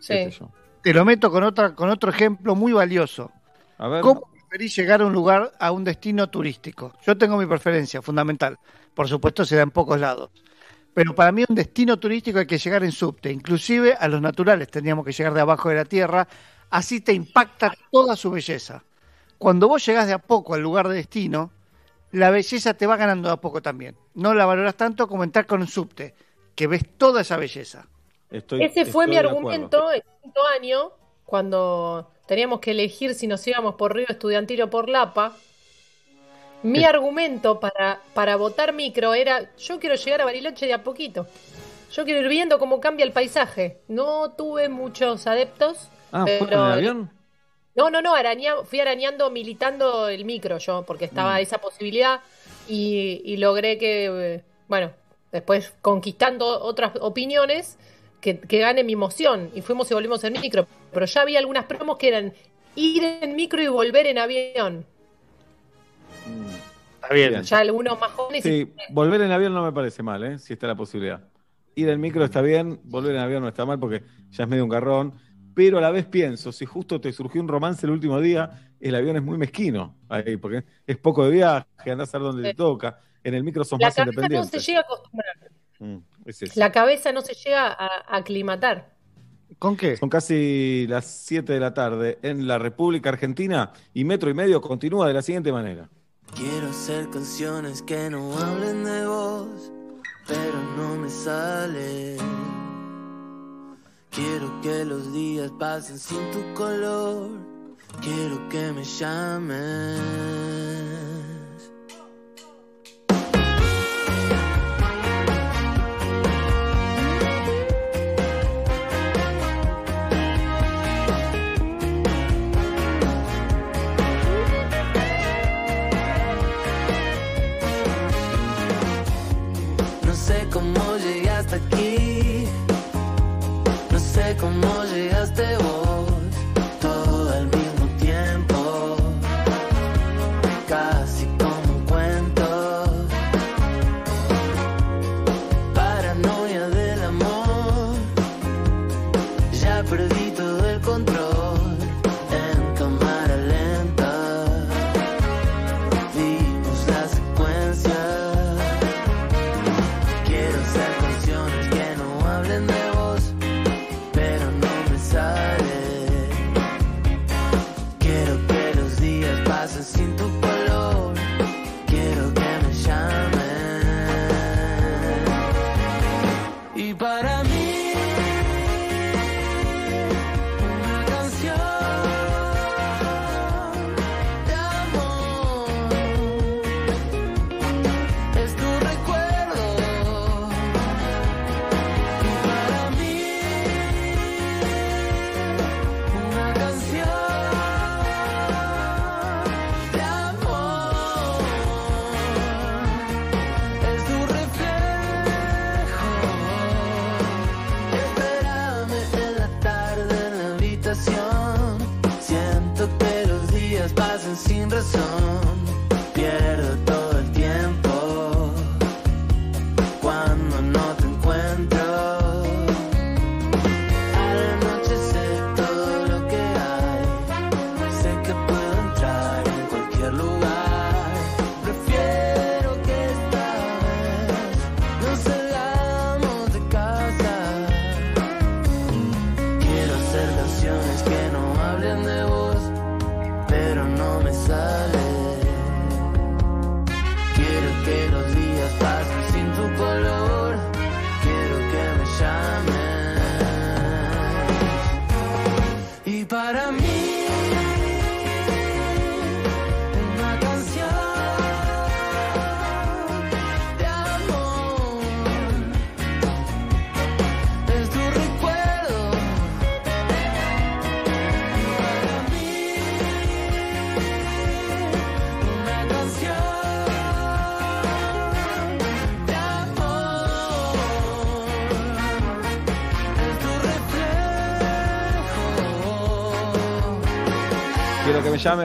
Sí. Yo. Te lo meto con, otra, con otro ejemplo muy valioso. A ver, ¿Cómo preferís llegar a un lugar, a un destino turístico? Yo tengo mi preferencia, fundamental. Por supuesto, se da en pocos lados. Pero para mí un destino turístico hay que llegar en subte. Inclusive a los naturales tendríamos que llegar de abajo de la tierra. Así te impacta toda su belleza. Cuando vos llegás de a poco al lugar de destino, la belleza te va ganando de a poco también. No la valoras tanto como entrar con un subte, que ves toda esa belleza. estoy, Ese fue estoy mi argumento en quinto año, cuando teníamos que elegir si nos íbamos por Río Estudiantil o por Lapa. Mi argumento para, para votar micro era, yo quiero llegar a Bariloche de a poquito. Yo quiero ir viendo cómo cambia el paisaje. No tuve muchos adeptos. Ah, ¿fue con pero- el avión? No, no, no, araña- fui arañando, militando el micro yo, porque estaba Mm. esa posibilidad y, y logré que, eh, bueno, después conquistando otras opiniones, que, que gane mi emoción. Y fuimos y volvimos en micro. Pero ya había algunas promos que eran ir en micro y volver en avión. Está bien. Ya algunos más jóvenes. Sí, volver en avión no me parece mal, ¿eh? si está la posibilidad. Ir en micro está bien, volver en avión no está mal porque ya es medio un garrón. Pero a la vez pienso, si justo te surgió un romance el último día, el avión es muy mezquino ahí, porque es poco de viaje, andás a ver dónde te toca. En el micro sos La más cabeza no independiente. se llega a acostumbrar. Mm, es. La cabeza no se llega a aclimatar. ¿Con qué? Son casi las 7 de la tarde en la República Argentina y Metro y Medio continúa de la siguiente manera. Quiero hacer canciones que no hablen de vos, pero no me sale. Quiero que los días pasen sin tu color. Quiero que me llames.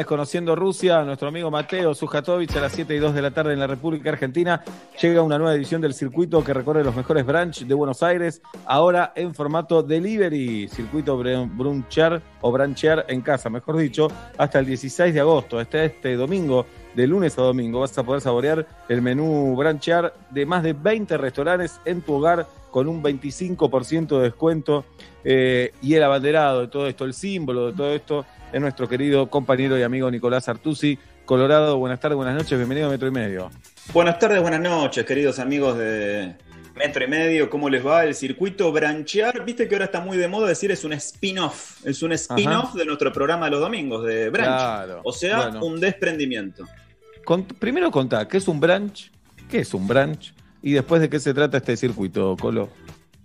Conociendo Rusia, nuestro amigo Mateo Sujatovic a las 7 y 2 de la tarde en la República Argentina. Llega una nueva edición del circuito que recorre los mejores branch de Buenos Aires, ahora en formato delivery, circuito brunchear o branchear en casa, mejor dicho, hasta el 16 de agosto, hasta este domingo, de lunes a domingo, vas a poder saborear el menú branchear de más de 20 restaurantes en tu hogar con un 25% de descuento eh, y el abanderado de todo esto, el símbolo de todo esto es nuestro querido compañero y amigo Nicolás Artusi. Colorado, buenas tardes, buenas noches, bienvenido a Metro y Medio. Buenas tardes, buenas noches, queridos amigos de Metro y Medio. ¿Cómo les va el circuito branchear? Viste que ahora está muy de moda decir es un spin-off. Es un spin-off de nuestro programa de los domingos, de Branch. Claro, O sea, bueno. un desprendimiento. Con- primero contá, ¿qué es un branch? ¿Qué es un branch? Y después de qué se trata este circuito, Colo.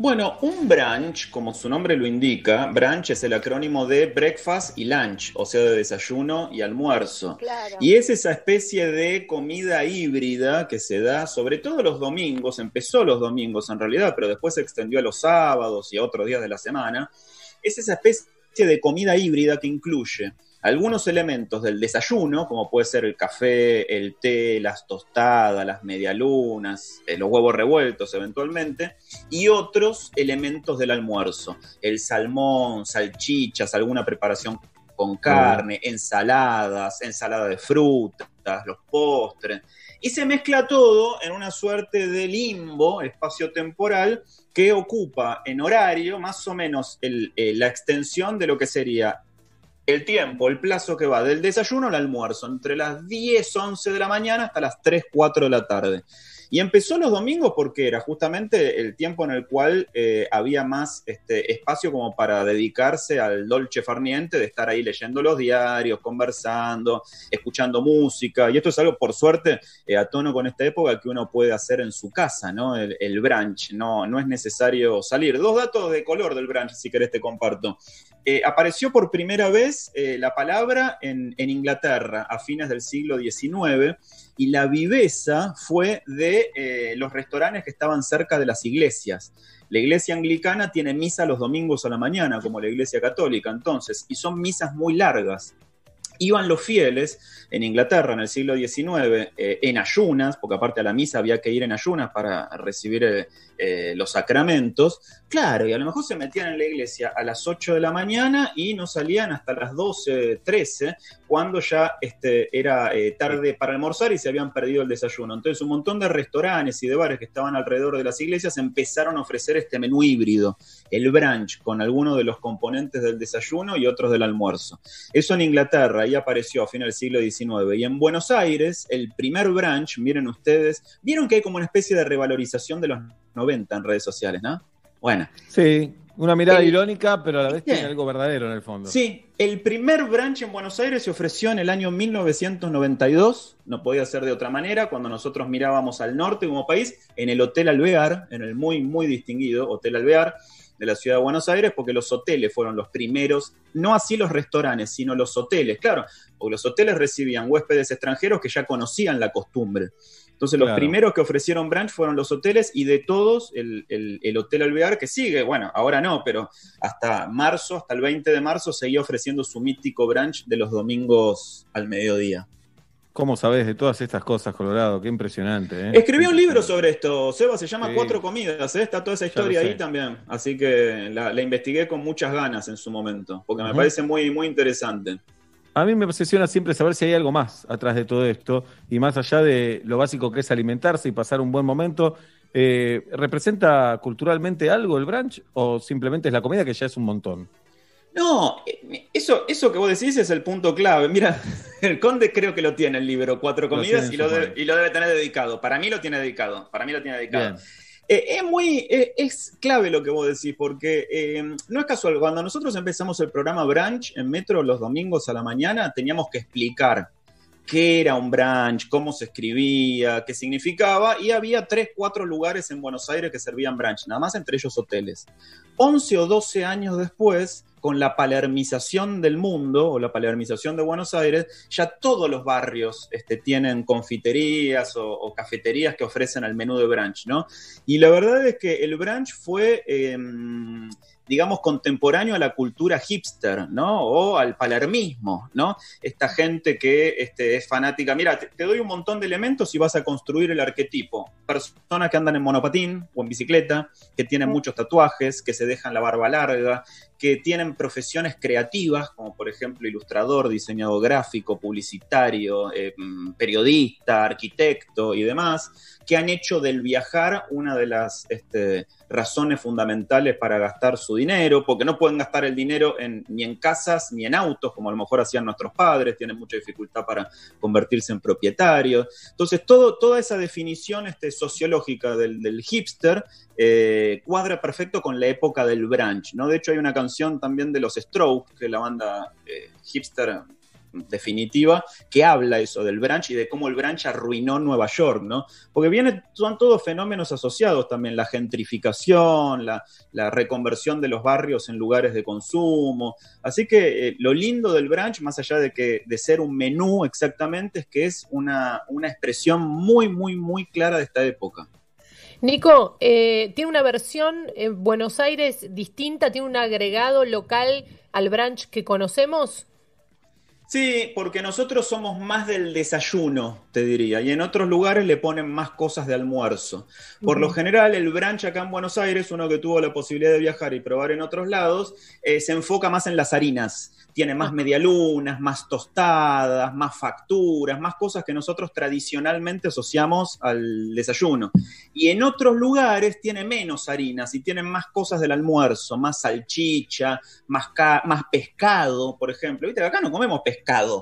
Bueno, un brunch, como su nombre lo indica, brunch es el acrónimo de breakfast y lunch, o sea, de desayuno y almuerzo. Y es esa especie de comida híbrida que se da sobre todo los domingos, empezó los domingos en realidad, pero después se extendió a los sábados y a otros días de la semana. Es esa especie de comida híbrida que incluye algunos elementos del desayuno, como puede ser el café, el té, las tostadas, las medialunas, eh, los huevos revueltos eventualmente, y otros elementos del almuerzo, el salmón, salchichas, alguna preparación con carne, ensaladas, ensalada de frutas, los postres, y se mezcla todo en una suerte de limbo espacio-temporal que ocupa en horario más o menos el- eh, la extensión de lo que sería el tiempo, el plazo que va del desayuno al almuerzo, entre las 10, 11 de la mañana hasta las 3, 4 de la tarde. Y empezó los domingos porque era justamente el tiempo en el cual eh, había más este, espacio como para dedicarse al dolce farniente, de estar ahí leyendo los diarios, conversando, escuchando música. Y esto es algo, por suerte, eh, a tono con esta época que uno puede hacer en su casa, ¿no? El, el brunch, no, no es necesario salir. Dos datos de color del brunch, si querés te comparto. Eh, apareció por primera vez la palabra en, en Inglaterra a fines del siglo XIX y la viveza fue de eh, los restaurantes que estaban cerca de las iglesias. La iglesia anglicana tiene misa los domingos a la mañana, como la iglesia católica, entonces, y son misas muy largas. Iban los fieles en Inglaterra en el siglo XIX eh, en ayunas, porque aparte a la misa había que ir en ayunas para recibir eh, eh, los sacramentos. Claro, y a lo mejor se metían en la iglesia a las 8 de la mañana y no salían hasta las 12, 13, cuando ya este, era eh, tarde para almorzar y se habían perdido el desayuno. Entonces un montón de restaurantes y de bares que estaban alrededor de las iglesias empezaron a ofrecer este menú híbrido, el brunch, con algunos de los componentes del desayuno y otros del almuerzo. Eso en Inglaterra, ahí apareció a fin del siglo XIX. Y en Buenos Aires, el primer brunch, miren ustedes, vieron que hay como una especie de revalorización de los 90 en redes sociales, ¿no? Bueno. Sí, una mirada El- irónica, pero a la vez tiene algo verdadero en el fondo. Sí, el primer brunch en Buenos Aires se ofreció en el año 1992, no podía ser de otra manera, cuando nosotros mirábamos al norte como país, en el Hotel Alvear, en el muy, muy distinguido Hotel Alvear de la ciudad de Buenos Aires, porque los hoteles fueron los primeros, no así los restaurantes, sino los hoteles, claro, porque los hoteles recibían huéspedes extranjeros que ya conocían la costumbre. Entonces, los primeros que ofrecieron brunch fueron los hoteles y de todos el, el- el Hotel Alvear que sigue, bueno, ahora no, pero hasta marzo, hasta el 20 de marzo, seguía ofreciendo su mítico brunch de los domingos al mediodía. ¿Cómo sabes de todas estas cosas, Colorado? Qué impresionante. ¿eh? Escribí un libro sobre esto, Seba, se llama Sí. Cuatro Comidas, ¿eh? está toda esa historia ahí también. Así que la, la investigué con muchas ganas en su momento, porque me parece muy, muy interesante. A mí me obsesiona siempre saber si hay algo más atrás de todo esto y más allá de lo básico que es alimentarse y pasar un buen momento. eh, ¿Representa culturalmente algo el brunch o simplemente es la comida que ya es un montón? No, eso, eso que vos decís es el punto clave. Mira, el Conde creo que lo tiene el libro Cuatro Comidas y lo, debe, mano. y lo debe tener dedicado. Para mí lo tiene dedicado. Para mí lo tiene dedicado. Eh, es muy, eh, es clave lo que vos decís, porque eh, no es casual. Cuando nosotros empezamos el programa Brunch en Metro los domingos a la mañana, teníamos que explicar qué era un brunch, cómo se escribía, qué significaba, y había tres, cuatro lugares en Buenos Aires que servían brunch, nada más entre ellos hoteles. 11 o 12 años después, con la palermización del mundo o la palermización de Buenos Aires, ya todos los barrios este, tienen confiterías o, o cafeterías que ofrecen el menú de brunch, ¿no? Y la verdad es que el brunch fue, eh, digamos, contemporáneo a la cultura hipster, ¿no? O al palermismo, ¿no? Esta gente que este, es fanática. Mira, te, te doy un montón de elementos y vas a construir el arquetipo. Personas que andan en monopatín o en bicicleta, que tienen muchos tatuajes, que se dejan la barba larga, que tienen profesiones creativas, como por ejemplo ilustrador, diseñador gráfico, publicitario, eh, periodista, arquitecto y demás, que han hecho del viajar una de las este, razones fundamentales para gastar su dinero, porque no pueden gastar el dinero en- ni en casas ni en autos, como a lo mejor hacían nuestros padres, tienen mucha dificultad para convertirse en propietarios. Entonces, todo, toda esa definición este, sociológica del hipster eh, cuadra perfecto con la época del brunch, ¿no? De hecho, hay una canción también de los Strokes, que es la banda eh, hipster definitiva, que habla eso del brunch y de cómo el brunch arruinó Nueva York, ¿no? Porque viene, son todos fenómenos asociados también, la gentrificación, la, reconversión de los barrios en lugares de consumo. Así que eh, lo lindo del brunch, más allá de que de ser un menú exactamente, es que es una, una expresión muy, muy, muy clara de esta época. Nico, eh, tiene una versión en Buenos Aires distinta, tiene un agregado local al brunch que conocemos. Sí, porque nosotros somos más del desayuno, te diría, y en otros lugares le ponen más cosas de almuerzo. Por lo general, el brunch acá en Buenos Aires, uno que tuvo la posibilidad de viajar y probar en otros lados, eh, se enfoca más en las harinas. Tiene más medialunas, más tostadas, más facturas, más cosas que nosotros tradicionalmente asociamos al desayuno. Y en otros lugares tiene menos harinas y tienen más cosas del almuerzo, más salchicha, más pescado, por ejemplo. Viste, acá no comemos pescado,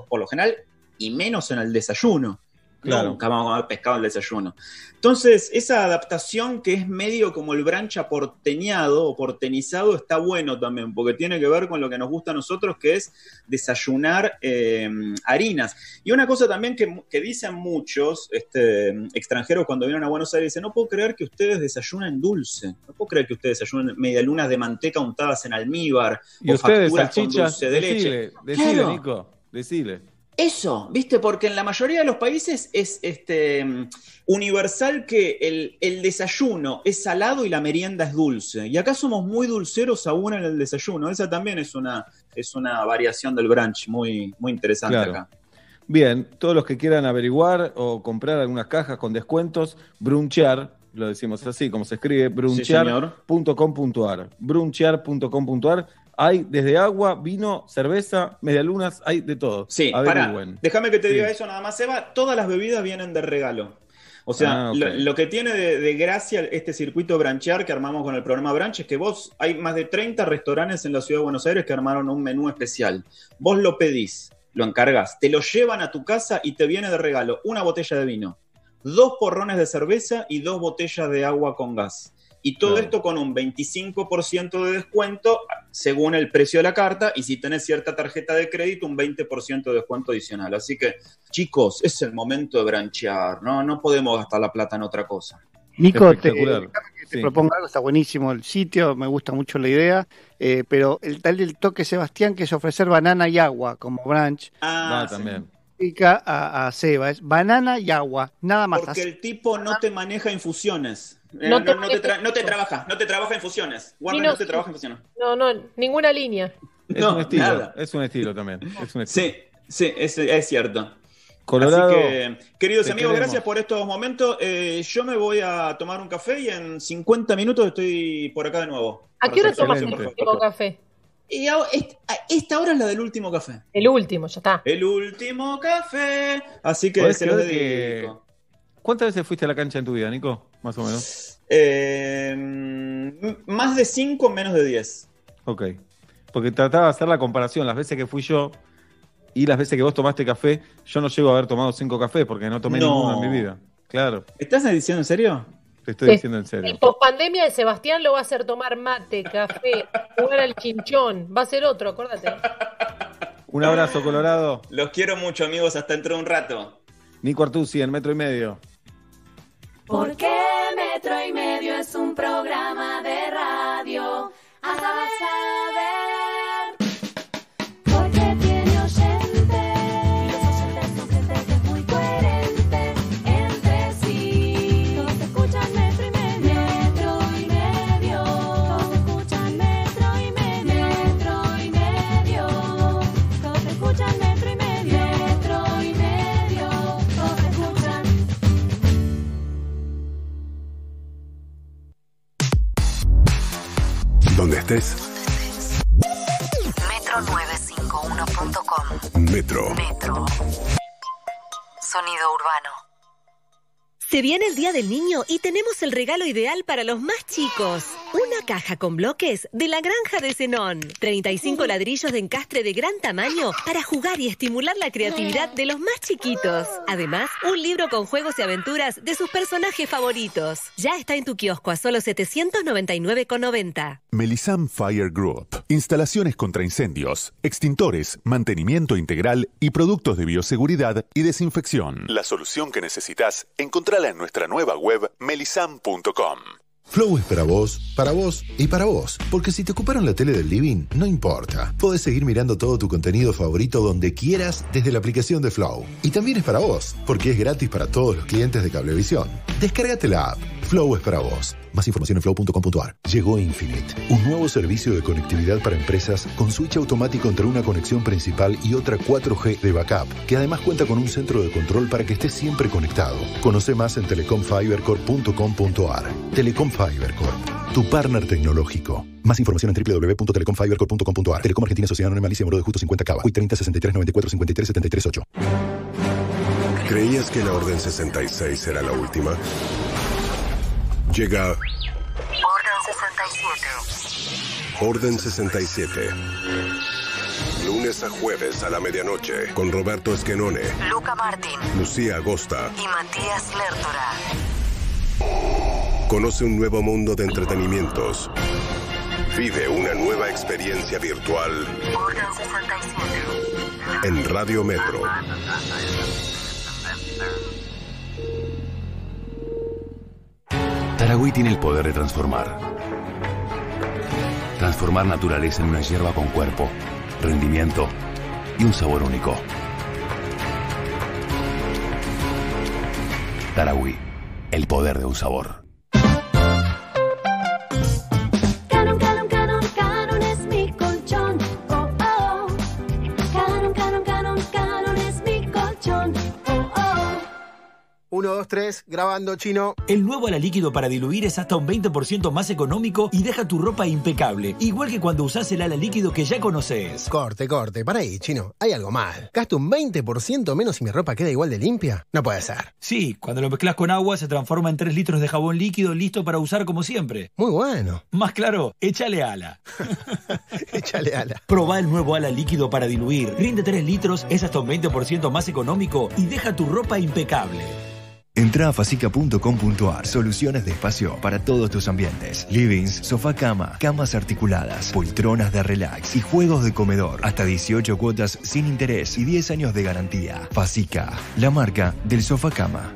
por lo general, y menos en el desayuno. Claro. Nunca vamos a comer pescado en el desayuno. Entonces, esa adaptación que es medio como el branch aporteñado o portenizado está bueno también, porque tiene que ver con lo que nos gusta a nosotros, que es desayunar eh, harinas. Y una cosa también que, que dicen muchos este, extranjeros cuando vienen a Buenos Aires, dicen, no puedo creer que ustedes desayunen dulce, no puedo creer que ustedes desayunen medialunas de manteca untadas en almíbar Y o ustedes, facturas con dulce de leche. Claro. Nico, decile. Eso, ¿viste? Porque en la mayoría de los países es este, universal que el, el desayuno es salado y la merienda es dulce. Y acá somos muy dulceros aún en el desayuno. Esa también es una, es una variación del brunch muy, muy interesante Claro. acá. Bien, todos los que quieran averiguar o comprar algunas cajas con descuentos, brunchear, lo decimos así, como se escribe, brunchear.com.ar. brunchear.com.ar. Hay desde agua, vino, cerveza, medialunas, hay de todo. Sí. Averigüen. Déjame que te Sí. diga eso nada más, Eva. Todas las bebidas vienen de regalo. O sea, Ah, lo, lo que tiene de, de gracia este circuito branchear que armamos con el programa Branch es que vos, hay más de 30 restaurantes en la ciudad de Buenos Aires que armaron un menú especial. Vos lo pedís, lo encargas, te lo llevan a tu casa y te viene de regalo una botella de vino, dos porrones de cerveza y dos botellas de agua con gas. Y todo Claro. esto con un 25% de descuento según el precio de la carta y si tenés cierta tarjeta de crédito, un 20% de descuento adicional. Así que, chicos, es el momento de branchear, ¿no? No podemos gastar la plata en otra cosa. Nico, te, que te Sí. proponga algo, está buenísimo el sitio, me gusta mucho la idea, eh, pero el tal del toque Sebastián que es ofrecer banana y agua como brunch. Ah, Ah, también. Explica a, a Seba, es banana y agua, nada más. Porque el tipo no te maneja infusiones. Eh, No te no te, tra- no te trabaja, no te trabaja infusiones. Warner no, no te trabaja infusiones. No, no, ninguna línea. Es No, un estilo, nada. es un estilo también. Es un estilo. Sí, sí, es, es cierto. Colorado, Así que, queridos amigos, queremos. gracias por estos momentos. Eh, yo me voy a tomar un café y en 50 minutos estoy por acá de nuevo. ¿A qué hora tomas el café. último café? Esta hora es la del último café. El último, ya está. El último café. Así que ¿Podés se los que- dedico. ¿Cuántas veces fuiste a la cancha en tu vida, Nico? Más o menos. Eh, más de 5, menos de 10. Ok. Porque trataba de hacer la comparación. Las veces que fui yo y las veces que vos tomaste café, yo no llego a haber tomado cinco cafés porque no tomé No. ninguno en mi vida. Claro, ¿Estás diciendo en serio? Te estoy diciendo en serio. El pospandemia de Sebastián lo va a hacer tomar mate, café, jugar al chinchón. Va a ser otro, acuérdate. Un abrazo, Colorado. Los quiero mucho, amigos. Hasta dentro de un rato. Nico Artusi en metro y medio. Porque Metro y Medio es un programa de radio. Donde estés, Metro951.com. Metro. Metro. Sonido urbano. Se viene el Día del Niño y tenemos el regalo ideal para los más chicos. Una caja con bloques de la granja de Zenón. 35 ladrillos de encastre de gran tamaño para jugar y estimular la creatividad de los más chiquitos. Además, un libro con juegos y aventuras de sus personajes favoritos. Ya está en tu kiosco a solo 799,90. Melisam Fire Group. Instalaciones contra incendios, extintores, mantenimiento integral y productos de bioseguridad y desinfección. La solución que necesitas, en nuestra nueva web melisam.com. Flow es para vos, para vos y para vos. Porque si te ocuparon la tele del living, no importa. Podés seguir mirando todo tu contenido favorito donde quieras desde la aplicación de Flow. Y también es para vos, porque es gratis para todos los clientes de Cablevisión. Descárgate la app. Flow es para vos. Más información en flow.com.ar. Llegó Infinite, un nuevo servicio de conectividad para empresas con switch automático entre una conexión principal y otra 4G de backup, que además cuenta con un centro de control para que estés siempre conectado. Conoce más en telecomfibercorp.com.ar. Telecom Fiber Corp, tu partner tecnológico. Más información en www.telecomfibercorp.com.ar. Telecom Argentina Sociedad Anónima Alicia Moro de Justo 50 Cava. Hoy 30 63 94 53 73 8. ¿Creías que la Orden 66 era la última? Llega Orden 67. Orden 67. Lunes a jueves a la medianoche con Roberto Esquenone, Luca Martín Lucía Agosta. y Matías Lertora. Conoce un nuevo mundo de entretenimientos. Vive una nueva experiencia virtual Orden 67. en Radio Metro. Taragüí tiene el poder de transformar. Transformar naturaleza en una hierba con cuerpo, rendimiento y un sabor único. Taragüí, el poder de un sabor. 1, 2, 3, grabando chino. El nuevo ala líquido para diluir es hasta un 20% más económico y deja tu ropa impecable, igual que cuando usás el ala líquido que ya conoces. Corte, corte, para ahí, chino. Hay algo mal. ¿Gasto un 20% menos y mi ropa queda igual de limpia? No puede ser. Sí, cuando lo mezclas con agua se transforma en 3 litros de jabón líquido listo para usar como siempre. Muy bueno. Más claro, échale ala. Échale ala. Probá el nuevo ala líquido para diluir. Rinde 3 litros, es hasta un 20% más económico y deja tu ropa impecable. Entra a facica.com.ar. Soluciones de espacio para todos tus ambientes. Livings, sofá cama, camas articuladas, poltronas de relax y juegos de comedor. Hasta 18 cuotas sin interés y 10 años de garantía. Facica, la marca del sofá cama.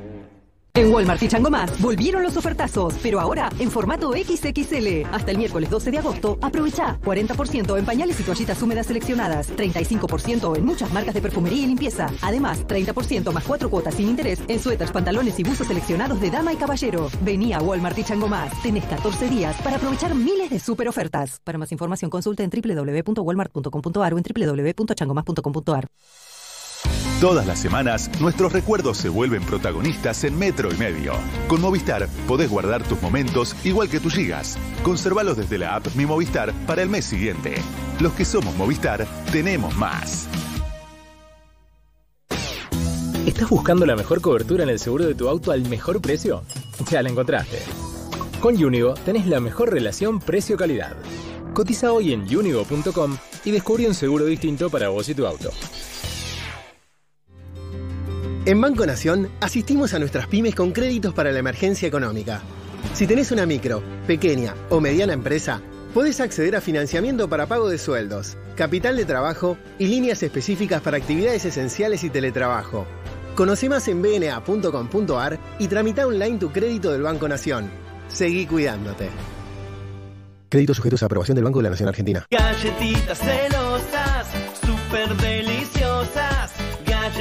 En Walmart y Chango Más volvieron los ofertazos, pero ahora en formato XXL. Hasta el miércoles 12 de agosto, aprovecha 40% en pañales y toallitas húmedas seleccionadas, 35% en muchas marcas de perfumería y limpieza. Además, 30% más 4 cuotas sin interés en suéteres, pantalones y buzos seleccionados de dama y caballero. Vení a Walmart y Chango Más. Tenés 14 días para aprovechar miles de super ofertas. Para más información consulta en www.walmart.com.ar o en www.changomás.com.ar. Todas las semanas, nuestros recuerdos se vuelven protagonistas en Metro y Medio. Con Movistar podés guardar tus momentos igual que tus gigas. Conservalos desde la app Mi Movistar para el mes siguiente. Los que somos Movistar, tenemos más. ¿Estás buscando la mejor cobertura en el seguro de tu auto al mejor precio? Ya la encontraste. Con Unigo tenés la mejor relación precio-calidad. Cotiza hoy en unigo.com y descubre un seguro distinto para vos y tu auto. En Banco Nación asistimos a nuestras pymes con créditos para la emergencia económica. Si tenés una micro, pequeña o mediana empresa, podés acceder a financiamiento para pago de sueldos, capital de trabajo y líneas específicas para actividades esenciales y teletrabajo. Conoce más en bna.com.ar y tramita online tu crédito del Banco Nación. Seguí cuidándote. Créditos sujetos a aprobación del Banco de la Nación Argentina. Galletitas celosas, súper deliciosas.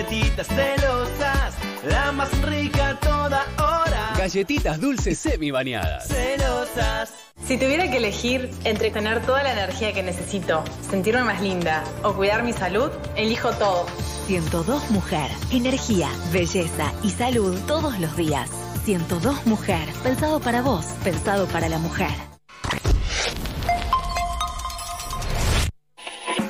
Galletitas celosas, la más rica toda hora. Galletitas dulces semi bañadas. Celosas. Si tuviera que elegir entre tener toda la energía que necesito, sentirme más linda o cuidar mi salud, elijo todo. 102 Mujer. Energía, belleza y salud todos los días. 102 Mujer. Pensado para vos, pensado para la mujer.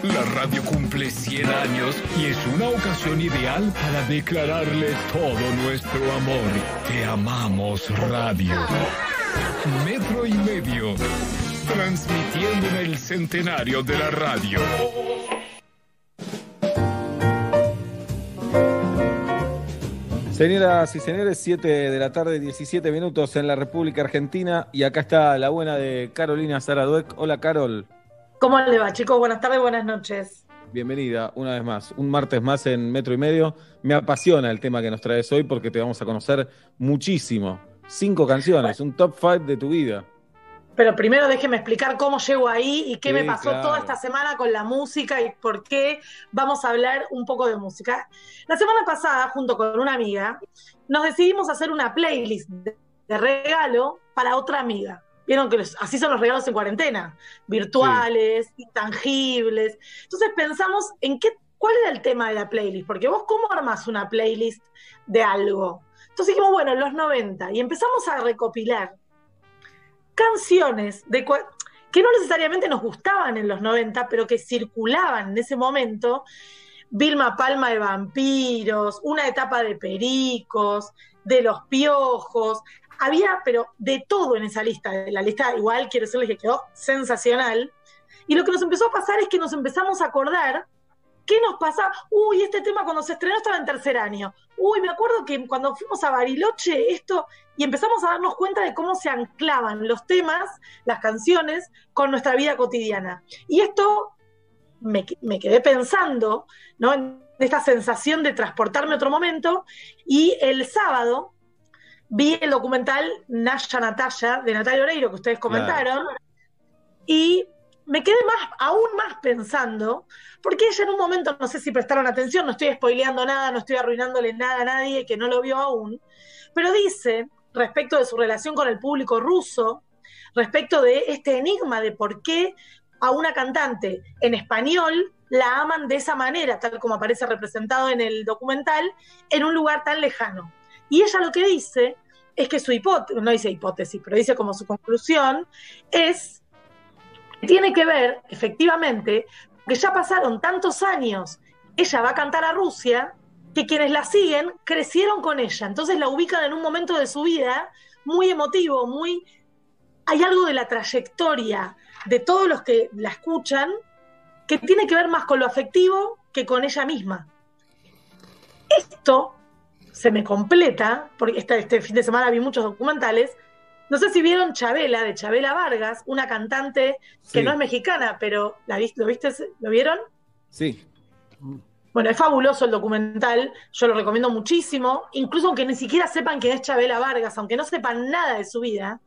La radio cumple 100 años y es una ocasión ideal para declararle todo nuestro amor. Te amamos, radio. Metro y medio. Transmitiendo en el centenario de la radio. Señoras y señores, 7 de la tarde, 17 minutos en la República Argentina. Y acá está la buena de Carolina Zaraduec. Hola, Carol. ¿Cómo le va, chicos? Buenas tardes, buenas noches. Bienvenida una vez más. Un martes más en Metro y Medio. Me apasiona el tema que nos traes hoy porque te vamos a conocer muchísimo. Cinco canciones, un top five de tu vida. Pero primero déjeme explicar cómo llego ahí y qué Sí, me pasó claro. toda esta semana con la música y por qué vamos a hablar un poco de música. La semana pasada, junto con una amiga, nos decidimos hacer una playlist de regalo para otra amiga. Vieron que los- así son los regalos en cuarentena, virtuales, intangibles. Entonces pensamos en qué, cuál era el tema de la playlist, porque vos cómo armás una playlist de algo. Entonces dijimos, bueno, los 90, y empezamos a recopilar canciones de que no necesariamente nos gustaban en los 90, pero que circulaban en ese momento. Vilma Palma de Vampiros, una etapa de Pericos, de Los Piojos. Había, pero de todo en esa lista. La lista, igual, quiero decirles que quedó sensacional. Y lo que nos empezó a pasar es que nos empezamos a acordar ¿Qué nos pasaba? Uy, este tema cuando se estrenó estaba en tercer año. Uy, me acuerdo que cuando fuimos a Bariloche, esto, y empezamos a darnos cuenta de cómo se anclaban los temas, las canciones, con nuestra vida cotidiana. Y esto me, me quedé pensando, ¿no? En esta sensación de transportarme a otro momento, y el sábado vi el documental Naya Natalia, de Natalia Oreiro, que ustedes comentaron, y me quedé más, aún más pensando, porque ella en un momento, no sé si prestaron atención, no estoy spoileando nada, no estoy arruinándole nada a nadie que no lo vio aún, pero dice, respecto de su relación con el público ruso, respecto de este enigma de por qué a una cantante en español la aman de esa manera, tal como aparece representado en el documental, en un lugar tan lejano. Y ella lo que dice es que su hipótesis, no dice hipótesis, pero dice como su conclusión, es que tiene que ver, efectivamente, que ya pasaron tantos años, ella va a cantar a Rusia, que quienes la siguen crecieron con ella, entonces la ubican en un momento de su vida muy emotivo, muy... Hay algo de la trayectoria de todos los que la escuchan que tiene que ver más con lo afectivo que con ella misma. Esto se me completa, porque este, este fin de semana vi muchos documentales. No sé si vieron Chabela, de Chabela Vargas, una cantante que Sí. no es mexicana, pero ¿la ¿lo viste? ¿Lo vieron? Sí. Bueno, es fabuloso el documental, yo lo recomiendo muchísimo, incluso aunque ni siquiera sepan quién es Chabela Vargas, aunque no sepan nada de su vida.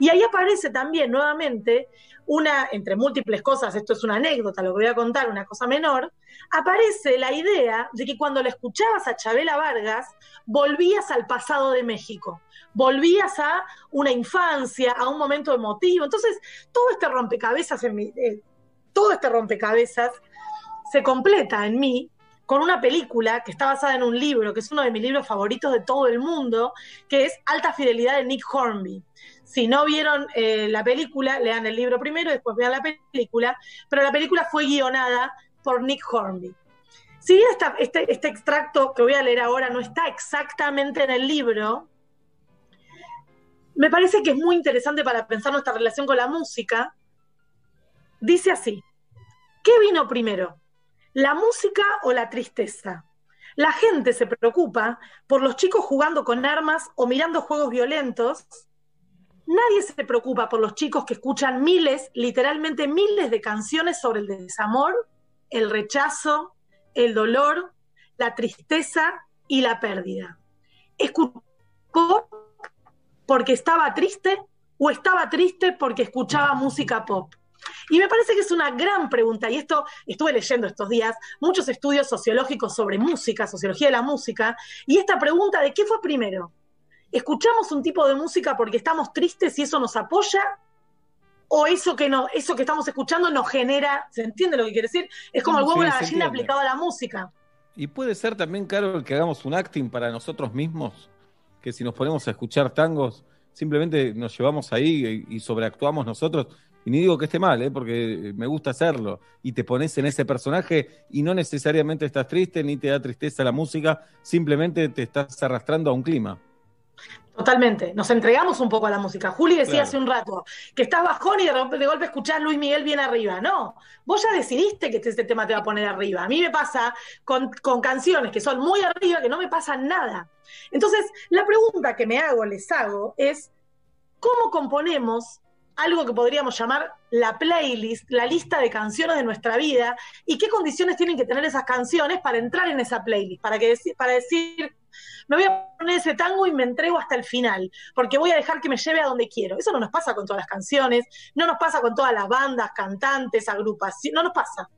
Y ahí aparece también nuevamente una, entre múltiples cosas, esto es una anécdota, lo que voy a contar, una cosa menor, aparece la idea de que cuando le escuchabas a Chabela Vargas, volvías al pasado de México, volvías a una infancia, a un momento emotivo. Entonces, todo este rompecabezas en mi, eh, todo este rompecabezas se completa en mí con una película que está basada en un libro, que es uno de mis libros favoritos de todo el mundo, que es Alta Fidelidad de Nick Hornby. Si no vieron eh, la película, lean el libro primero y después vean la película, pero la película fue guionada por Nick Hornby. Si bien este, este extracto que voy a leer ahora no está exactamente en el libro, me parece que es muy interesante para pensar nuestra relación con la música. Dice así, ¿qué vino primero? ¿La música o la tristeza? La gente se preocupa por los chicos jugando con armas o mirando juegos violentos. Nadie se preocupa por los chicos que escuchan miles, literalmente miles de canciones sobre el desamor, el rechazo, el dolor, la tristeza y la pérdida. ¿Escuchó porque estaba triste o estaba triste porque escuchaba música pop? Y me parece que es una gran pregunta, y esto estuve leyendo estos días muchos estudios sociológicos sobre música, sociología de la música, y esta pregunta de qué fue primero. ¿Escuchamos un tipo de música porque estamos tristes y eso nos apoya? ¿O eso que, no, eso que estamos escuchando nos genera, ¿se entiende lo que quiere decir? Es como el huevo Sí, de la gallina aplicado a la música. Y puede ser también, Carol, que hagamos un acting para nosotros mismos, que si nos ponemos a escuchar tangos, simplemente nos llevamos ahí y, y sobreactuamos nosotros. Y ni digo que esté mal, ¿eh? porque me gusta hacerlo. Y te pones en ese personaje y no necesariamente estás triste ni te da tristeza la música, simplemente te estás arrastrando a un clima. Totalmente, nos entregamos un poco a la música. Juli decía Claro. hace un rato que estás bajón y de, golpe- de golpe escuchás Luis Miguel bien arriba. No, vos ya decidiste que este tema te va a poner arriba. A mí me pasa con, con canciones que son muy arriba que no me pasan nada. Entonces, la pregunta que me hago, les hago, es ¿cómo componemos algo que podríamos llamar la playlist, la lista de canciones de nuestra vida y qué condiciones tienen que tener esas canciones para entrar en esa playlist, para, que, para decir, me voy a poner ese tango y me entrego hasta el final, porque voy a dejar que me lleve a donde quiero. Eso no nos pasa con todas las canciones, no nos pasa con todas las bandas, cantantes, agrupaciones, no nos pasa.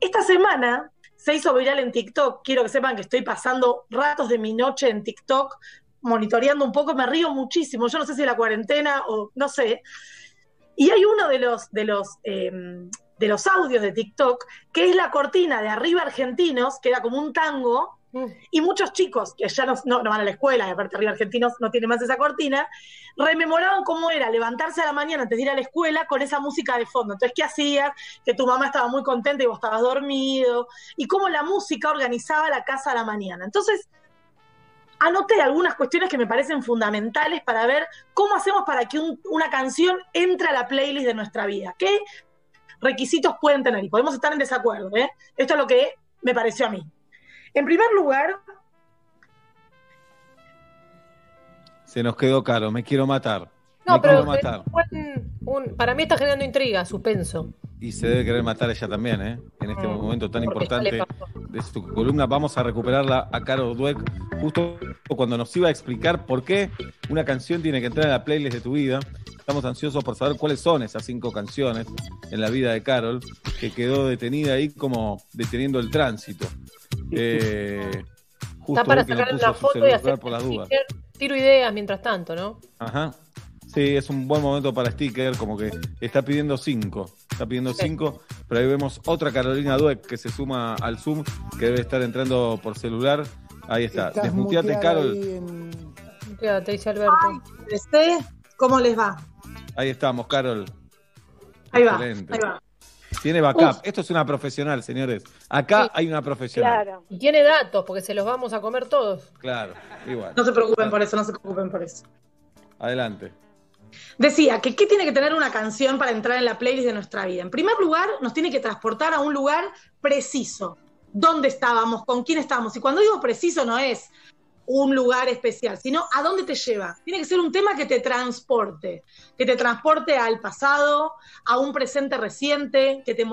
Esta semana se hizo viral en TikTok, quiero que sepan que estoy pasando ratos de mi noche en TikTok monitoreando un poco, me río muchísimo, yo no sé si la cuarentena o no sé. Y hay uno de los, de los, eh, de los audios de TikTok que es la cortina de Arriba Argentinos, que era como un tango, y muchos chicos que ya no, van a la escuela, y aparte Arriba Argentinos no tiene más esa cortina, rememoraban cómo era levantarse a la mañana antes de ir a la escuela con esa música de fondo. Entonces, ¿qué hacías? Que tu mamá estaba muy contenta y vos estabas dormido, y cómo la música organizaba la casa a la mañana. Entonces, anoté algunas cuestiones que me parecen fundamentales para ver cómo hacemos para que un- una canción entre a la playlist de nuestra vida. ¿Qué requisitos pueden tener? Y podemos estar en desacuerdo, ¿eh? Esto es lo que me pareció a mí. En primer lugar, Se nos quedó caro, me quiero matar. No, me pero quiero matar. un- un- para mí está generando intriga, suspenso. Y se debe querer matar ella también, ¿eh? En este Mm, momento tan importante de su columna. Vamos a recuperarla a Caro Dweck justo cuando nos iba a explicar por qué una canción tiene que entrar en la playlist de tu vida. Estamos ansiosos por saber cuáles son esas cinco canciones en la vida de Carol, que quedó detenida ahí como deteniendo el tránsito. Eh, justo Está para sacar una su foto y hacer por las dudas. Tiro ideas mientras tanto, ¿no? Ajá. Sí, es un buen momento para sticker, como que está pidiendo cinco. Está pidiendo cinco, pero ahí vemos otra Carolina Dueck que se suma al Zoom, que debe estar entrando por celular. Ahí está. Estás Desmuteate, Carol. Te dice Alberto. este, ¿cómo les va? Ahí estamos, Carol. Ahí va, Excelente. ahí va. Tiene backup. Esto es una profesional, señores. Acá hay una profesional. Y tiene datos, porque se los vamos a comer todos. Claro. Igual. No se preocupen por eso, no se preocupen por eso. Adelante. Decía que qué tiene que tener una canción para entrar en la playlist de nuestra vida. En primer lugar, nos tiene que transportar a un lugar preciso. ¿Dónde estábamos? ¿Con quién estábamos? Y cuando digo preciso no es un lugar especial, sino a dónde te lleva. Tiene que ser un tema que te transporte, que te transporte al pasado, a un presente reciente, que te,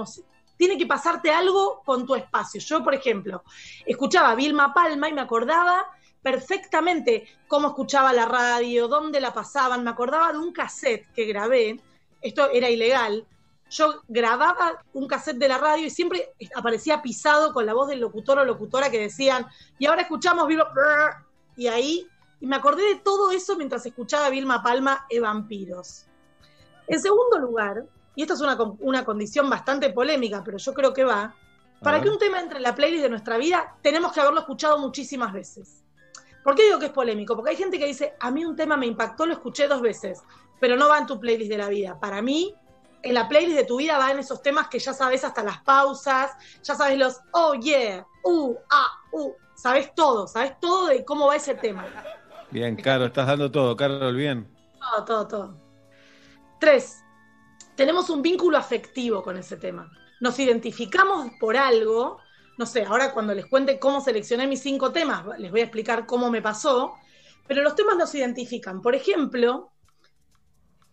tiene que pasarte algo con tu espacio. Yo, por ejemplo, escuchaba a Vilma Palma y me acordaba perfectamente cómo escuchaba la radio, dónde la pasaban, me acordaba de un cassette que grabé, esto era ilegal, yo grababa un cassette de la radio y siempre aparecía pisado con la voz del locutor o locutora que decían, y ahora escuchamos Vilma, y ahí, y me acordé de todo eso mientras escuchaba a Vilma Palma e Vampiros. En segundo lugar, y esto es una, una condición bastante polémica, pero yo creo que va, para que un tema entre en la playlist de nuestra vida, tenemos que haberlo escuchado muchísimas veces. ¿Por qué digo que es polémico? Porque hay gente que dice, a mí un tema me impactó, lo escuché dos veces, pero no va en tu playlist de la vida. Para mí, en la playlist de tu vida van esos temas que ya sabes hasta las pausas, ya sabes los, oh yeah, uh, ah, uh, sabes todo, sabes todo de cómo va ese tema. Bien, Caro, estás dando todo, Carol, bien. Todo, todo, todo. Tres, tenemos un vínculo afectivo con ese tema. Nos identificamos por algo. No sé, ahora cuando les cuente cómo seleccioné mis cinco temas, les voy a explicar cómo me pasó. Pero los temas nos identifican. Por ejemplo,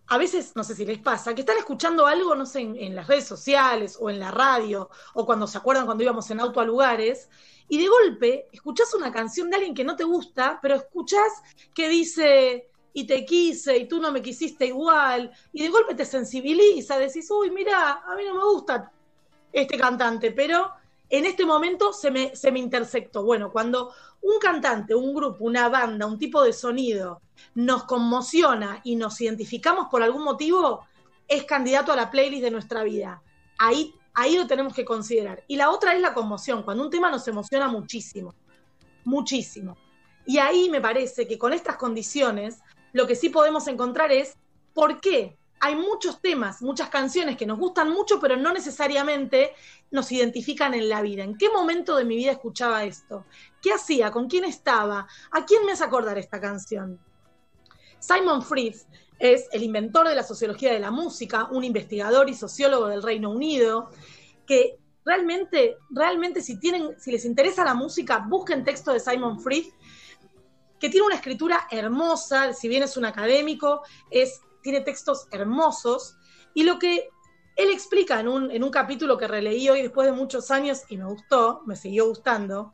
a veces, no sé si les pasa, que están escuchando algo, no sé, en, las redes sociales o en la radio, o cuando se acuerdan cuando íbamos en auto a lugares, y de golpe escuchás una canción de alguien que no te gusta, pero escuchás que dice, y te quise, y tú no me quisiste igual, y de golpe te sensibiliza, decís, uy, mira, a mí no me gusta este cantante, pero en este momento se me, se me intersectó. Bueno, cuando un cantante, un grupo, una banda, un tipo de sonido nos conmociona y nos identificamos por algún motivo, es candidato a la playlist de nuestra vida. Ahí, ahí lo tenemos que considerar. Y la otra es la conmoción, cuando un tema nos emociona muchísimo, muchísimo. Y ahí me parece que con estas condiciones, lo que sí podemos encontrar es por qué hay muchos temas, muchas canciones que nos gustan mucho, pero no necesariamente nos identifican en la vida. ¿En qué momento de mi vida escuchaba esto? ¿Qué hacía? ¿Con quién estaba? ¿A quién me hace acordar esta canción? Simon Fritz es el inventor de la sociología de la música, un investigador y sociólogo del Reino Unido, que realmente, realmente si tienen, si les interesa la música, busquen texto de Simon Fritz, que tiene una escritura hermosa, si bien es un académico, es, tiene textos hermosos, y lo que él explica en un, en un capítulo que releí hoy después de muchos años y me gustó, me siguió gustando,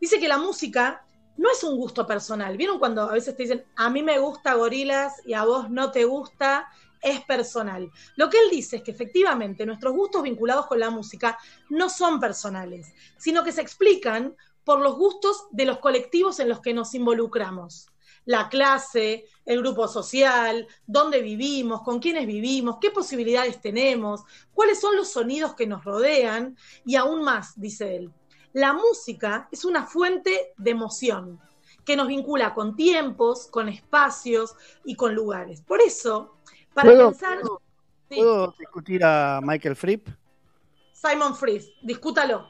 dice que la música no es un gusto personal. ¿Vieron cuando a veces te dicen, a mí me gusta gorilas y a vos no te gusta? Es personal. Lo que él dice es que efectivamente nuestros gustos vinculados con la música no son personales, sino que se explican por los gustos de los colectivos en los que nos involucramos. La clase, el grupo social, dónde vivimos, con quiénes vivimos, qué posibilidades tenemos, cuáles son los sonidos que nos rodean y aún más, dice él. La música es una fuente de emoción que nos vincula con tiempos, con espacios y con lugares. Por eso, para ¿Puedo, pensar... Sí, ¿puedo discutir a Michael Fripp? Simon Fritz, discútalo.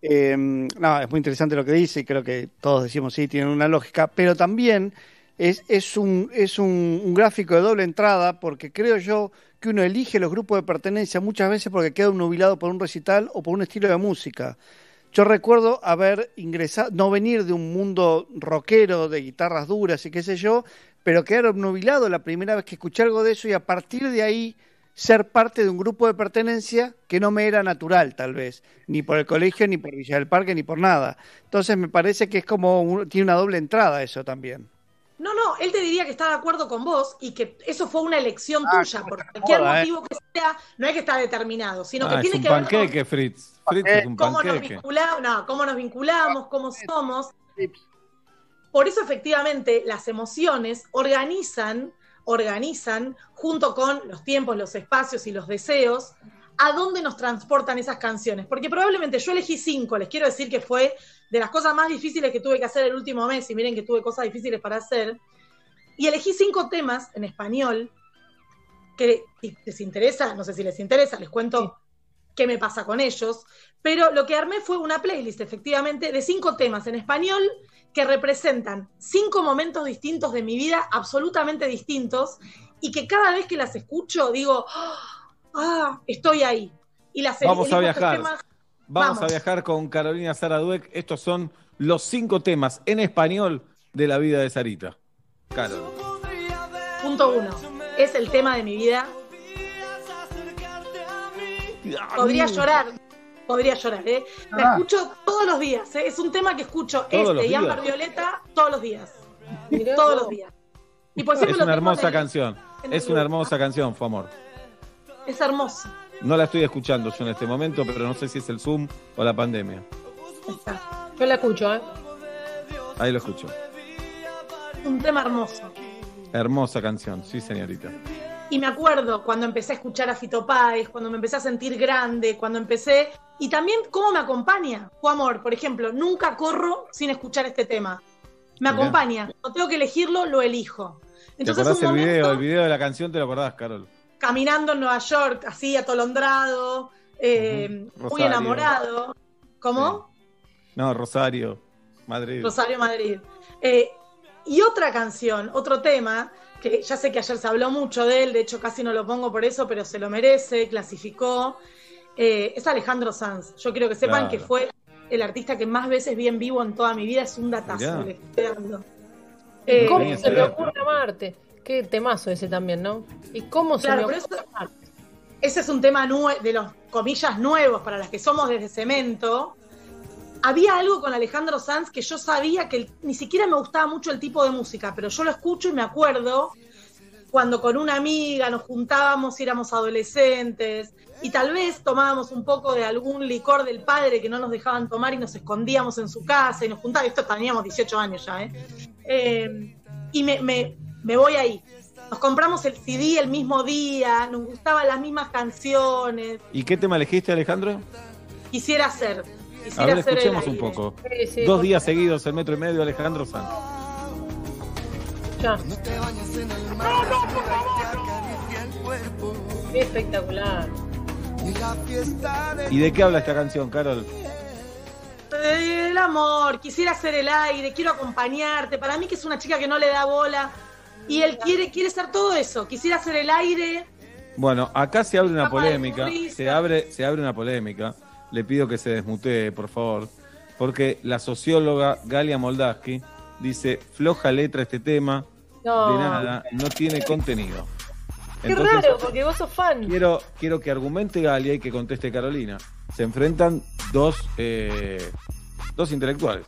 Eh, no, es muy interesante lo que dice y creo que todos decimos sí, tienen una lógica, pero también es, es, un, es un, gráfico de doble entrada porque creo yo que uno elige los grupos de pertenencia muchas veces porque queda nubilado por un recital o por un estilo de música. Yo recuerdo haber ingresado, no venir de un mundo rockero, de guitarras duras y qué sé yo, pero quedar obnubilado la primera vez que escuché algo de eso y a partir de ahí ser parte de un grupo de pertenencia que no me era natural, tal vez, ni por el colegio, ni por Villa del Parque, ni por nada. Entonces me parece que es como, un- tiene una doble entrada eso también. No, no, él te diría que está de acuerdo con vos y que eso fue una elección Ah, tuya, por cualquier joda, eh. motivo que sea, no es que está determinado, sino Ah, que es tiene que ver con panqueque, Fritz. Fritz es un cómo nos panqueque. vinculamos, no, cómo nos vinculamos, cómo somos. Por eso efectivamente las emociones organizan, organizan junto con los tiempos, los espacios y los deseos a dónde nos transportan esas canciones. Porque probablemente yo elegí cinco, les quiero decir que fue de las cosas más difíciles que tuve que hacer el último mes, y miren que tuve cosas difíciles para hacer, y elegí cinco temas en español que si les interesa, no sé si les interesa, les cuento qué me pasa con ellos, pero lo que armé fue una playlist, efectivamente, de cinco temas en español que representan cinco momentos distintos de mi vida, absolutamente distintos, y que cada vez que las escucho digo, ah, estoy ahí. Y las Vamos a viajar. temas- Vamos, a viajar con Carolina Sara Dueck. Estos son los cinco temas en español de la vida de Sarita. Carol. Punto uno. Es el tema de mi vida. Podría llorar. Podría llorar, ¿eh? La Ah. escucho todos los días, ¿eh? Es un tema que escucho ¿Todos los este y Ámbar? Violeta todos los días. Mirá todos los días. Y por siempre Es una hermosa canción. Es una hermosa canción, fue amor. Es hermoso. No la estoy escuchando yo en este momento, pero no sé si es el Zoom o la pandemia. Yo la escucho, ¿eh? Ahí lo escucho. Es un tema hermoso. Hermosa canción, sí, señorita. Y me acuerdo cuando empecé a escuchar a Fito Páez, cuando me empecé a sentir grande, cuando empecé. Y también cómo me acompaña. Fue amor, por ejemplo, nunca corro sin escuchar este tema. Me Mirá. acompaña. Cuando tengo que elegirlo, lo elijo. ¿Te Entonces, acordás un el video? momento, El video de la canción, ¿te lo acordás, Carol? caminando en Nueva York, así atolondrado, eh, muy enamorado. ¿Cómo? No, Rosario, Madrid. Rosario Madrid. Eh, y otra canción, otro tema, que ya sé que ayer se habló mucho de él, de hecho casi no lo pongo por eso, pero se lo merece, clasificó, eh, es Alejandro Sanz. Yo quiero que sepan Claro. que fue el artista que más veces vi en vivo en toda mi vida, es un datazo. Mirá. le estoy dando. Eh, ¿Cómo se me ocurre amarte? Qué temazo ese también, ¿no? ¿Y cómo se Claro, me ocurre amarte? ese es un tema nue- de los comillas nuevos para las que somos desde Cemento. Había algo con Alejandro Sanz que yo sabía que el- ni siquiera me gustaba mucho el tipo de música, pero yo lo escucho y me acuerdo cuando con una amiga nos juntábamos y éramos adolescentes y tal vez tomábamos un poco de algún licor del padre que no nos dejaban tomar y nos escondíamos en su casa y nos juntábamos, esto teníamos 18 años ya, ¿eh? Eh, y me, me- me voy ahí. Nos compramos el CD el mismo día, nos gustaban las mismas canciones. ¿Y qué tema elegiste, Alejandro? Quisiera ser. A ver, escuchemos un poco. Sí, sí, Dos días seguidos, el metro y medio, Alejandro Sanz. Ya. Qué espectacular. ¿Y de qué habla esta canción, Carol? El amor, quisiera ser el aire, quiero acompañarte. Para mí que es una chica que no le da bola y él quiere quiere ser todo eso. Quisiera ser el aire. Bueno, acá se abre una polémica. Se abre, se abre una polémica. Le pido que se desmutee, por favor. Porque la socióloga Galia Moldaski dice, floja letra este tema, No. de nada, no tiene contenido. Qué raro, porque vos sos fan. quiero, quiero que argumente Galia y que conteste Carolina. Se enfrentan dos, eh, dos intelectuales.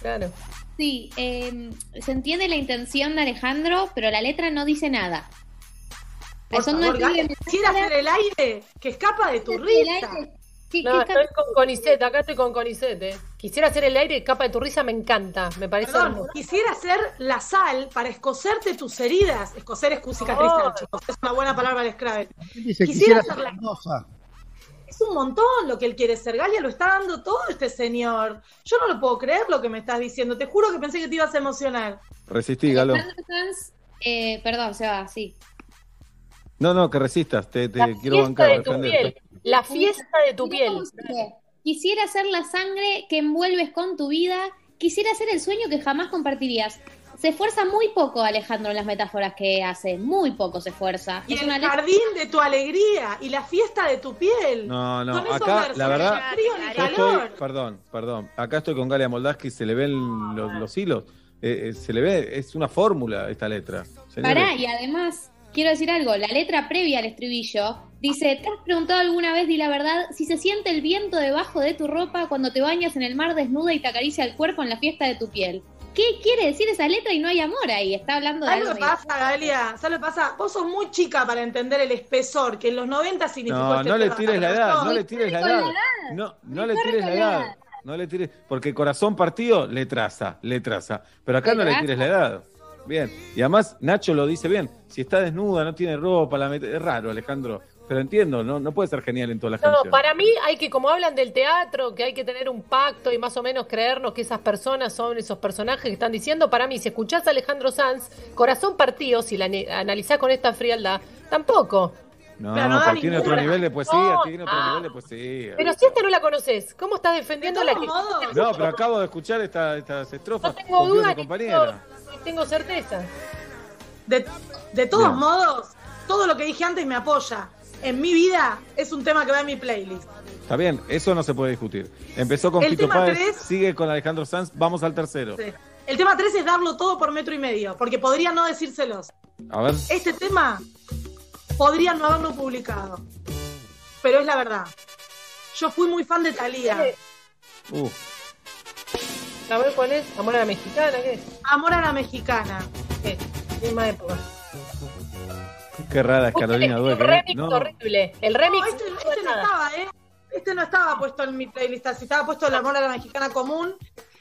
Claro. Sí, eh, se entiende la intención de Alejandro, pero la letra no dice nada. Por Eso no es Galia, quisiera ser el aire que escapa de tu El risa. Aire. ¿Qué- No, qué estoy con Conicet, acá estoy con Conicet, eh. Quisiera hacer el aire capa de tu risa, me encanta, me parece Perdón, hermoso. quisiera ser la sal para escocerte tus heridas. Escocer es cicatrizar, Oh. chicos. Es una buena palabra al Scrabble. Dice, Quisiera ser la- hermosa. Es un montón lo que él quiere ser. Galia lo está dando todo este señor. Yo no lo puedo creer lo que me estás diciendo. Te juro que pensé que te ibas a emocionar. Resistí, Galo. Sanz, eh, perdón, se va, sí. No, no, que resistas. Te, te La quiero bancar, de tu piel. La fiesta de tu piel. Quisiera ser la sangre que envuelves con tu vida. Quisiera ser el sueño que jamás compartirías. Se esfuerza muy poco Alejandro en las metáforas que hace. Muy poco se esfuerza. Y Es el jardín de tu alegría y la fiesta de tu piel. No, no, acá versos, la no verdad, frío ni estoy, perdón, perdón, acá estoy con Galia Moldaski, se le ven los, los hilos, Eh, eh, se le ve, es una fórmula esta letra. señores. Pará, y además, quiero decir algo, la letra previa al estribillo dice, ¿te has preguntado alguna vez, di la verdad, si se siente el viento debajo de tu ropa cuando te bañas en el mar desnuda y te acaricia el cuerpo en la fiesta de tu piel? ¿Qué quiere decir esa letra y no hay amor ahí? Está hablando de ¿Sabes algo... lo que pasa, Galia? ¿Sabes lo que pasa? Vos sos muy chica para entender el espesor que en los 90 significó No, este no le tires la edad, no le tires la edad. edad. No, no le tires la edad. edad. No le tires, porque corazón partido le traza, le traza. Pero acá Le no le tires la edad. Bien. Y además Nacho lo dice bien. Si está desnuda, no tiene ropa, la mete- es raro, Alejandro. Pero entiendo, no, no puede ser genial en todas las No, canciones. para mí hay que, como hablan del teatro, que hay que tener un pacto y más o menos creernos que esas personas son esos personajes que están diciendo. Para mí, si escuchás a Alejandro Sanz, Corazón Partido, si la analizás con esta frialdad, tampoco. No, Pero no tiene otro nivel de poesía, No, tiene otro ah. nivel de poesía. Pero si esta no la conoces, ¿cómo estás defendiendo De la que No, pero acabo de escuchar esta- estas estrofas. no tengo duda compañera. tengo, tengo certeza? De, de todos modos, todo lo que dije antes me apoya. En mi vida es un tema que va en mi playlist. Está bien, eso no se puede discutir. Empezó con El Fito tema Páez, tres- sigue con Alejandro Sanz, vamos al tercero. Sí. El tema 3 es darlo todo por metro y medio, porque podría no decírselos. A ver. Este tema podrían no haberlo publicado, pero es la verdad. yo fui muy fan de Thalía. Uh, A ver cuál es. Amor a la mexicana, ¿qué es? Amor a la mexicana. ¿Qué? Misma época. qué rara es Carolina Un Dueque. ¿eh? remix No, horrible. El remix. No, este, este no estaba, ¿eh? Este no estaba puesto en mi playlist. Si estaba puesto el amor a la mexicana común.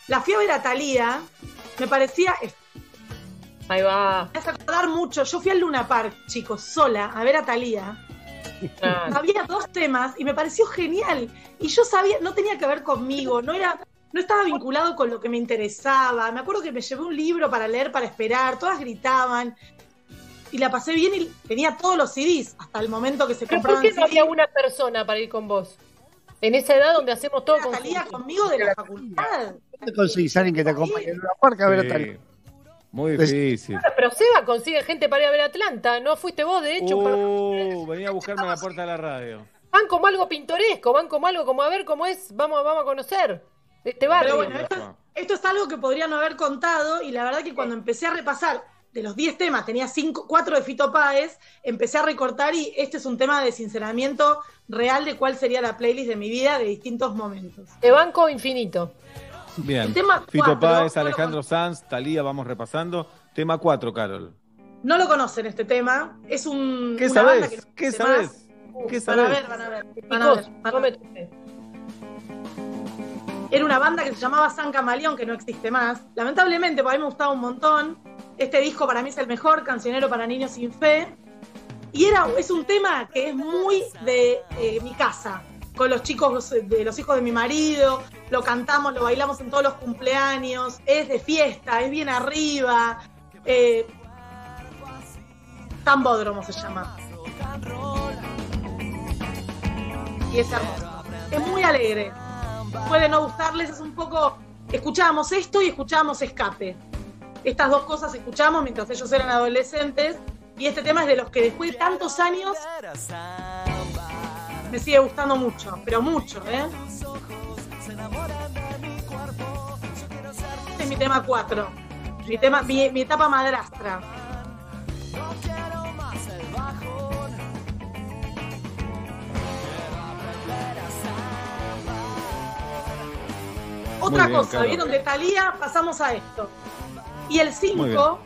La fui a ver a Thalía. Me parecía. Ahí va. Me hace acordar mucho. Yo fui al Luna Park, chicos, sola, a ver a Thalía. Ah. Había dos temas y me pareció genial. Y yo sabía, no tenía que ver conmigo, no era, no estaba vinculado con lo que me interesaba. Me acuerdo que me llevé un libro para leer, para esperar, todas gritaban. Y la pasé bien y tenía todos los CDs hasta el momento que se ¿Pero por compraban qué no CDs. había una persona para ir con vos? En esa edad donde hacemos todo con Talía conmigo de la facultad. ¿Dónde conseguís a alguien que te acompañe en una parque a ver a sí, Thalía? Muy difícil. Pero Seba consigue gente para ir a ver Atlanta. No fuiste vos, de hecho. para- Uh, venía a buscarme a la puerta de la radio. Van como algo pintoresco, van como algo como a ver cómo es. Vamos, vamos a conocer este barrio. Pero bueno, esto, esto es algo que podría no haber contado y la verdad que cuando empecé a repasar de los 10 temas, tenía cinco, 4 de Fito Páez, empecé a recortar y este es un tema de sinceramiento real de cuál sería la playlist de mi vida de distintos momentos. De banco infinito. Bien. El tema Fito cuatro, Páez, no lo Alejandro Sanz, Talía, vamos repasando. Tema 4, Carol. No lo conocen este tema, es un... ¿Qué una banda sabes? que no ¿Qué sabes? más. ¿Qué Van a sabes? ver, van a ver, van a ver. Van a ver. Era una banda que se llamaba San Camaleón, que no existe más. Lamentablemente, porque a mí me gustaba un montón. Este disco para mí es el mejor, Cancionero para Niños Sin Fe. Y era, es un tema que es muy de eh, mi casa, con los chicos, de los hijos de mi marido. Lo cantamos, lo bailamos en todos los cumpleaños. Es de fiesta, es bien arriba. Eh, Tambódromo se llama. Y es hermoso. Es muy alegre. Puede no gustarles, es un poco. Escuchábamos esto y escuchábamos escape. Estas dos cosas escuchamos mientras ellos eran adolescentes. Y este tema es de los que después de tantos años me sigue gustando mucho, pero mucho, ¿eh? Este es mi tema 4. Mi, tema, mi, mi etapa madrastra. Otra bien, cosa. ¿vieron? De Talía pasamos a esto. Y el Muy 5,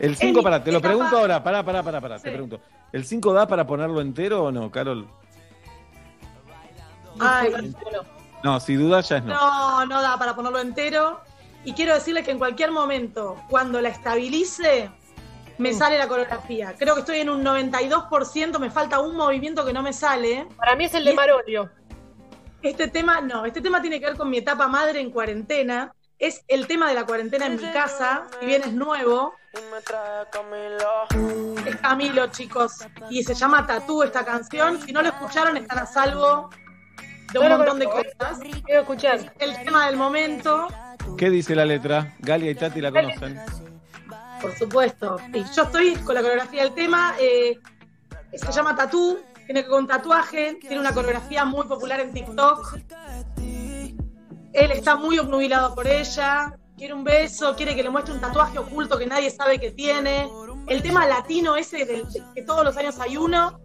El 5, mi para, te lo etapa- pregunto ahora, pará, pará, pará, pará, te pregunto. ¿El 5 da para ponerlo entero o no, Carol? Ay, No, si dudas ya es no. no, no da para ponerlo entero. Y quiero decirles que en cualquier momento, cuando la estabilice, me sale la coreografía. Creo que estoy en un 92%, me falta un movimiento que no me sale. Para mí es el de Marolio. Este tema, no, este tema tiene que ver con mi etapa madre en cuarentena. Es el tema de la cuarentena en mi casa, si bien es nuevo. Es Camilo, chicos. Y se llama Tatú esta canción. Si no lo escucharon, están a salvo de un No montón de cosas. Quiero escuchar. El tema del momento, ¿Qué dice la letra? Galia y Tati la conocen. por supuesto. Y yo estoy con la coreografía del tema. eh, se llama Tatú. Tiene que ver con tatuaje. Tiene una coreografía muy popular en TikTok. Él está muy obnubilado por ella. Quiere un beso, quiere que le muestre un tatuaje oculto que nadie sabe que tiene. El tema latino ese del que todos los años hay uno.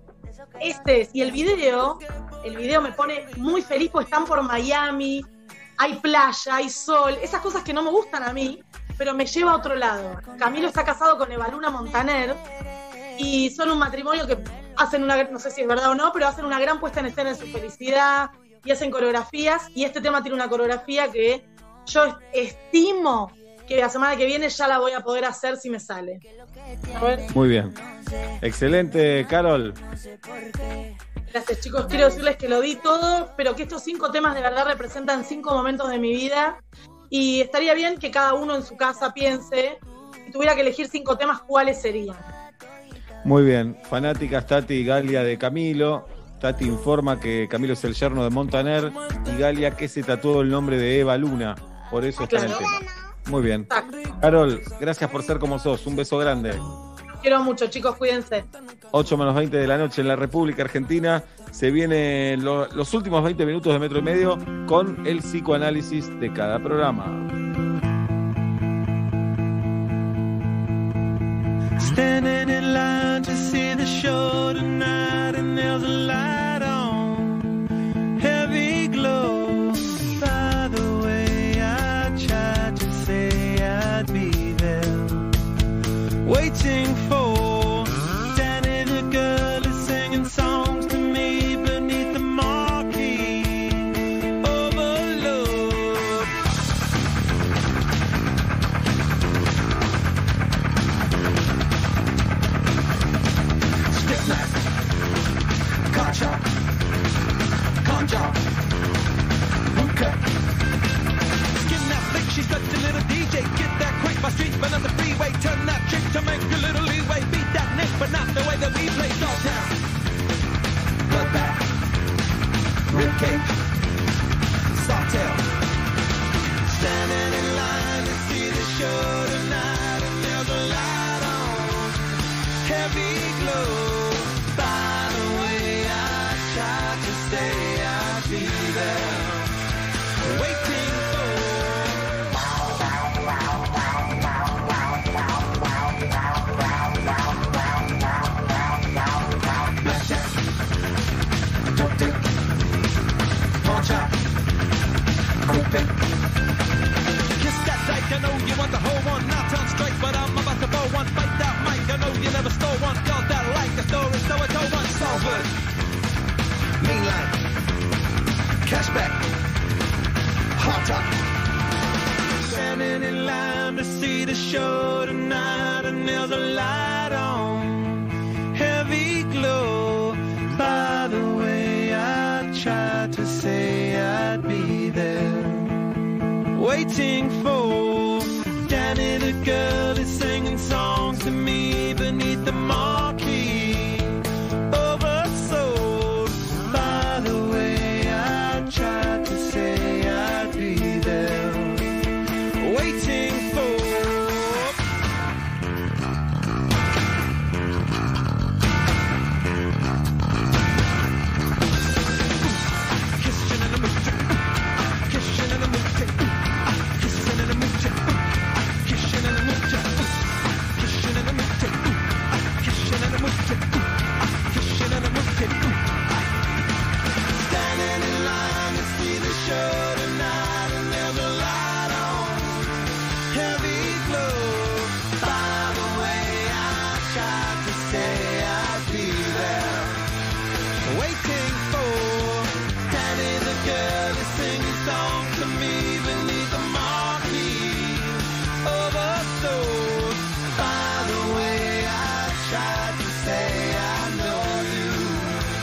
Este es. Y el video, el video me pone muy feliz porque están por Miami. Hay playa, hay sol, esas cosas que no me gustan a mí, pero me lleva a otro lado. Camilo está casado con Evaluna Montaner y son un matrimonio que hacen una, no sé si es verdad o no, pero hacen una gran puesta en escena en su felicidad y hacen coreografías y este tema tiene una coreografía que yo est- estimo que la semana que viene ya la voy a poder hacer si me sale. Muy bien. Excelente, Carol. Gracias chicos, quiero decirles que lo di todo, pero que estos cinco temas de verdad representan cinco momentos de mi vida y estaría bien que cada uno en su casa piense, si tuviera que elegir cinco temas, ¿cuáles serían? Muy bien. Fanáticas Tati y Galia de Camilo. Tati informa que Camilo es el yerno de Montaner y Galia que se tatuó el nombre de Eva Luna. Por eso está en el tema. Muy bien. Carol, gracias por ser como sos. Un beso grande quiero mucho, chicos, cuídense. 8 menos 20 de la noche en la República Argentina. Se vienen lo, los últimos 20 minutos de metro y medio con el psicoanálisis de cada programa. Standing in line to see the show tonight, and there's a light on, heavy glow. By the way, I tried to say I'd be. waiting for. Freeway. Turn that chick to make a little leeway. Beat that nick, but not the way that we play. Dogtown. Bloodbath, ribcage, sawtail. Standing in line to see the show tonight, and there's a light on. Heavy glow. Pick. Kiss that dyke, I know you want the whole one. Not turn straight, but I'm about to blow one. Fight that mic, I know you never stole one. Y'all that like the story, so I told one. Salford, main line, cashback, hot top. Standing in line to see the show tonight, and there's a light on. Heavy glow. By the way, I tried to say I'd be there. Waiting for. Danny the girl is singing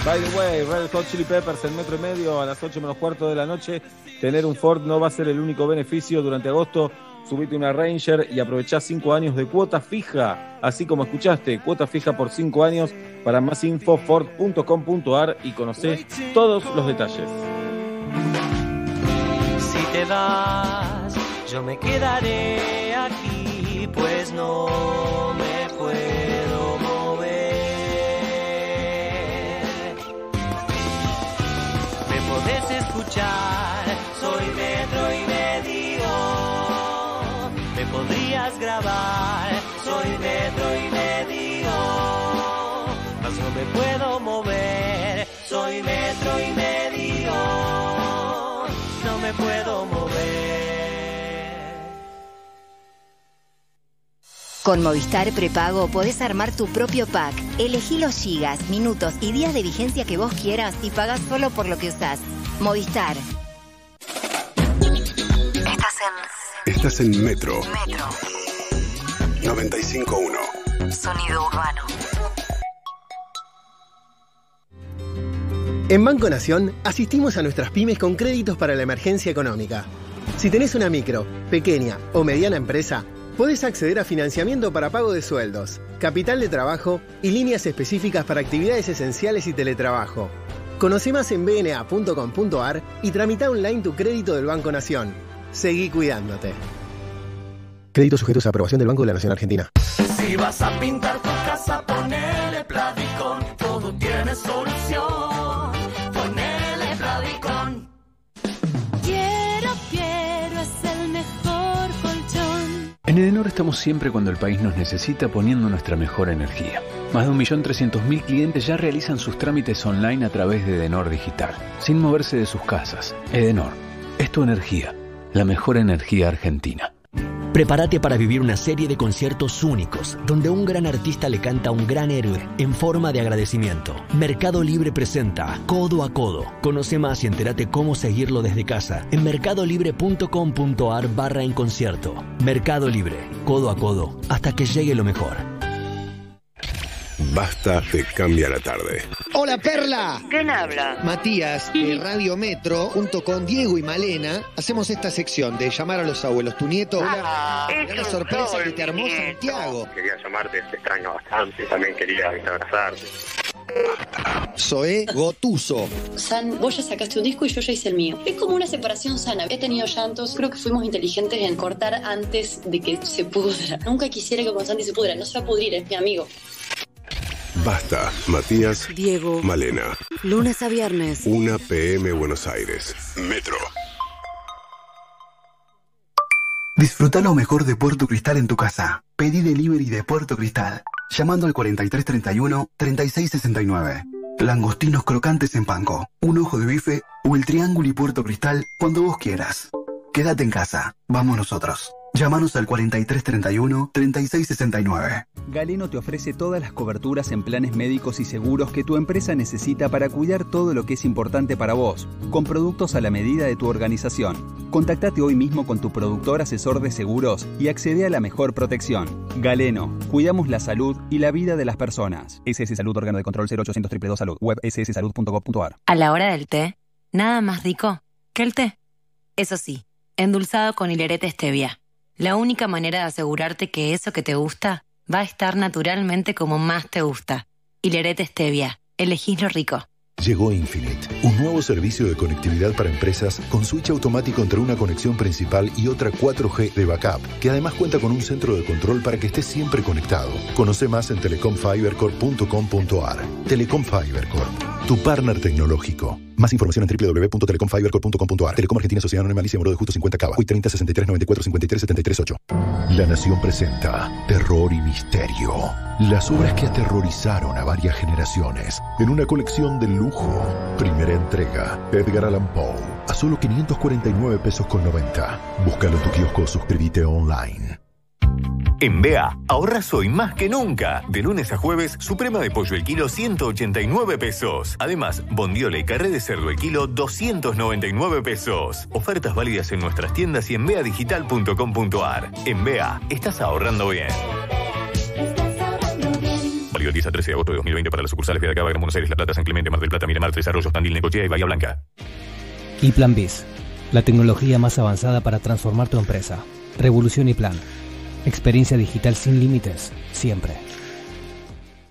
By the way, Red Hot Chili Peppers en metro y medio a las 8 menos cuarto de la noche. Tener un Ford no va a ser el único beneficio durante agosto. Subite una Ranger y aprovechá 5 años de cuota fija. Así como escuchaste, cuota fija por 5 años. Para más info, ford.com.ar y conocé todos los detalles. Si te vas, yo me quedaré aquí, pues no Con Movistar Prepago podés armar tu propio pack. Elegí los gigas, minutos y días de vigencia que vos quieras y pagás solo por lo que usás. Movistar. Estás en. Estás en Metro. Metro. 95.1. Sonido urbano. En Banco Nación asistimos a nuestras pymes con créditos para la emergencia económica. Si tenés una micro, pequeña o mediana empresa, podés acceder a financiamiento para pago de sueldos, capital de trabajo y líneas específicas para actividades esenciales y teletrabajo. Conoce más en bna.com.ar y tramita online tu crédito del Banco Nación. Seguí cuidándote. Créditos sujetos a aprobación del Banco de la Nación Argentina. Si vas a pintar tu casa, ponele Pladicon. Todo tiene solución. Estamos siempre cuando el país nos necesita poniendo nuestra mejor energía. Más de 1.300.000 clientes ya realizan sus trámites online a través de Edenor Digital, sin moverse de sus casas. Edenor, es tu energía, la mejor energía argentina. Prepárate para vivir una serie de conciertos únicos, donde un gran artista le canta a un gran héroe en forma de agradecimiento. Mercado Libre presenta Codo a Codo. Conoce más y entérate cómo seguirlo desde casa en mercadolibre.com.ar barra en concierto. Mercado Libre, codo a codo, hasta que llegue lo mejor. Basta te cambia la tarde. Hola Perla. ¿Quién habla? Matías, de Radio Metro, junto con Diego y Malena, hacemos esta sección de llamar a los abuelos. Tu nieto, Ah, una, es una un sorpresa sol, que te armó nieto. Santiago. Quería llamarte, te extraño bastante, también quería abrazarte. Zoé Gotuso. San, vos ya sacaste un disco y yo ya hice el mío. Es como una separación sana. He tenido llantos. Creo que fuimos inteligentes en cortar antes de que se pudra. Nunca quisiera que con Santi se pudra. No se va a pudrir, es mi amigo. Basta, Matías, Diego. Malena. Lunes a viernes. 1 PM Buenos Aires. Metro. Disfruta lo mejor de Puerto Cristal en tu casa. Pedí delivery de Puerto Cristal. Llamando al 4331-3669. Langostinos crocantes en panco, un ojo de bife o el triángulo y Puerto Cristal cuando vos quieras. Quédate en casa. Vamos nosotros. Llámanos al 4331-3669. Galeno te ofrece todas las coberturas en planes médicos y seguros que tu empresa necesita para cuidar todo lo que es importante para vos, con productos a la medida de tu organización. Contactate hoy mismo con tu productor asesor de seguros y accede a la mejor protección. Galeno, cuidamos la salud y la vida de las personas. SS Salud, órgano de control 0800 222 Salud, web sssalud.gov.ar. A la hora del té, nada más rico que el té. Eso sí, endulzado con hilerete stevia. La única manera de asegurarte que eso que te gusta va a estar naturalmente como más te gusta. Hilerete stevia. Elegís lo rico. Llegó Infinite, un nuevo servicio de conectividad para empresas con switch automático entre una conexión principal y otra 4G de backup, que además cuenta con un centro de control para que estés siempre conectado. Conoce más en telecomfibercorp.com.ar. Telecom Fiber Corp, tu partner tecnológico. Más información en www.telecomfibercorp.com.ar. Telecom Argentina Sociedad Anónima Alicia Moro de Justo 50 Cava. Hoy 30 63 94 53 73 8. La Nación presenta Terror y Misterio. Las obras que aterrorizaron a varias generaciones en una colección de Primera entrega. Edgar Allan Poe. A solo 549 pesos con 90. Búscalo en tu kiosco o suscríbete online. En BEA, ahorras hoy más que nunca. De lunes a jueves, suprema de pollo el kilo 189 pesos. Además, bondiola y carré de cerdo el kilo 299 pesos. Ofertas válidas en nuestras tiendas y en beadigital.com.ar. En BEA, estás ahorrando bien. Válido el 10 a 13 de agosto de 2020 para las sucursales de Acaba, Gran Buenos Aires, La Plata, San Clemente, Mar del Plata, Miramar, Tres Arroyos, Tandil, Necochea y Bahía Blanca. Y Plan BIS, la tecnología más avanzada para transformar tu empresa. Revolución y Plan. Experiencia digital sin límites, siempre.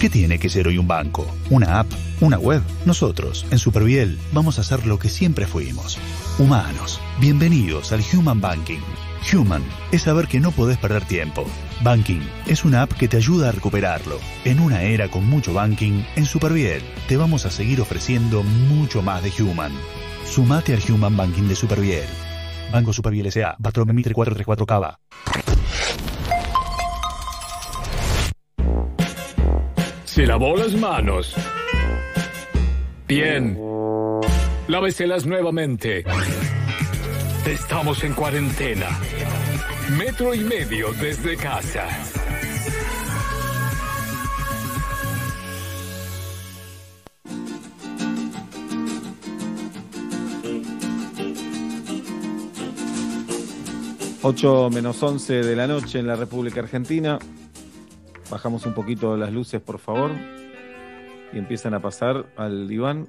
¿Qué tiene que ser hoy un banco? ¿Una app? ¿Una web? Nosotros, en Superviel, vamos a hacer lo que siempre fuimos. Humanos. Bienvenidos al Human Banking. Human es saber que no podés perder tiempo. Banking es una app que te ayuda a recuperarlo. En una era con mucho banking, en Superviel te vamos a seguir ofreciendo mucho más de Human. Sumate al Human Banking de Superviel. Banco Superviel S.A. Patrón Mitre 434 Cava. Se lavó las manos. Bien. Láveselas nuevamente. Estamos en cuarentena. Metro y medio desde casa. Ocho menos 11 de la noche en la República Argentina. Bajamos un poquito las luces, por favor. Y empiezan a pasar al diván.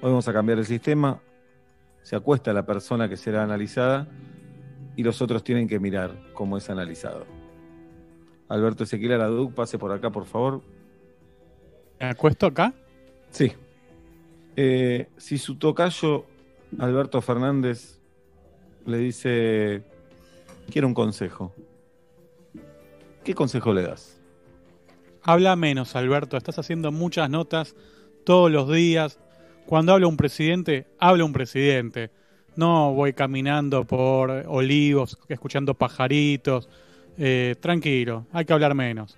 Hoy vamos a cambiar el sistema. Se acuesta la persona que será analizada y los otros tienen que mirar cómo es analizado. Alberto Ezequiel Araduc, pase por acá, por favor. ¿Me acuesto acá? Sí. Eh, si su tocayo, Alberto Fernández, le dice, quiero un consejo, ¿qué consejo le das? Habla menos, Alberto. Estás haciendo muchas notas todos los días. Cuando habla un presidente, habla un presidente. No voy caminando por olivos, escuchando pajaritos. Eh, tranquilo, hay que hablar menos.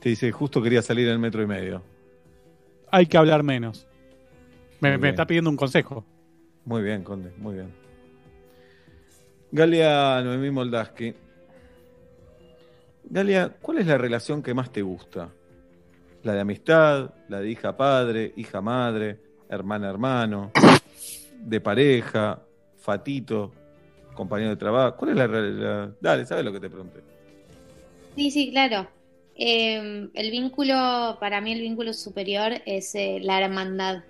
Te dice, justo quería salir en el metro y medio. Hay que hablar menos. Me, está pidiendo un consejo. Muy bien, Conde, muy bien. Galia Noemí Moldaski. Galia, ¿cuál es la relación que más te gusta? ¿La de amistad? ¿La de hija-padre, hija-madre, hermana-hermano? ¿De pareja? ¿Fatito? ¿Compañero de trabajo? ¿Cuál es la realidad? Dale, ¿sabes lo que te pregunté? Sí, sí, claro. Eh, el vínculo, para mí el vínculo superior es eh, la hermandad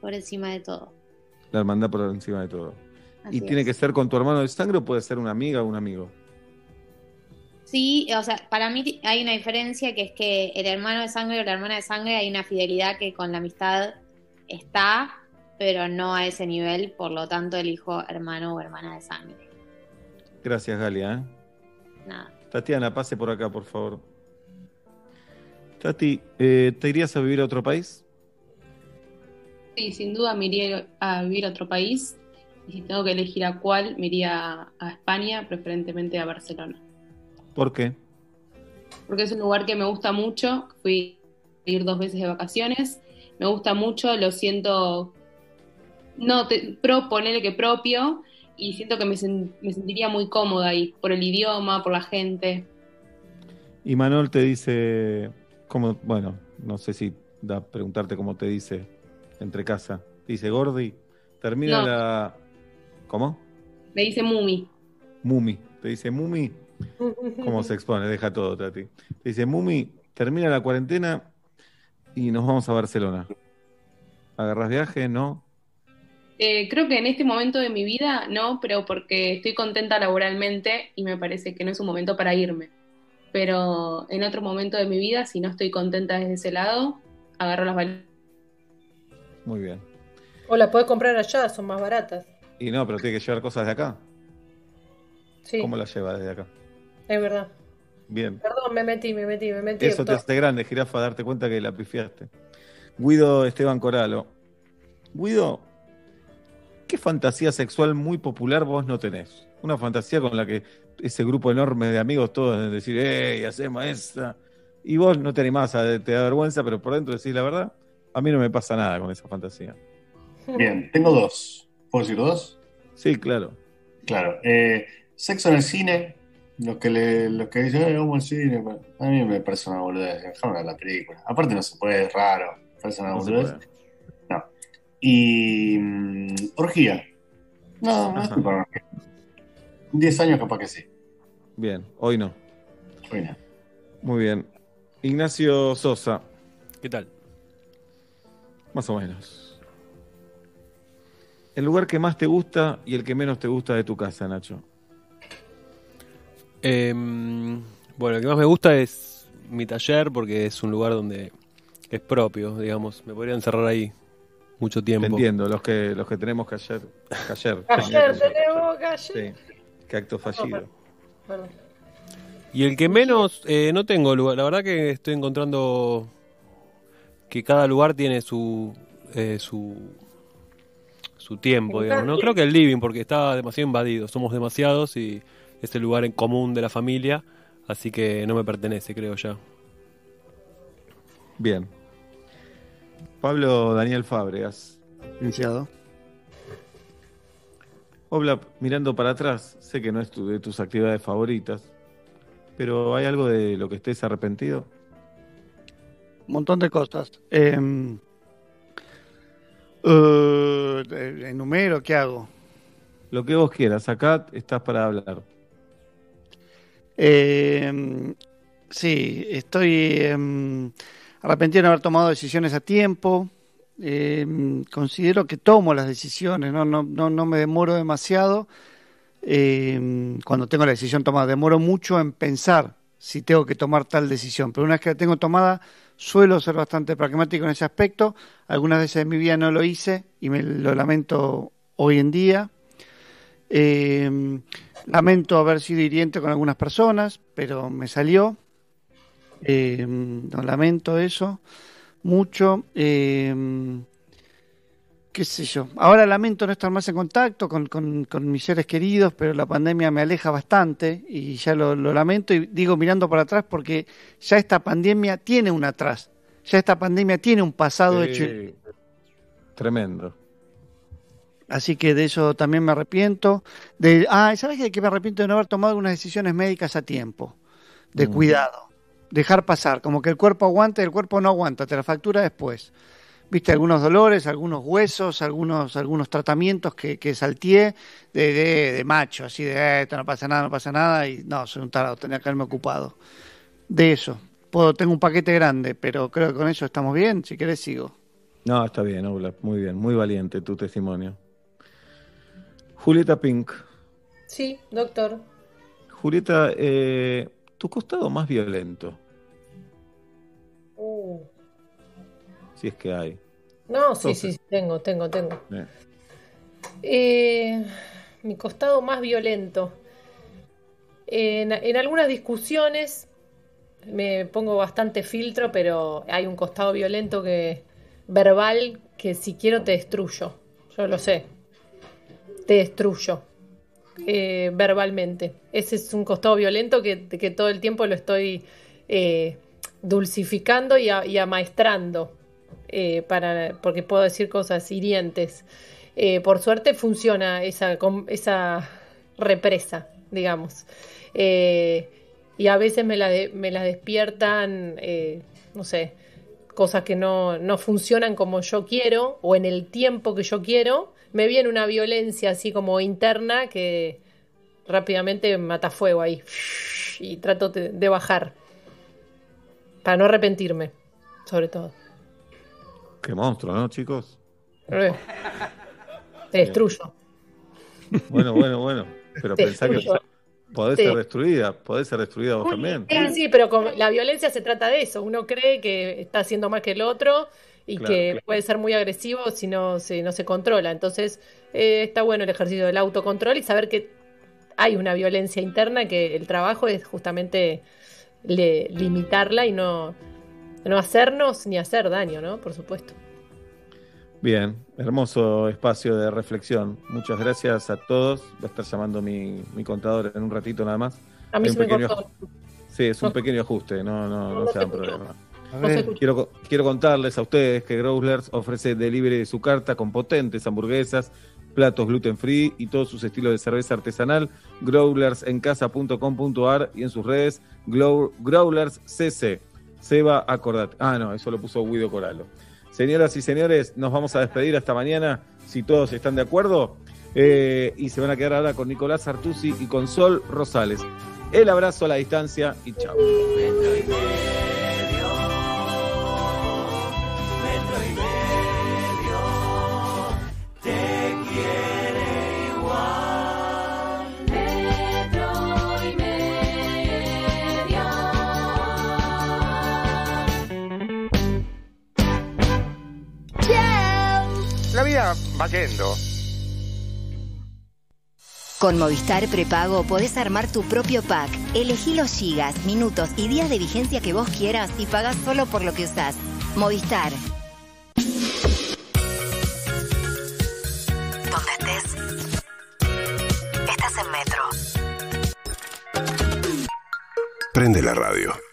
por encima de todo. La hermandad por encima de todo. Así ¿Y tiene que ser con tu hermano de sangre o puede ser una amiga o un amigo? Sí, o sea, para mí hay una diferencia que es que el hermano de sangre o la hermana de sangre hay una fidelidad que con la amistad está, pero no a ese nivel, por lo tanto elijo hermano o hermana de sangre. Gracias, Galia. ¿eh? Nada. Tatiana, pase por acá, por favor. Tati, eh, ¿te irías a vivir a otro país? Sí, sin duda me iría a vivir a otro país. Y si tengo que elegir a cuál, me iría a España, preferentemente a Barcelona. ¿Por qué? Porque es un lugar que me gusta mucho. Fui a ir dos veces de vacaciones. Me gusta mucho, lo siento, no, te, pro, ponele que propio. Y siento que me, sen- me sentiría muy cómoda ahí, por el idioma, por la gente. Y Manuel te dice, ¿cómo? Bueno, no sé si da preguntarte cómo te dice entre casa. Te dice, Gordi, termina No. la... ¿Cómo? Me dice Mumi. Mumi. Te dice, Mumi, ¿cómo se expone? Deja todo, Tati. Te dice, Mumi, termina la cuarentena y nos vamos a Barcelona. ¿Agarras viaje? ¿No? Eh, creo que en este momento de mi vida no, pero porque estoy contenta laboralmente y me parece que no es un momento para irme. Pero en otro momento de mi vida, si no estoy contenta desde ese lado, agarro las bal- Muy bien. O la puedes comprar allá, son más baratas. Y no, pero tiene que llevar cosas de acá. Sí, ¿Cómo las lleva desde acá? Es verdad. Bien. Perdón, me metí, me metí, me metí. Eso te hace grande, jirafa, darte cuenta que la pifiaste. Guido Esteban Coralo. Guido, ¿qué fantasía sexual muy popular vos no tenés? Una fantasía con la que ese grupo enorme de amigos todos decir, ¡ey, hacemos esa! Y vos no te animás, a, te da vergüenza, pero por dentro decís la verdad. A mí no me pasa nada con esa fantasía. Bien, tengo dos. ¿Puedo decir dos? Sí, claro. Claro. eh, sexo en el cine. Los que, le, los que dicen, "Eh, vamos al cine. A mí me parece una boludez. Déjame ver la película. Aparte no se puede, es raro. Parece una No boludez. No. Y. mm, orgía. No, no estoy para orgía. 10 años capaz que sí. Bien, hoy no. Hoy no. Muy bien. Ignacio Sosa. ¿Qué tal? Más o menos. El lugar que más te gusta y el que menos te gusta de tu casa, Nacho. Em, bueno, lo que más me gusta es mi taller porque es un lugar donde es propio, digamos. Me podría encerrar ahí mucho Te tiempo. entiendo, los que, los que tenemos que ayer. que ayer. Ayer tenemos que ayer. Sí, qué acto fallido. Perdón. Y el que menos, eh, no tengo lugar. La verdad que estoy encontrando que cada lugar tiene su eh, su su tiempo, digamos. No creo que el living porque está demasiado invadido. Somos demasiados y es el lugar en común de la familia, así que no me pertenece, creo ya. Bien. Pablo Daniel Fábregas. Licenciado. Obla, mirando para atrás, sé que no es tu- de tus actividades favoritas, pero ¿hay algo de lo que estés arrepentido? Un montón de cosas. Eh, eh, ¿Enumero? ¿Qué hago? Lo que vos quieras, acá estás para hablar. Eh, sí, estoy eh, arrepentido de haber tomado decisiones a tiempo. Eh, considero que tomo las decisiones, no, no, no, no me demoro demasiado. Cuando tengo la decisión tomada, demoro mucho en pensar si tengo que tomar tal decisión, pero una vez que la tengo tomada, suelo ser bastante pragmático en ese aspecto. Algunas veces en mi vida no lo hice y me lo lamento hoy en día. Eh, lamento haber sido hiriente con algunas personas, pero me salió. Eh, no lamento eso. mucho. eh, qué sé yo. Ahora lamento no estar más en contacto con, con- mis seres queridos, pero la pandemia me aleja bastante y ya lo, lamento y digo mirando para atrás porque ya esta pandemia tiene un atrás. Ya esta pandemia tiene un pasado hecho. Tremendo. Así que de eso también me arrepiento. De, ah, ¿sabes de me arrepiento de no haber tomado algunas decisiones médicas a tiempo? De Mm. cuidado. Dejar pasar. Como que el cuerpo aguanta y el cuerpo no aguanta. Te la factura después. Viste, algunos dolores, algunos huesos, algunos, algunos tratamientos que, que salteé de, de, de macho. Así de, "Eh, esto no pasa nada, no pasa nada. Y no, soy un tarado, tenía que haberme ocupado. De eso. Puedo, tengo un paquete grande, pero creo que con eso estamos bien. Si querés, sigo. No, está bien, Oblap, muy bien, muy valiente tu testimonio. Julieta Pink. Sí, doctor. Julieta, eh, tu costado más violento, Uh, si es que hay. No, sí, Entonces. sí, sí, tengo, tengo, tengo. Eh, Eh, mi costado más violento. En, en algunas discusiones me pongo bastante filtro, pero hay un costado violento que verbal que si quiero te destruyo. Yo lo sé. Te destruyo. eh, verbalmente. Ese es un costado violento que, todo el tiempo lo estoy eh, dulcificando y, amaestrando. eh, para, porque puedo decir cosas hirientes. Por suerte funciona esa, represa, digamos. Y a veces me la, despiertan, no sé, cosas que no funcionan como yo quiero o en el tiempo que yo quiero. Me viene una violencia así como interna que rápidamente mata fuego ahí. Y trato de, bajar. Para no arrepentirme, sobre todo. qué monstruo, ¿no, chicos? Eh, Te destruyo. Bueno, bueno, bueno. Pero Te pensá que podés ser destruida, podés ser destruida vos también. Sí, sí, pero con la violencia se trata de eso. Uno cree que está haciendo más que el otro y Claro, que claro. puede ser muy agresivo si no se, no se controla. Entonces, eh, está bueno el ejercicio del autocontrol y saber que hay una violencia interna que el trabajo es justamente le- limitarla y no, no hacernos ni hacer daño, ¿no? Por supuesto. Bien, hermoso espacio de reflexión. Muchas gracias a todos. Va a estar llamando mi, mi contador en un ratito nada más. A mí se me cortó. Sí, es un pequeño ajuste, no, no, no, no. Quiero, co- quiero contarles a ustedes que Growlers ofrece delivery de su carta con potentes hamburguesas, platos gluten free y todos sus estilos de cerveza artesanal. Growlersencasa.com.ar y en sus redes Growlers CC. Seba, acordate. Ah, no, eso lo puso Guido Coralo. Señoras y señores, nos vamos a despedir hasta mañana, si todos están de acuerdo. Eh, y se van a quedar ahora con Nicolás Artusi y con Sol Rosales. El abrazo a la distancia y chao. La vida va yendo. Con Movistar Prepago podés armar tu propio pack. Elegí los gigas, minutos y días de vigencia que vos quieras y pagás solo por lo que usás. Movistar. Donde estés. Estás en Metro. Prende la radio.